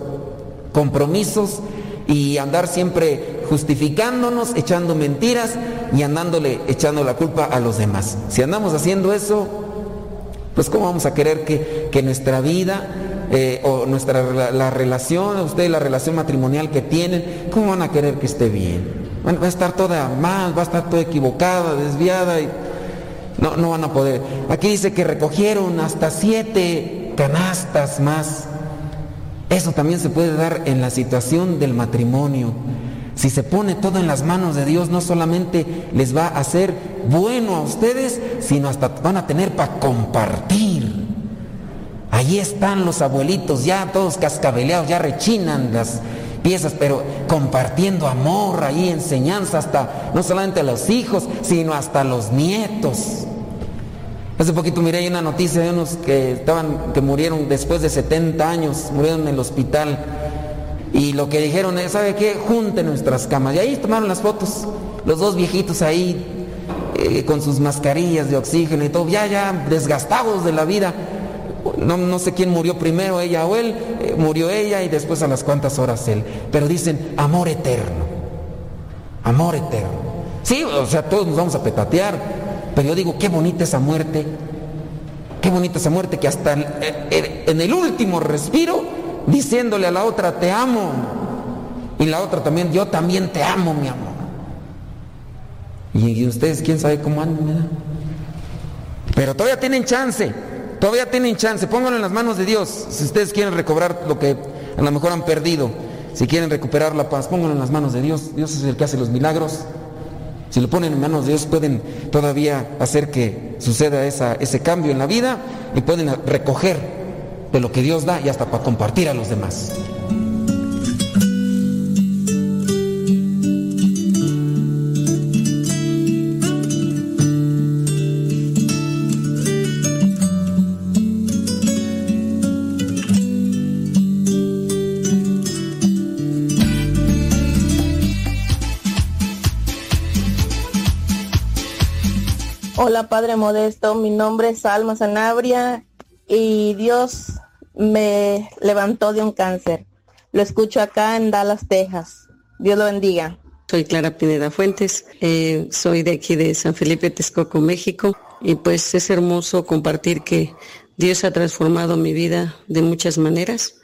compromisos y andar siempre justificándonos, echando mentiras y andándole echando la culpa a los demás. Si andamos haciendo eso, pues ¿cómo vamos a querer que, que nuestra vida eh, o nuestra la, relación, ustedes la relación matrimonial que tienen, ¿cómo van a querer que esté bien? va a estar toda mal, va a estar toda equivocada, desviada y no, no van a poder. Aquí dice que recogieron hasta siete canastas más. Eso también se puede dar en la situación del matrimonio. Si se pone todo en las manos de Dios, no solamente les va a hacer bueno a ustedes, sino hasta van a tener para compartir. Allí están los abuelitos ya todos cascabeleados, ya rechinan las piezas, pero compartiendo amor, ahí enseñanza hasta no solamente a los hijos, sino hasta a los nietos. Hace poquito miré una noticia de unos que estaban, que murieron después de 70 años, murieron en el hospital. Y lo que dijeron es, ¿sabe qué? Junten nuestras camas. Y ahí tomaron las fotos, los dos viejitos ahí, eh, con sus mascarillas de oxígeno y todo, ya, ya desgastados de la vida no, sé quién murió primero, ella o él, eh, murió ella y después a las cuantas horas él. Pero dicen amor eterno, amor eterno. Sí, o sea, todos nos vamos a petatear, pero yo digo, qué bonita esa muerte, qué bonita esa muerte que hasta en el último respiro, diciéndole a la otra, te amo. Y la otra también, yo también te amo, mi amor. Y, ustedes, quién sabe cómo andan, Pero todavía tienen chance. Todavía tienen chance, pónganlo en las manos de Dios. Si ustedes quieren recobrar lo que a lo mejor han perdido, si quieren recuperar la paz, pónganlo en las manos de Dios. Dios es el que hace los milagros. Si lo ponen en manos de Dios, pueden todavía hacer que suceda ese cambio en la vida y pueden recoger de lo que Dios da y hasta para compartir a los demás. Padre Modesto, mi nombre es Alma Sanabria y Dios me levantó de un cáncer. Lo escucho acá en Dallas, Texas. Dios lo bendiga. Soy Clara Pineda Fuentes, eh, soy de aquí de San Felipe, Texcoco, México, y pues es hermoso compartir que Dios ha transformado mi vida de muchas maneras.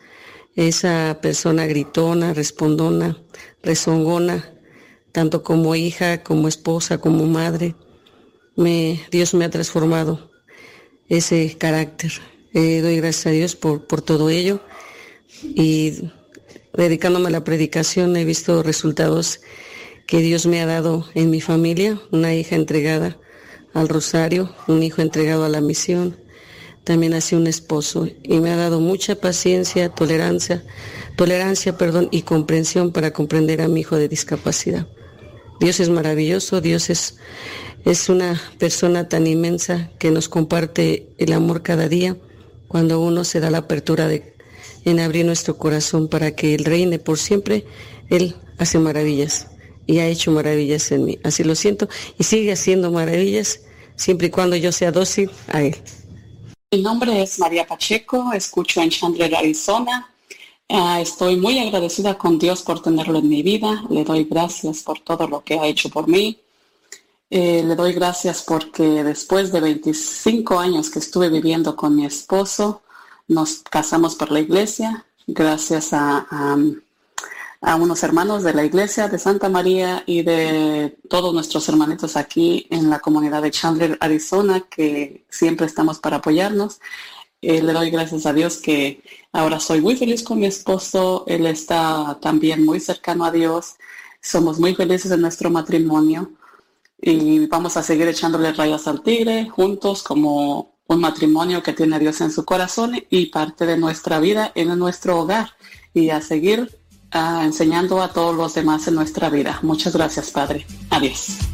Esa persona gritona, respondona, rezongona, tanto como hija, como esposa, como madre, Dios me ha transformado ese carácter. Eh, doy gracias a Dios por, por todo ello y dedicándome a la predicación he visto resultados que Dios me ha dado en mi familia, una hija entregada al rosario, un hijo entregado a la misión, también sido un esposo y me ha dado mucha paciencia, tolerancia, tolerancia, perdón, y comprensión para comprender a mi hijo de discapacidad. Dios es maravilloso, Dios es, es una persona tan inmensa que nos comparte el amor cada día cuando uno se da la apertura de, en abrir nuestro corazón para que Él reine por siempre, Él hace maravillas y ha hecho maravillas en mí. Así lo siento y sigue haciendo maravillas siempre y cuando yo sea dócil a Él. Mi nombre es María Pacheco, escucho en Chandler, Arizona. Ah, estoy muy agradecida con Dios por tenerlo en mi vida. Le doy gracias por todo lo que ha hecho por mí. Eh, le doy gracias porque después de 25 años que estuve viviendo con mi esposo, nos casamos por la iglesia, gracias a, a unos hermanos de la iglesia de Santa María y de todos nuestros hermanitos aquí en la comunidad de Chandler, Arizona, que siempre estamos para apoyarnos. Eh, le doy gracias a Dios que ahora soy muy feliz con mi esposo. Él está también muy cercano a Dios. Somos muy felices en nuestro matrimonio y vamos a seguir echándole rayas al tigre juntos como un matrimonio que tiene a Dios en su corazón y parte de nuestra vida en nuestro hogar y a seguir enseñando a todos los demás en nuestra vida. Muchas gracias, Padre. Adiós.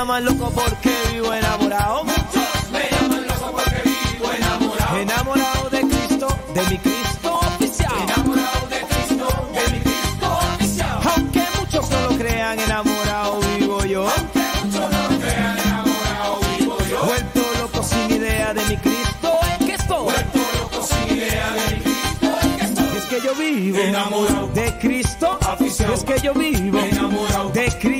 Llaman loco porque vivo enamorado. Muchos me llaman loco porque vivo enamorado. Enamorado de Cristo, de mi Cristo oficial. Enamorado de Cristo, de mi Cristo oficial. Aunque muchos no lo crean, enamorado vivo yo. Aunque muchos no lo crean, enamorado vivo yo. Vuelto loco sin idea de mi Cristo en que estoy. Vuelto loco sin idea de mi Cristo en que estoy. Es que yo vivo Enamorado. de Cristo. Afición. Es que yo vivo Enamorado. de Cristo.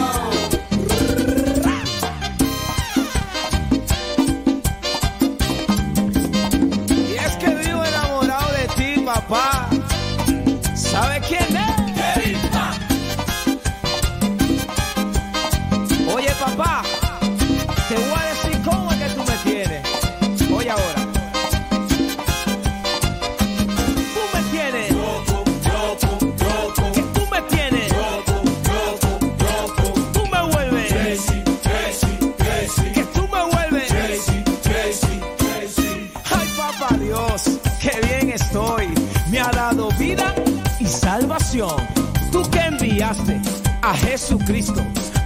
Tú que enviaste a Jesucristo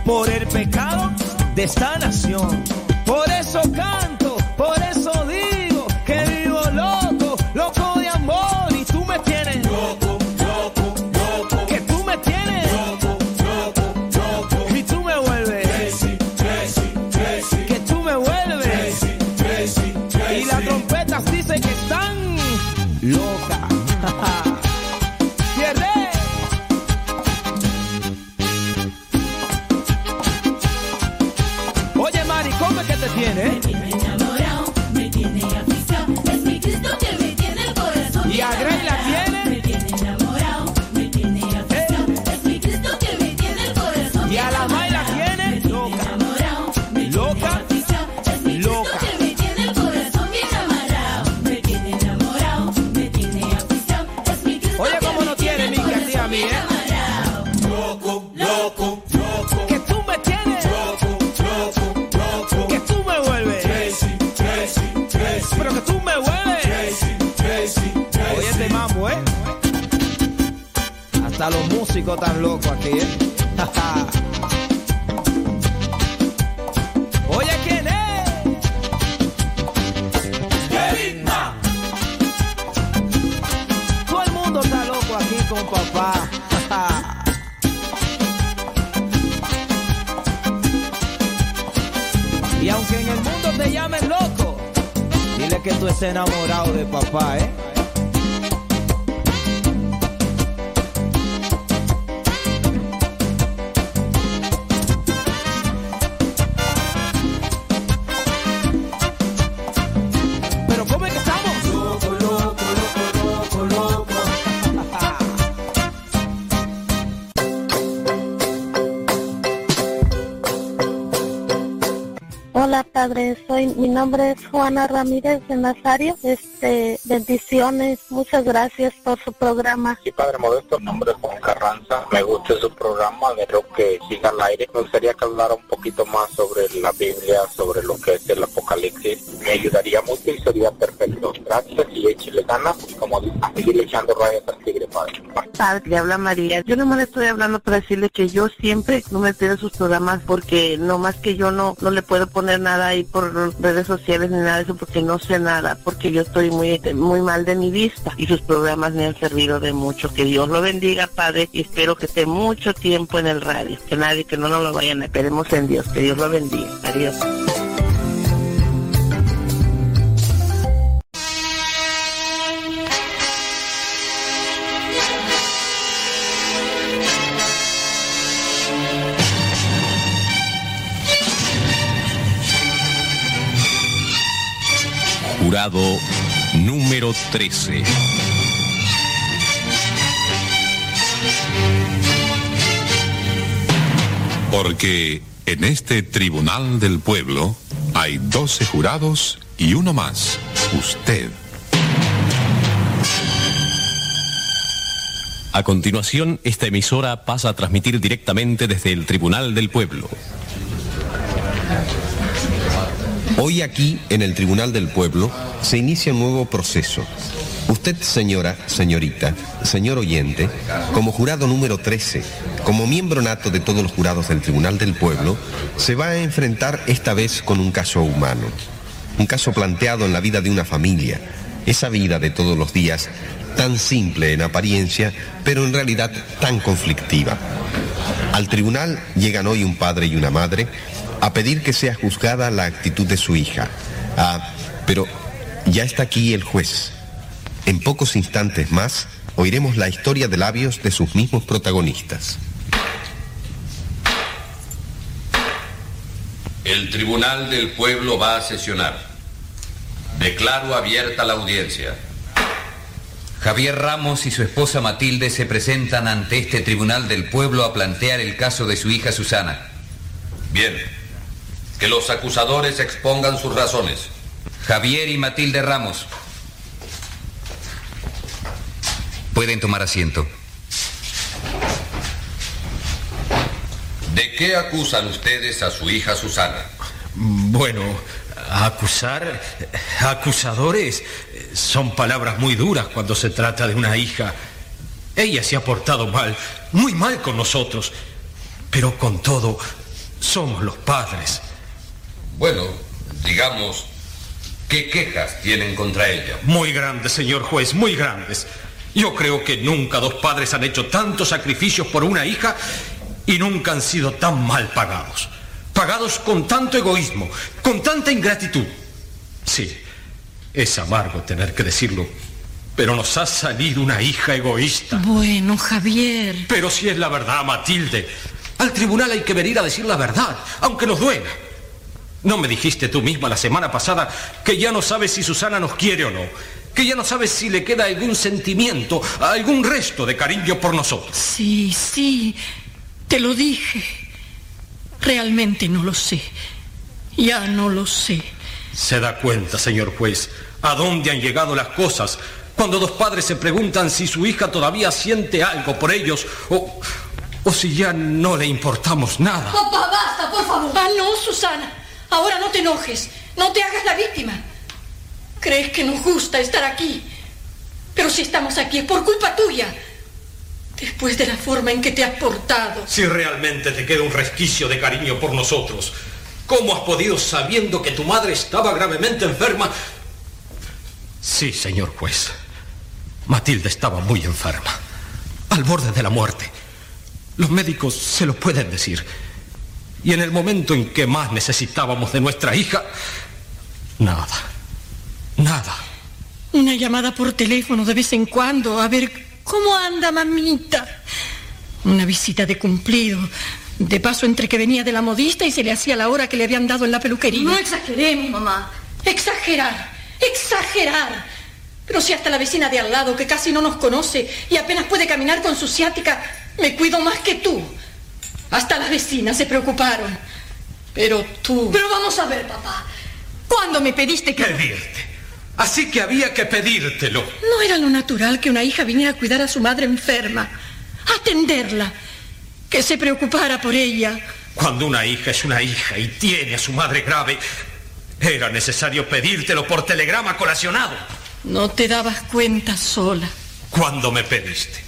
por el pecado de esta nación. Por eso canto, tiene? Tan locos aquí, ¿eh? Nombre es Juana Ramírez de Nazario. Este, bendiciones, muchas gracias por su programa. Sí, Padre Modesto, mi nombre es Juan Carranza. Me gusta su programa, espero que siga al aire. Me gustaría que hablara un poquito más sobre la Biblia, sobre lo que es el Apocalipsis. Me ayudaría mucho y sería perfecto. Gracias y échale ganas, como dice, seguir echando rayas al tigre, Padre. Padre, le habla María. Yo nomás le estoy hablando para decirle que yo siempre no me pierdo sus programas porque no más que yo no, no le puedo poner nada ahí por redes sociales ni nada de eso porque no sé nada, porque yo estoy muy, muy mal de mi vista y sus programas me han servido de mucho. Que Dios lo bendiga, Padre, y espero que esté mucho tiempo en el radio. Que nadie, que no nos lo vayan esperemos en Dios. Que Dios lo bendiga. Adiós. Jurado número 13. Porque en este tribunal del pueblo hay 12 jurados y uno más, usted. A continuación, esta emisora pasa a transmitir directamente desde el Tribunal del Pueblo. Hoy aquí, en el Tribunal del Pueblo, se inicia un nuevo proceso. Usted, señora, señorita, señor oyente, como jurado número 13, como miembro nato de todos los jurados del Tribunal del Pueblo, se va a enfrentar esta vez con un caso humano. Un caso planteado en la vida de una familia, esa vida de todos los días, tan simple en apariencia, pero en realidad tan conflictiva. Al tribunal llegan hoy un padre y una madre a pedir que sea juzgada la actitud de su hija. Ah, pero ya está aquí el juez. En pocos instantes más oiremos la historia de labios de sus mismos protagonistas. El Tribunal del Pueblo va a sesionar. Declaro abierta la audiencia. Javier Ramos y su esposa Matilde se presentan ante este Tribunal del Pueblo a plantear el caso de su hija Susana. Bien. Que los acusadores expongan sus razones. Javier y Matilde Ramos. Pueden tomar asiento. ¿De qué acusan ustedes a su hija Susana? Bueno, acusar, acusadores, son palabras muy duras cuando se trata de una hija. Ella se ha portado mal, muy mal con nosotros, pero con todo, somos los padres. Bueno, digamos, ¿qué quejas tienen contra ella? Muy grandes, señor juez, muy grandes. Yo creo que nunca dos padres han hecho tantos sacrificios por una hija y nunca han sido tan mal pagados. Pagados con tanto egoísmo, con tanta ingratitud. Sí, es amargo tener que decirlo, pero nos ha salido una hija egoísta. Bueno, Javier. Pero si es la verdad, Matilde, al tribunal hay que venir a decir la verdad, aunque nos duela. ¿No me dijiste tú misma la semana pasada que ya no sabes si Susana nos quiere o no? Que ya no sabes si le queda algún sentimiento, algún resto de cariño por nosotros. Sí, sí, te lo dije. Realmente no lo sé. Ya no lo sé. Se da cuenta, señor juez, a dónde han llegado las cosas cuando dos padres se preguntan si su hija todavía siente algo por ellos o, o si ya no le importamos nada. Papá, basta, por favor. Ah, no, Susana. Ahora no te enojes. No te hagas la víctima. Crees que nos gusta estar aquí. Pero si estamos aquí es por culpa tuya. Después de la forma en que te has portado. Si realmente te queda un resquicio de cariño por nosotros, ¿cómo has podido sabiendo que tu madre estaba gravemente enferma? Sí, señor juez. Matilde estaba muy enferma, al borde de la muerte. Los médicos se lo pueden decir. Y en el momento en que más necesitábamos de nuestra hija, nada, Nada. Una llamada por teléfono de vez en cuando a ver cómo anda mamita. Una visita de cumplido. De paso entre que venía de la modista y se le hacía la hora que le habían dado en la peluquería. No exageremos, mamá. Exagerar. Exagerar. Pero si hasta la vecina de al lado, que casi no nos conoce y apenas puede caminar con su ciática, me cuido más que tú. Hasta las vecinas se preocuparon. Pero tú... Pero vamos a ver, papá. ¿Cuándo me pediste que... Pedirte. Así que había que pedírtelo. No era lo natural que una hija viniera a cuidar a su madre enferma, atenderla, que se preocupara por ella. Cuando una hija es una hija y tiene a su madre grave, era necesario pedírtelo por telegrama colacionado. No te dabas cuenta sola. Cuando me pediste.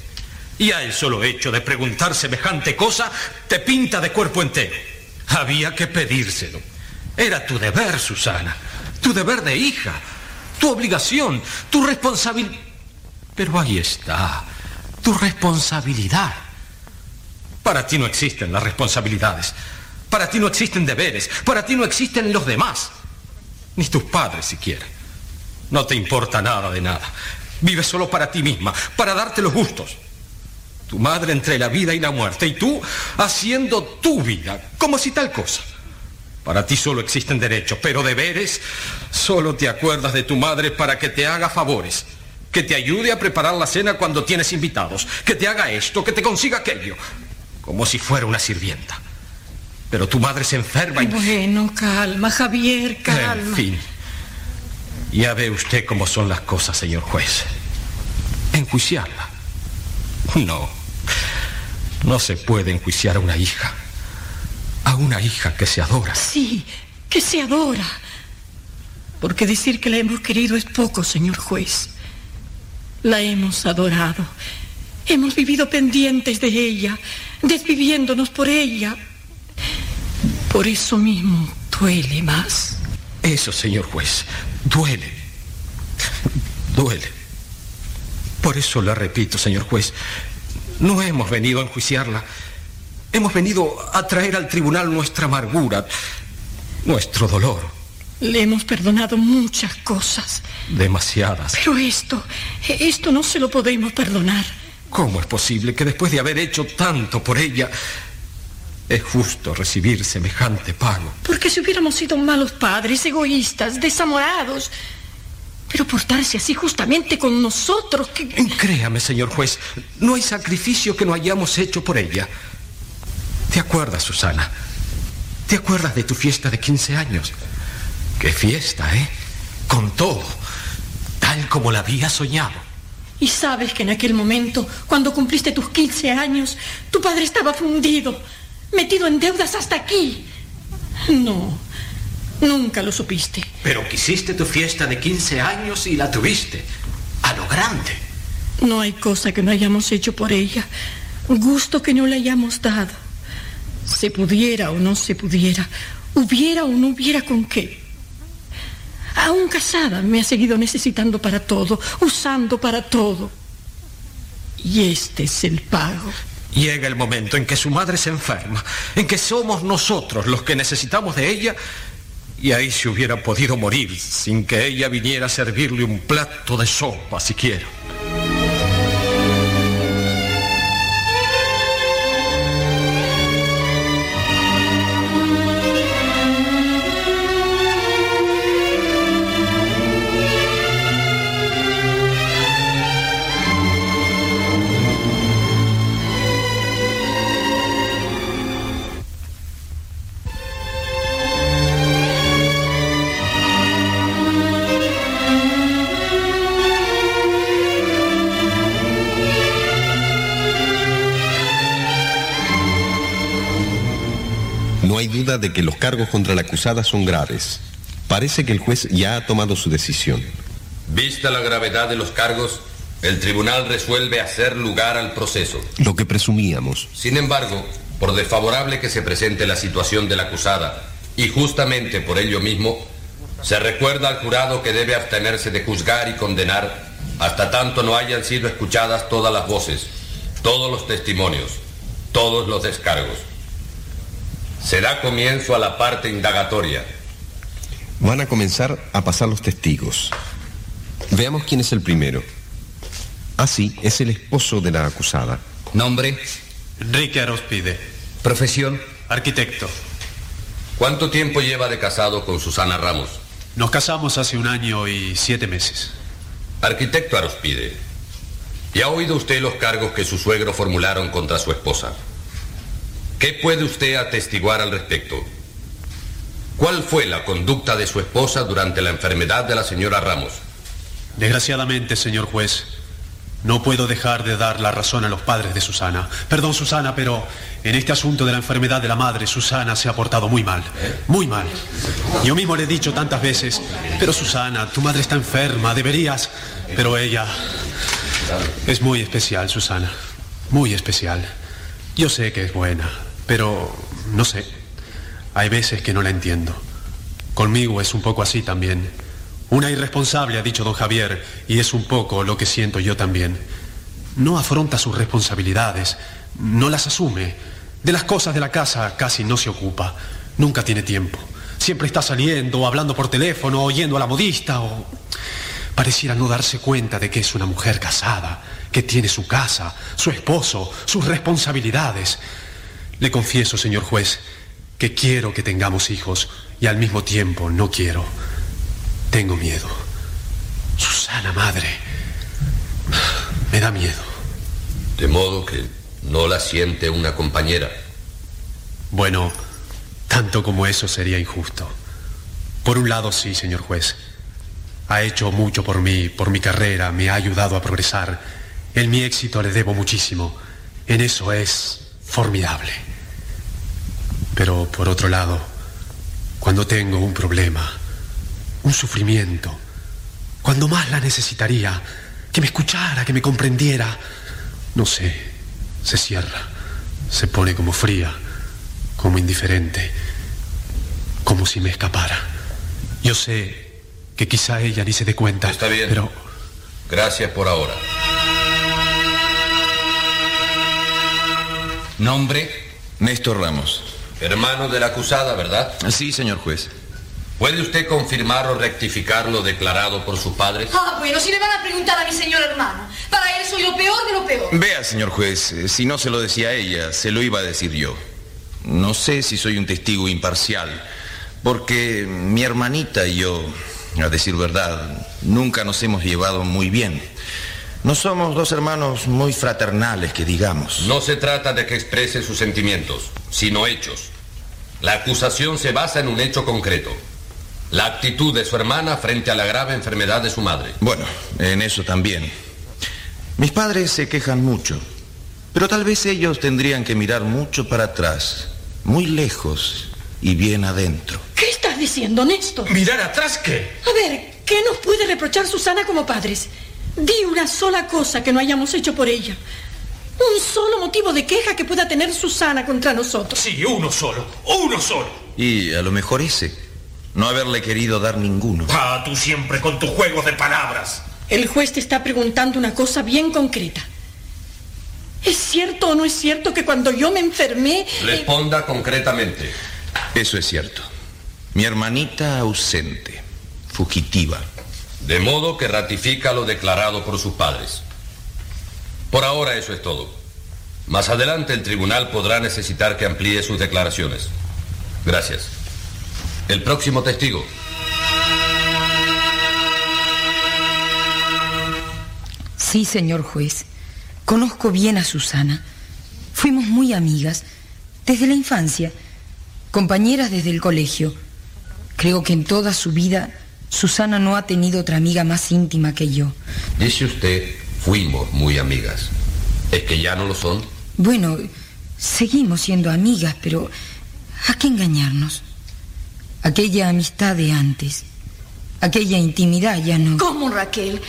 Y a el solo hecho de preguntar semejante cosa te pinta de cuerpo entero. Había que pedírselo. Era tu deber, Susana. Tu deber de hija. Tu obligación. Tu responsabilidad. Pero ahí está. Tu responsabilidad. Para ti no existen las responsabilidades. Para ti no existen deberes. Para ti no existen los demás. Ni tus padres siquiera. No te importa nada de nada. Vives solo para ti misma, para darte los gustos. Tu madre entre la vida y la muerte y tú haciendo tu vida, como si tal cosa. Para ti solo existen derechos, pero deberes, solo te acuerdas de tu madre para que te haga favores, que te ayude a preparar la cena cuando tienes invitados, que te haga esto, que te consiga aquello, como si fuera una sirvienta. Pero tu madre se enferma y... Bueno, calma, Javier, calma. En fin. Ya ve usted cómo son las cosas, señor juez. Enjuiciarla. No. No se puede enjuiciar a una hija. A una hija que se adora. Sí, que se adora. Porque decir que la hemos querido es poco, señor juez. La hemos adorado. Hemos vivido pendientes de ella, desviviéndonos por ella. Por eso mismo duele más. Eso, señor juez, duele. Duele. Por eso le repito, señor juez, no hemos venido a enjuiciarla. Hemos venido a traer al tribunal nuestra amargura, nuestro dolor. Le hemos perdonado muchas cosas. Demasiadas. Pero esto, esto no se lo podemos perdonar. ¿Cómo es posible que después de haber hecho tanto por ella, es justo recibir semejante pago? Porque si hubiéramos sido malos padres, egoístas, desamorados, pero portarse así justamente con nosotros, que... Créame, señor juez, no hay sacrificio que no hayamos hecho por ella. ¿Te acuerdas, Susana? ¿Te acuerdas de tu fiesta de 15 años? Qué fiesta, ¿eh? Con todo, tal como la había soñado. Y sabes que en aquel momento, cuando cumpliste tus 15 años, tu padre estaba fundido, metido en deudas hasta aquí. No, nunca lo supiste. Pero quisiste tu fiesta de 15 años y la tuviste, a lo grande. No hay cosa que no hayamos hecho por ella, gusto que no le hayamos dado. Se pudiera o no se pudiera, hubiera o no hubiera con qué. Aún casada me ha seguido necesitando para todo, usando para todo. Y este es el pago. Llega el momento en que su madre se enferma, en que somos nosotros los que necesitamos de ella, y ahí se hubiera podido morir sin que ella viniera a servirle un plato de sopa siquiera. De que los cargos contra la acusada son graves. Parece que el juez ya ha tomado su decisión. Vista la gravedad de los cargos, el tribunal resuelve hacer lugar al proceso. Lo que presumíamos. Sin embargo, por desfavorable que se presente la situación de la acusada, y justamente por ello mismo, se recuerda al jurado que debe abstenerse de juzgar y condenar hasta tanto no hayan sido escuchadas todas las voces, todos los testimonios, todos los descargos. Se da comienzo a la parte indagatoria. Van a comenzar a pasar los testigos. Veamos quién es el primero. Ah, sí, es el esposo de la acusada. ¿Nombre? Enrique Arospide. ¿Profesión? Arquitecto. ¿Cuánto tiempo lleva de casado con Susana Ramos? Nos casamos hace un año y siete meses. Arquitecto Arospide, ¿y ha oído usted los cargos que su suegro formularon contra su esposa? ¿Qué puede usted atestiguar al respecto? ¿Cuál fue la conducta de su esposa durante la enfermedad de la señora Ramos? Desgraciadamente, señor juez, no puedo dejar de dar la razón a los padres de Susana. Perdón, Susana, pero en este asunto de la enfermedad de la madre, Susana se ha portado muy mal. Muy mal. Yo mismo le he dicho tantas veces, pero Susana, tu madre está enferma, deberías... Pero ella es muy especial, Susana. Muy especial. Yo sé que es buena, pero no sé. Hay veces que no la entiendo. Conmigo es un poco así también. Una irresponsable, ha dicho don Javier, y es un poco lo que siento yo también. No afronta sus responsabilidades, no las asume. De las cosas de la casa casi no se ocupa. Nunca tiene tiempo. Siempre está saliendo, hablando por teléfono, oyendo a la modista, o... Pareciera no darse cuenta de que es una mujer casada, que tiene su casa, su esposo, sus responsabilidades. Le confieso, señor juez, que quiero que tengamos hijos y al mismo tiempo no quiero. Tengo miedo. Susana, madre. Me da miedo. De modo que no la siente una compañera. Bueno, tanto como eso sería injusto. Por un lado, sí, señor juez. Ha hecho mucho por mí, por mi carrera, me ha ayudado a progresar. En mi éxito le debo muchísimo. En eso es formidable. Pero por otro lado, cuando tengo un problema, un sufrimiento, cuando más la necesitaría, que me escuchara, que me comprendiera, no sé, se cierra, se pone como fría, como indiferente, como si me escapara. Yo sé que quizá ella ni se dé cuenta. Está bien. Pero Gracias por ahora. ¿Nombre? Néstor Ramos. Hermano de la acusada, ¿verdad? Sí, señor juez. ¿Puede usted confirmar o rectificar lo declarado por sus padres? Ah, bueno, si le van a preguntar a mi señor hermano. Para él soy lo peor de lo peor. Vea, señor juez, eh, si no se lo decía ella, se lo iba a decir yo. No sé si soy un testigo imparcial, porque mi hermanita y yo, a decir verdad, nunca nos hemos llevado muy bien. No somos dos hermanos muy fraternales, que digamos. No se trata de que exprese sus sentimientos, sino hechos. La acusación se basa en un hecho concreto. La actitud de su hermana frente a la grave enfermedad de su madre. Bueno, en eso también. Mis padres se quejan mucho, pero tal vez ellos tendrían que mirar mucho para atrás, muy lejos y bien adentro. ¿Qué estás diciendo, Néstor? ¿Mirar atrás qué? A ver, ¿qué nos puede reprochar Susana como padres? Di una sola cosa que no hayamos hecho por ella. Un solo motivo de queja que pueda tener Susana contra nosotros. Sí, uno solo, uno solo. Y a lo mejor ese, no haberle querido dar ninguno. Ah, tú siempre con tus juegos de palabras. El juez te está preguntando una cosa bien concreta. ¿Es cierto o no es cierto que cuando yo me enfermé... eh, Responda concretamente. Eso es cierto. Mi hermanita ausente, fugitiva. De modo que ratifica lo declarado por sus padres. Por ahora eso es todo. Más adelante el tribunal podrá necesitar que amplíe sus declaraciones. Gracias. El próximo testigo. Sí, señor juez. Conozco bien a Susana. Fuimos muy amigas desde la infancia, compañeras desde el colegio. Creo que en toda su vida Susana no ha tenido otra amiga más íntima que yo. Dice usted, fuimos muy amigas. ¿Es que ya no lo son? Bueno, seguimos siendo amigas, pero ¿a qué engañarnos? Aquella amistad de antes, aquella intimidad ya no. ¿Cómo, Raquel?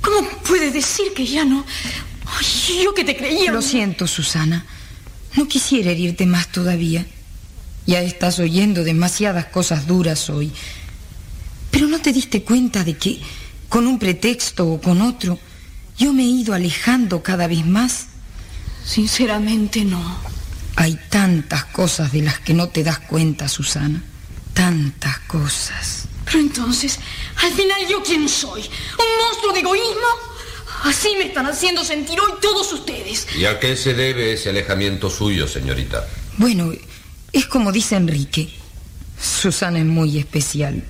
¿Cómo puedes decir que ya no? Ay, yo que te creía. Lo siento, Susana. No quisiera herirte más todavía. Ya estás oyendo demasiadas cosas duras hoy. Pero no te diste cuenta de que, con un pretexto o con otro, yo me he ido alejando cada vez más. Sinceramente no. Hay tantas cosas de las que no te das cuenta, Susana. Tantas cosas. Pero entonces, al final yo quién soy? ¿Un monstruo de egoísmo? Así me están haciendo sentir hoy todos ustedes. ¿Y a qué se debe ese alejamiento suyo, señorita? Bueno, es como dice Enrique. Susana es muy especial.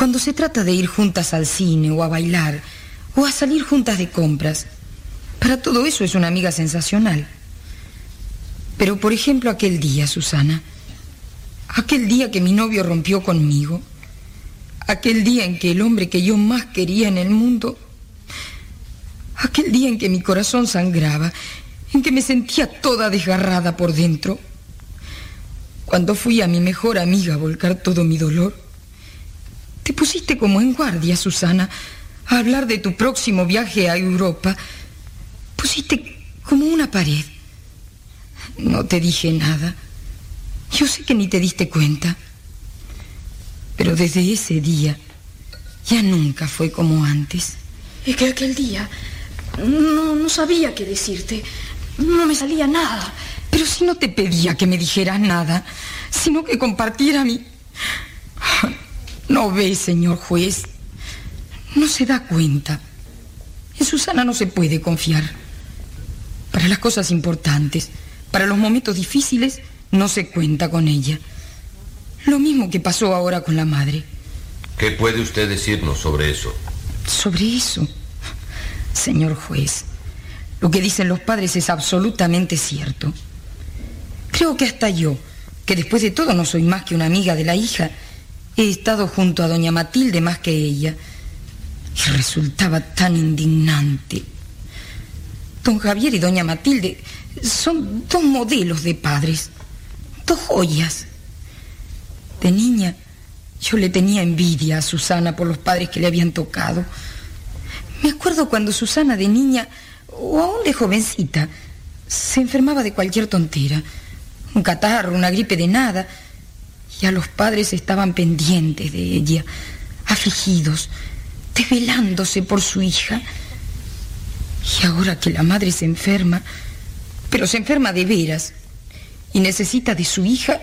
Cuando se trata de ir juntas al cine o a bailar o a salir juntas de compras, para todo eso es una amiga sensacional. Pero por ejemplo aquel día, Susana, aquel día que mi novio rompió conmigo, aquel día en que el hombre que yo más quería en el mundo, aquel día en que mi corazón sangraba, en que me sentía toda desgarrada por dentro, cuando fui a mi mejor amiga a volcar todo mi dolor, te pusiste como en guardia, Susana, a hablar de tu próximo viaje a Europa. Pusiste como una pared. No te dije nada. Yo sé que ni te diste cuenta. Pero desde ese día ya nunca fue como antes. Es que aquel día no, no sabía qué decirte. No me salía nada. Pero si no te pedía que me dijeras nada, sino que compartiera mi... No ve, señor juez. No se da cuenta. En Susana no se puede confiar. Para las cosas importantes, para los momentos difíciles, no se cuenta con ella. Lo mismo que pasó ahora con la madre. ¿Qué puede usted decirnos sobre eso? Sobre eso, señor juez, lo que dicen los padres es absolutamente cierto. Creo que hasta yo, que después de todo no soy más que una amiga de la hija, he estado junto a doña Matilde más que ella. Y resultaba tan indignante. Don Javier y doña Matilde son dos modelos de padres, dos joyas. De niña yo le tenía envidia a Susana por los padres que le habían tocado. Me acuerdo cuando Susana de niña, o aún de jovencita, se enfermaba de cualquier tontera, un catarro, una gripe de nada, y a los padres estaban pendientes de ella, afligidos, desvelándose por su hija. Y ahora que la madre se enferma, pero se enferma de veras, y necesita de su hija,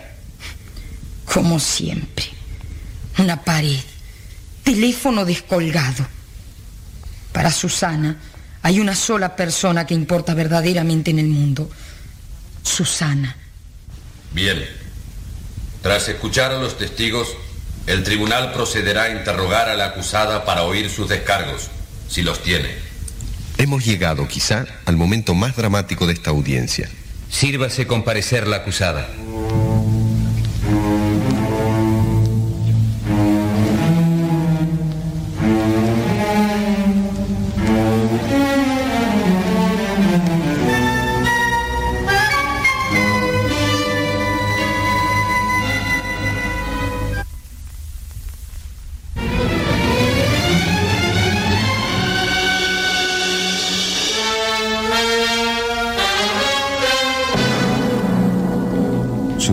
como siempre, una pared, teléfono descolgado. Para Susana hay una sola persona que importa verdaderamente en el mundo, Susana. Bien. Tras escuchar a los testigos, el tribunal procederá a interrogar a la acusada para oír sus descargos, si los tiene. Hemos llegado quizá al momento más dramático de esta audiencia. Sírvase comparecer la acusada.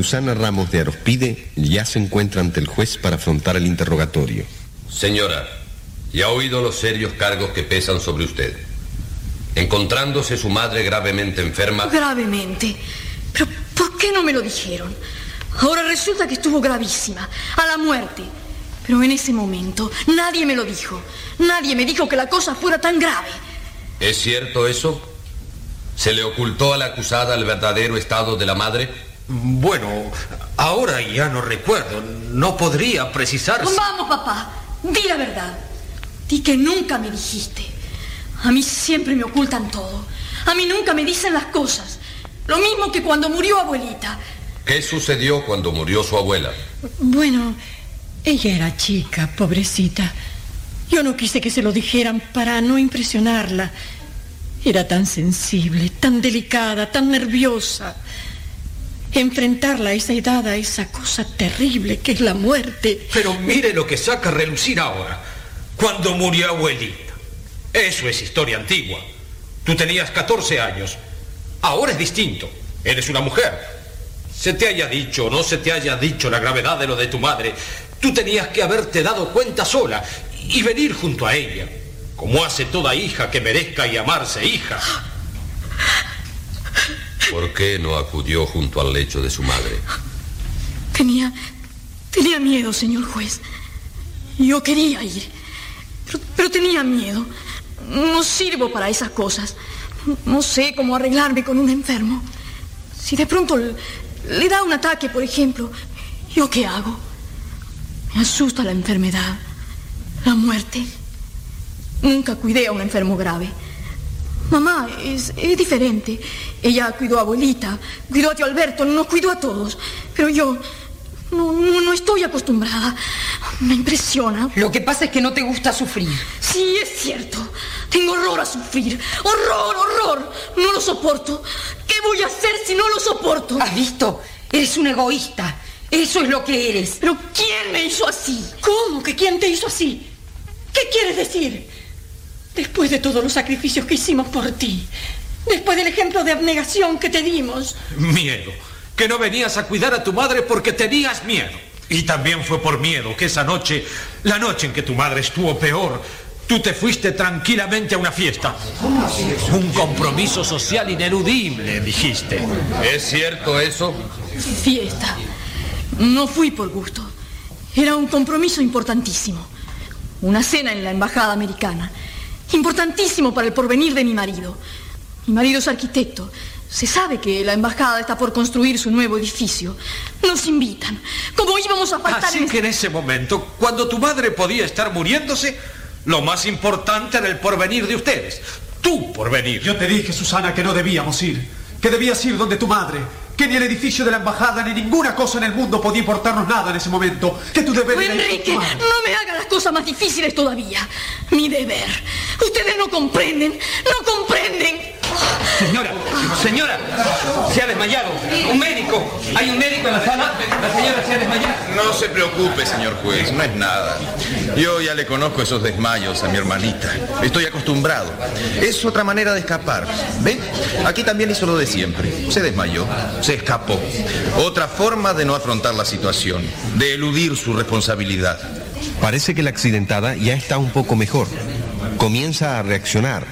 Susana Ramos de Arospide ya se encuentra ante el juez para afrontar el interrogatorio. Señora, ya ha oído los serios cargos que pesan sobre usted. Encontrándose su madre gravemente enferma, Gravemente. Pero ¿por qué no me lo dijeron? Ahora resulta que estuvo gravísima, a la muerte. Pero en ese momento nadie me lo dijo. Nadie me dijo que la cosa fuera tan grave. ¿es cierto eso? ¿Se le ocultó a la acusada el verdadero estado de la madre? Bueno, ahora ya no recuerdo. No podría precisar. Vamos, papá. Di la verdad. Di que nunca me dijiste. A mí siempre me ocultan todo. A mí nunca me dicen las cosas. Lo mismo que cuando murió abuelita. ¿Qué sucedió cuando murió su abuela? Bueno, Ella era chica, pobrecita. Yo no quise que se lo dijeran para no impresionarla. Era tan sensible, tan delicada, tan nerviosa. Enfrentarla a esa edad, a esa cosa terrible que es la muerte. Pero mire lo que saca a relucir ahora. Cuando murió abuelita. Eso es historia antigua. Tú tenías 14 años. Ahora es distinto. Eres una mujer. Se te haya dicho o no se te haya dicho la gravedad de lo de tu madre, tú tenías que haberte dado cuenta sola y venir junto a ella, como hace toda hija que merezca llamarse hija. *laughs* ¿Por qué no acudió junto al lecho de su madre? tenía. tenía miedo, señor juez. Yo quería ir, pero, pero tenía miedo. No sirvo para esas cosas. No sé cómo arreglarme con un enfermo. Si de pronto le, da un ataque, por ejemplo, ¿yo qué hago? Me asusta la enfermedad, la muerte. Nunca cuidé a un enfermo grave. Mamá es, es diferente. Ella cuidó a abuelita, cuidó a tío Alberto, nos cuidó a todos. Pero yo no, no, no estoy acostumbrada. Me impresiona. Lo que pasa es que no te gusta sufrir. Sí, es cierto. Tengo horror a sufrir. Horror, horror. No lo soporto. ¿Qué voy a hacer si no lo soporto? ¿Has visto? Eres un egoísta. Eso es lo que eres. Pero ¿quién me hizo así? ¿Cómo que quién te hizo así? ¿Qué quieres decir? Después de todos los sacrificios que hicimos por ti, después del ejemplo de abnegación que te dimos. Miedo. Que no venías a cuidar a tu madre porque tenías miedo. Y también fue por miedo que esa noche, la noche en que tu madre estuvo peor, tú te fuiste tranquilamente a una fiesta. Un compromiso social ineludible, dijiste. ¿Es cierto eso? Fiesta. No fui por gusto. Era un compromiso importantísimo. Una cena en la embajada americana. Importantísimo para el porvenir de mi marido. Mi marido es arquitecto. Se sabe que la embajada está por construir su nuevo edificio. Nos invitan. ¿Cómo íbamos a faltar Así en que en ese momento, cuando tu madre podía estar muriéndose, lo más importante era el porvenir de ustedes. Tu porvenir. Yo te dije, Susana, que no debíamos ir. Que debías ir donde tu madre. Que ni el edificio de la embajada ni ninguna cosa en el mundo podía importarnos nada en ese momento. Que tu deber era Enrique, no me hagas las cosas más difíciles todavía. Mi deber. Ustedes no comprenden. No comprenden. Señora, señora, se ha desmayado. Un médico. Hay un médico en la sala. La señora se ha desmayado. No se preocupe, señor juez, no es nada. Yo ya le conozco esos desmayos a mi hermanita. Estoy acostumbrado. Es otra manera de escapar. ¿Ve? Aquí también hizo lo de siempre. Se desmayó, se escapó. Otra forma de no afrontar la situación, de eludir su responsabilidad. Parece que la accidentada ya está un poco mejor. Comienza a reaccionar,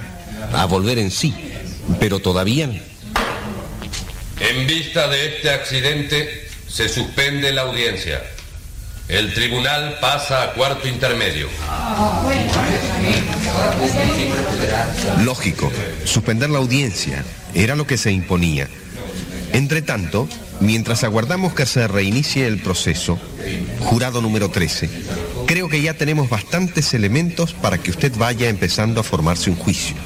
a volver en sí, pero todavía En vista de este accidente, se suspende la audiencia. El tribunal pasa a cuarto intermedio. Lógico, suspender la audiencia era lo que se imponía. Entre tanto, mientras aguardamos que se reinicie el proceso, jurado número 13, creo que ya tenemos bastantes elementos para que usted vaya empezando a formarse un juicio.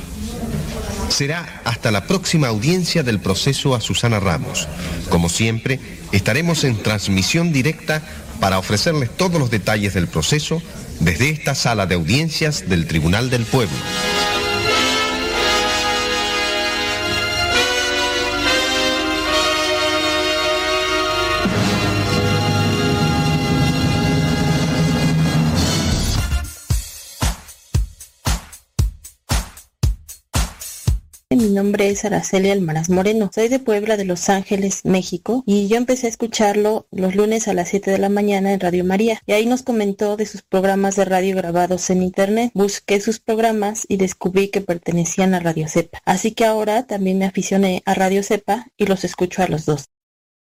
Será hasta la próxima audiencia del proceso a Susana Ramos. Como siempre, estaremos en transmisión directa para ofrecerles todos los detalles del proceso desde esta sala de audiencias del Tribunal del Pueblo. Nombre es Araceli Almaraz Moreno. Soy de Puebla de Los Ángeles, México, y yo empecé a escucharlo los lunes a las 7 de la mañana en Radio María. Y ahí nos comentó de sus programas de radio grabados en internet. Busqué sus programas y descubrí que pertenecían a Radio Cepa. Así que ahora también me aficioné a Radio Cepa y los escucho a los dos.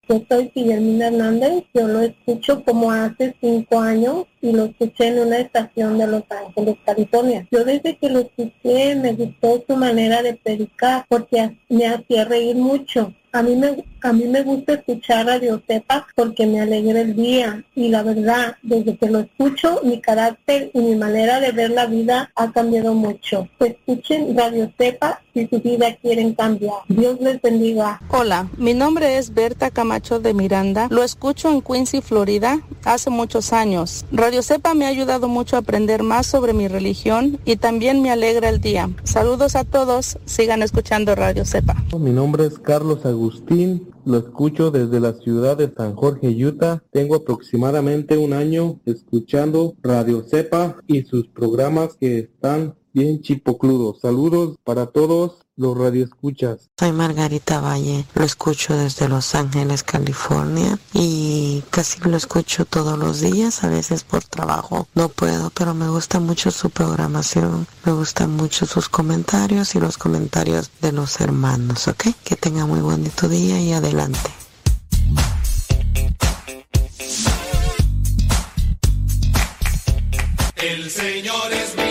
Yo soy Guillermina Hernández, yo lo escucho como hace cinco años y lo escuché en una estación de Los Ángeles, California. Yo desde que lo escuché me gustó su manera de predicar porque me hacía reír mucho. A mí me, a mí me gusta escuchar Radio Cepa porque me alegra el día y la verdad, desde que lo escucho, mi carácter y mi manera de ver la vida ha cambiado mucho. Escuchen Radio Cepa si su vida quieren cambiar. Dios les bendiga. Hola, mi nombre es Berta Camacho de Miranda. Lo escucho en Quincy, Florida, hace muchos años. Cepa me ha ayudado mucho a aprender más sobre mi religión y también me alegra el día. Saludos a todos, sigan escuchando Radio Cepa. Mi nombre es Carlos Agustín, lo escucho desde la ciudad de San Jorge, Utah. Tengo aproximadamente un año escuchando Radio Cepa y sus programas que están bien chipocludos. Saludos para todos los radioescuchas. Soy Margarita Valle, lo escucho desde Los Ángeles, California y casi lo escucho todos los días, a veces por trabajo no puedo, pero me gusta mucho su programación, me gustan mucho sus comentarios y los comentarios de los hermanos, ¿ok? Que tenga muy bonito día y adelante. Señor es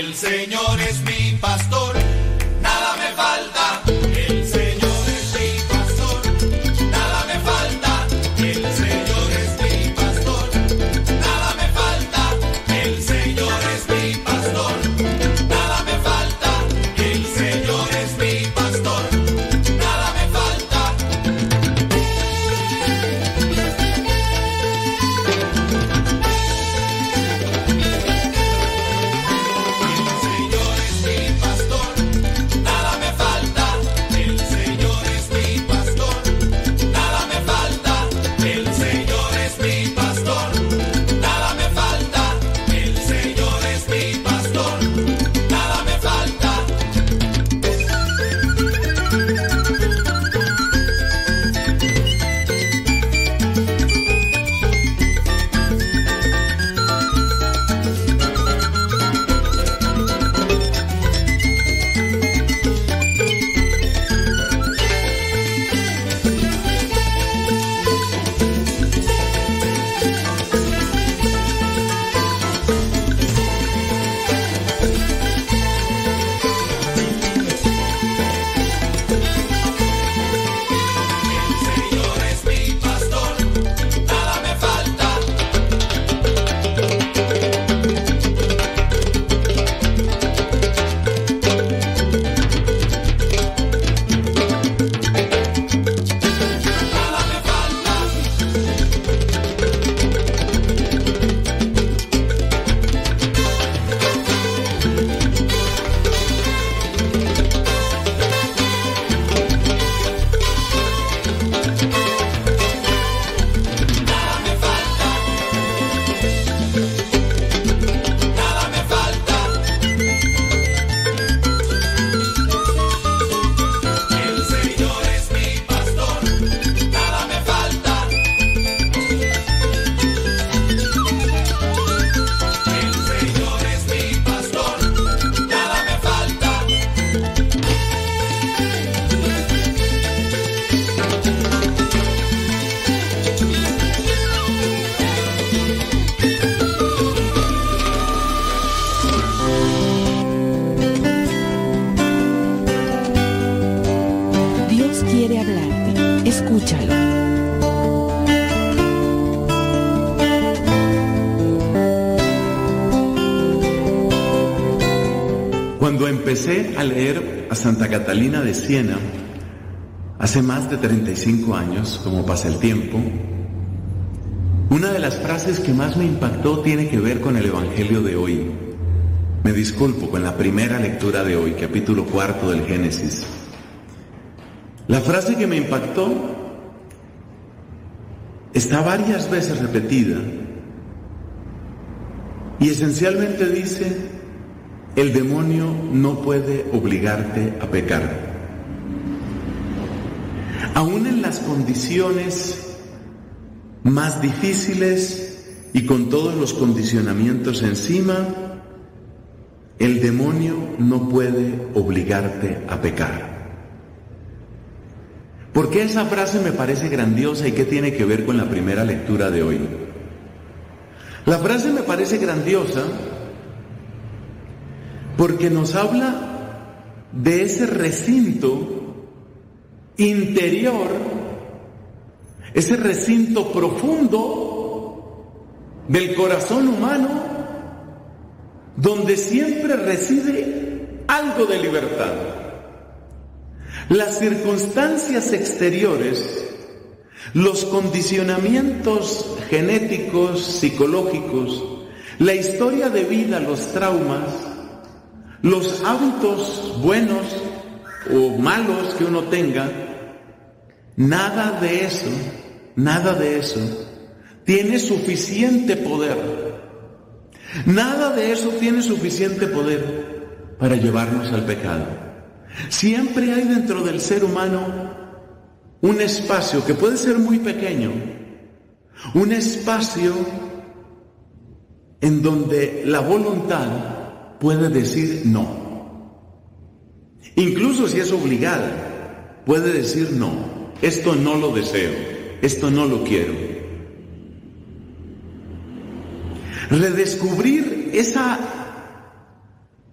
El Señor es mi pastor, a leer a Santa Catalina de Siena, hace más de 35 años, como pasa el tiempo, una de las frases que más me impactó tiene que ver con el Evangelio de hoy. Me disculpo con la primera lectura de hoy, capítulo cuarto del Génesis. La frase que me impactó está varias veces repetida y esencialmente dice, el demonio no puede obligarte a pecar. Aún en las condiciones más difíciles y con todos los condicionamientos encima, el demonio no puede obligarte a pecar. ¿Por qué esa frase me parece grandiosa y qué tiene que ver con la primera lectura de hoy? La frase me parece grandiosa porque nos habla de ese recinto interior, ese recinto profundo del corazón humano, donde siempre reside algo de libertad. Las circunstancias exteriores, los condicionamientos genéticos, psicológicos, la historia de vida, los traumas, los hábitos buenos o malos que uno tenga, nada de eso, nada de eso tiene suficiente poder. Nada de eso tiene suficiente poder para llevarnos al pecado. Siempre hay dentro del ser humano un espacio que puede ser muy pequeño, un espacio en donde la voluntad puede decir no. Incluso si es obligada, puede decir no. Esto no lo deseo, esto no lo quiero. redescubrir esa,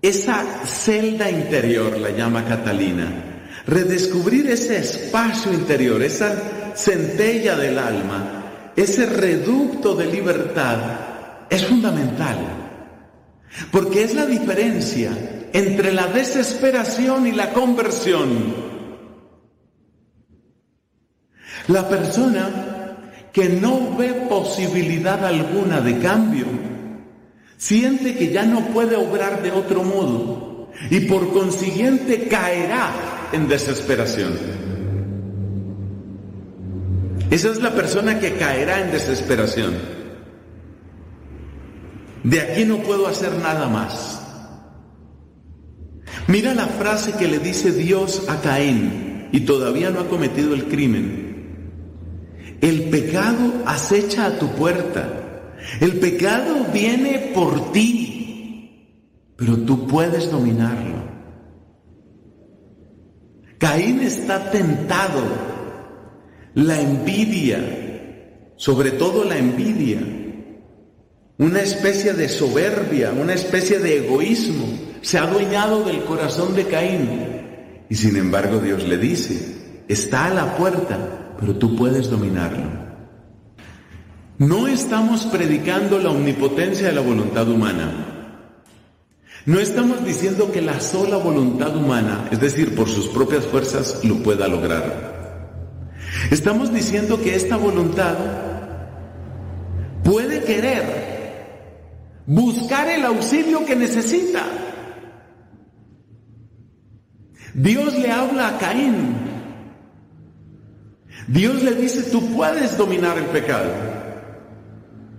esa celda interior, la llama Catalina, redescubrir ese espacio interior, esa centella del alma, ese reducto de libertad, es fundamental. Porque es la diferencia entre la desesperación y la conversión. La persona que no ve posibilidad alguna de cambio, siente que ya no puede obrar de otro modo y por consiguiente caerá en desesperación. Esa es la persona que caerá en desesperación. De aquí no puedo hacer nada más. Mira la frase que le dice Dios a Caín y todavía no ha cometido el crimen. El pecado acecha a tu puerta. El pecado viene por ti, pero tú puedes dominarlo. Caín está tentado. La envidia, sobre todo la envidia, una especie de soberbia, una especie de egoísmo, se ha adueñado del corazón de Caín. Y sin embargo Dios le dice, está a la puerta, pero tú puedes dominarlo. No estamos predicando la omnipotencia de la voluntad humana. No estamos diciendo que la sola voluntad humana, es decir, por sus propias fuerzas, lo pueda lograr. Estamos diciendo que esta voluntad puede querer buscar el auxilio que necesita. Dios le habla a Caín Dios le dice, tú puedes dominar el pecado.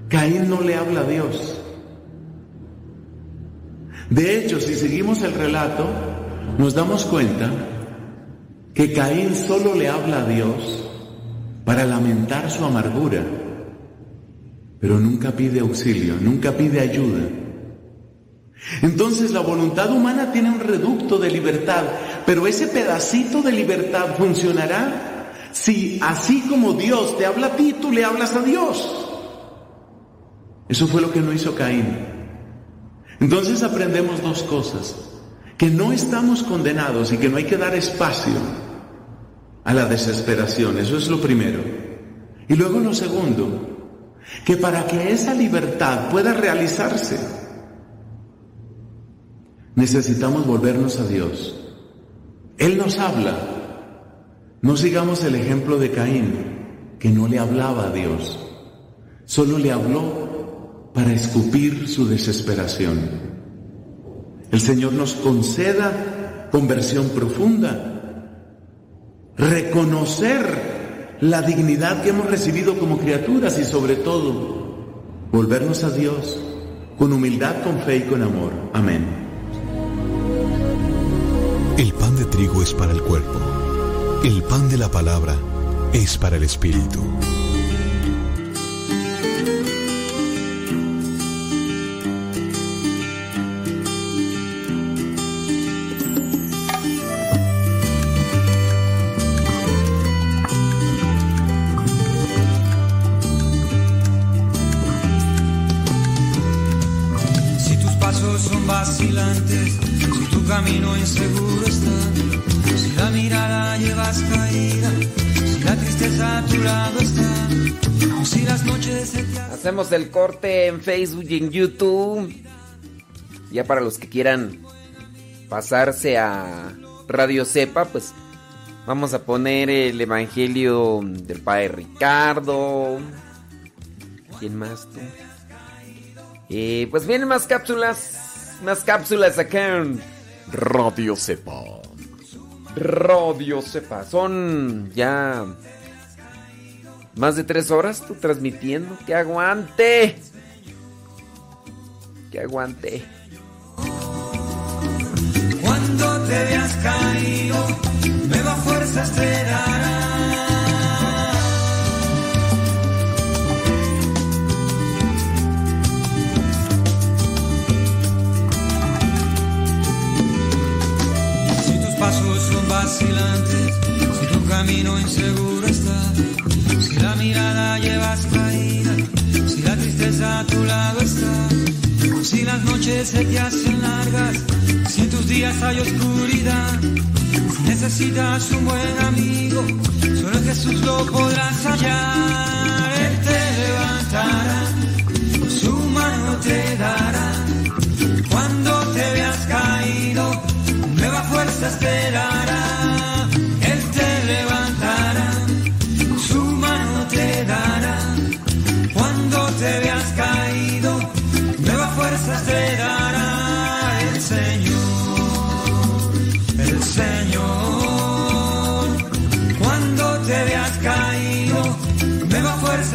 Caín no le habla a Dios. De hecho, si seguimos el relato, nos damos cuenta que Caín solo le habla a Dios para lamentar su amargura, pero nunca pide auxilio, nunca pide ayuda. Entonces la voluntad humana tiene un reducto de libertad, pero ese pedacito de libertad funcionará si así como Dios te habla a ti, tú le hablas a Dios. Eso fue lo que no hizo Caín. Entonces aprendemos dos cosas. Que no estamos condenados y que no hay que dar espacio a la desesperación. Eso es lo primero. Y luego lo segundo, que para que esa libertad pueda realizarse, necesitamos volvernos a Dios. Él nos habla, no sigamos el ejemplo de Caín, que no le hablaba a Dios, solo le habló para escupir su desesperación. El Señor nos conceda conversión profunda, reconocer la dignidad que hemos recibido como criaturas y sobre todo volvernos a Dios con humildad, con fe y con amor. Amén. El pan de trigo es para el cuerpo el pan de la palabra es para el espíritu. Hacemos el corte en Facebook y en YouTube. Ya para los que quieran pasarse a Radio Cepa, pues vamos a poner el Evangelio del Padre Ricardo. ¿Quién más tú? Eh, pues vienen más cápsulas, más cápsulas acá en Radio Cepa. Radio Sepa. Son ya más de tres horas tú transmitiendo. ¡Que aguante! ¡Que aguante! Cuando te veas caído, nueva fuerza esperará. pasos son vacilantes, si tu camino inseguro está, si la mirada llevas caída, si la tristeza a tu lado está, si las noches se te hacen largas, si en tus días hay oscuridad, si necesitas un buen amigo, solo Jesús lo podrás hallar, Él te levantará, su mano te dará, cuando te veas caído, nueva fuerza esperará. te veas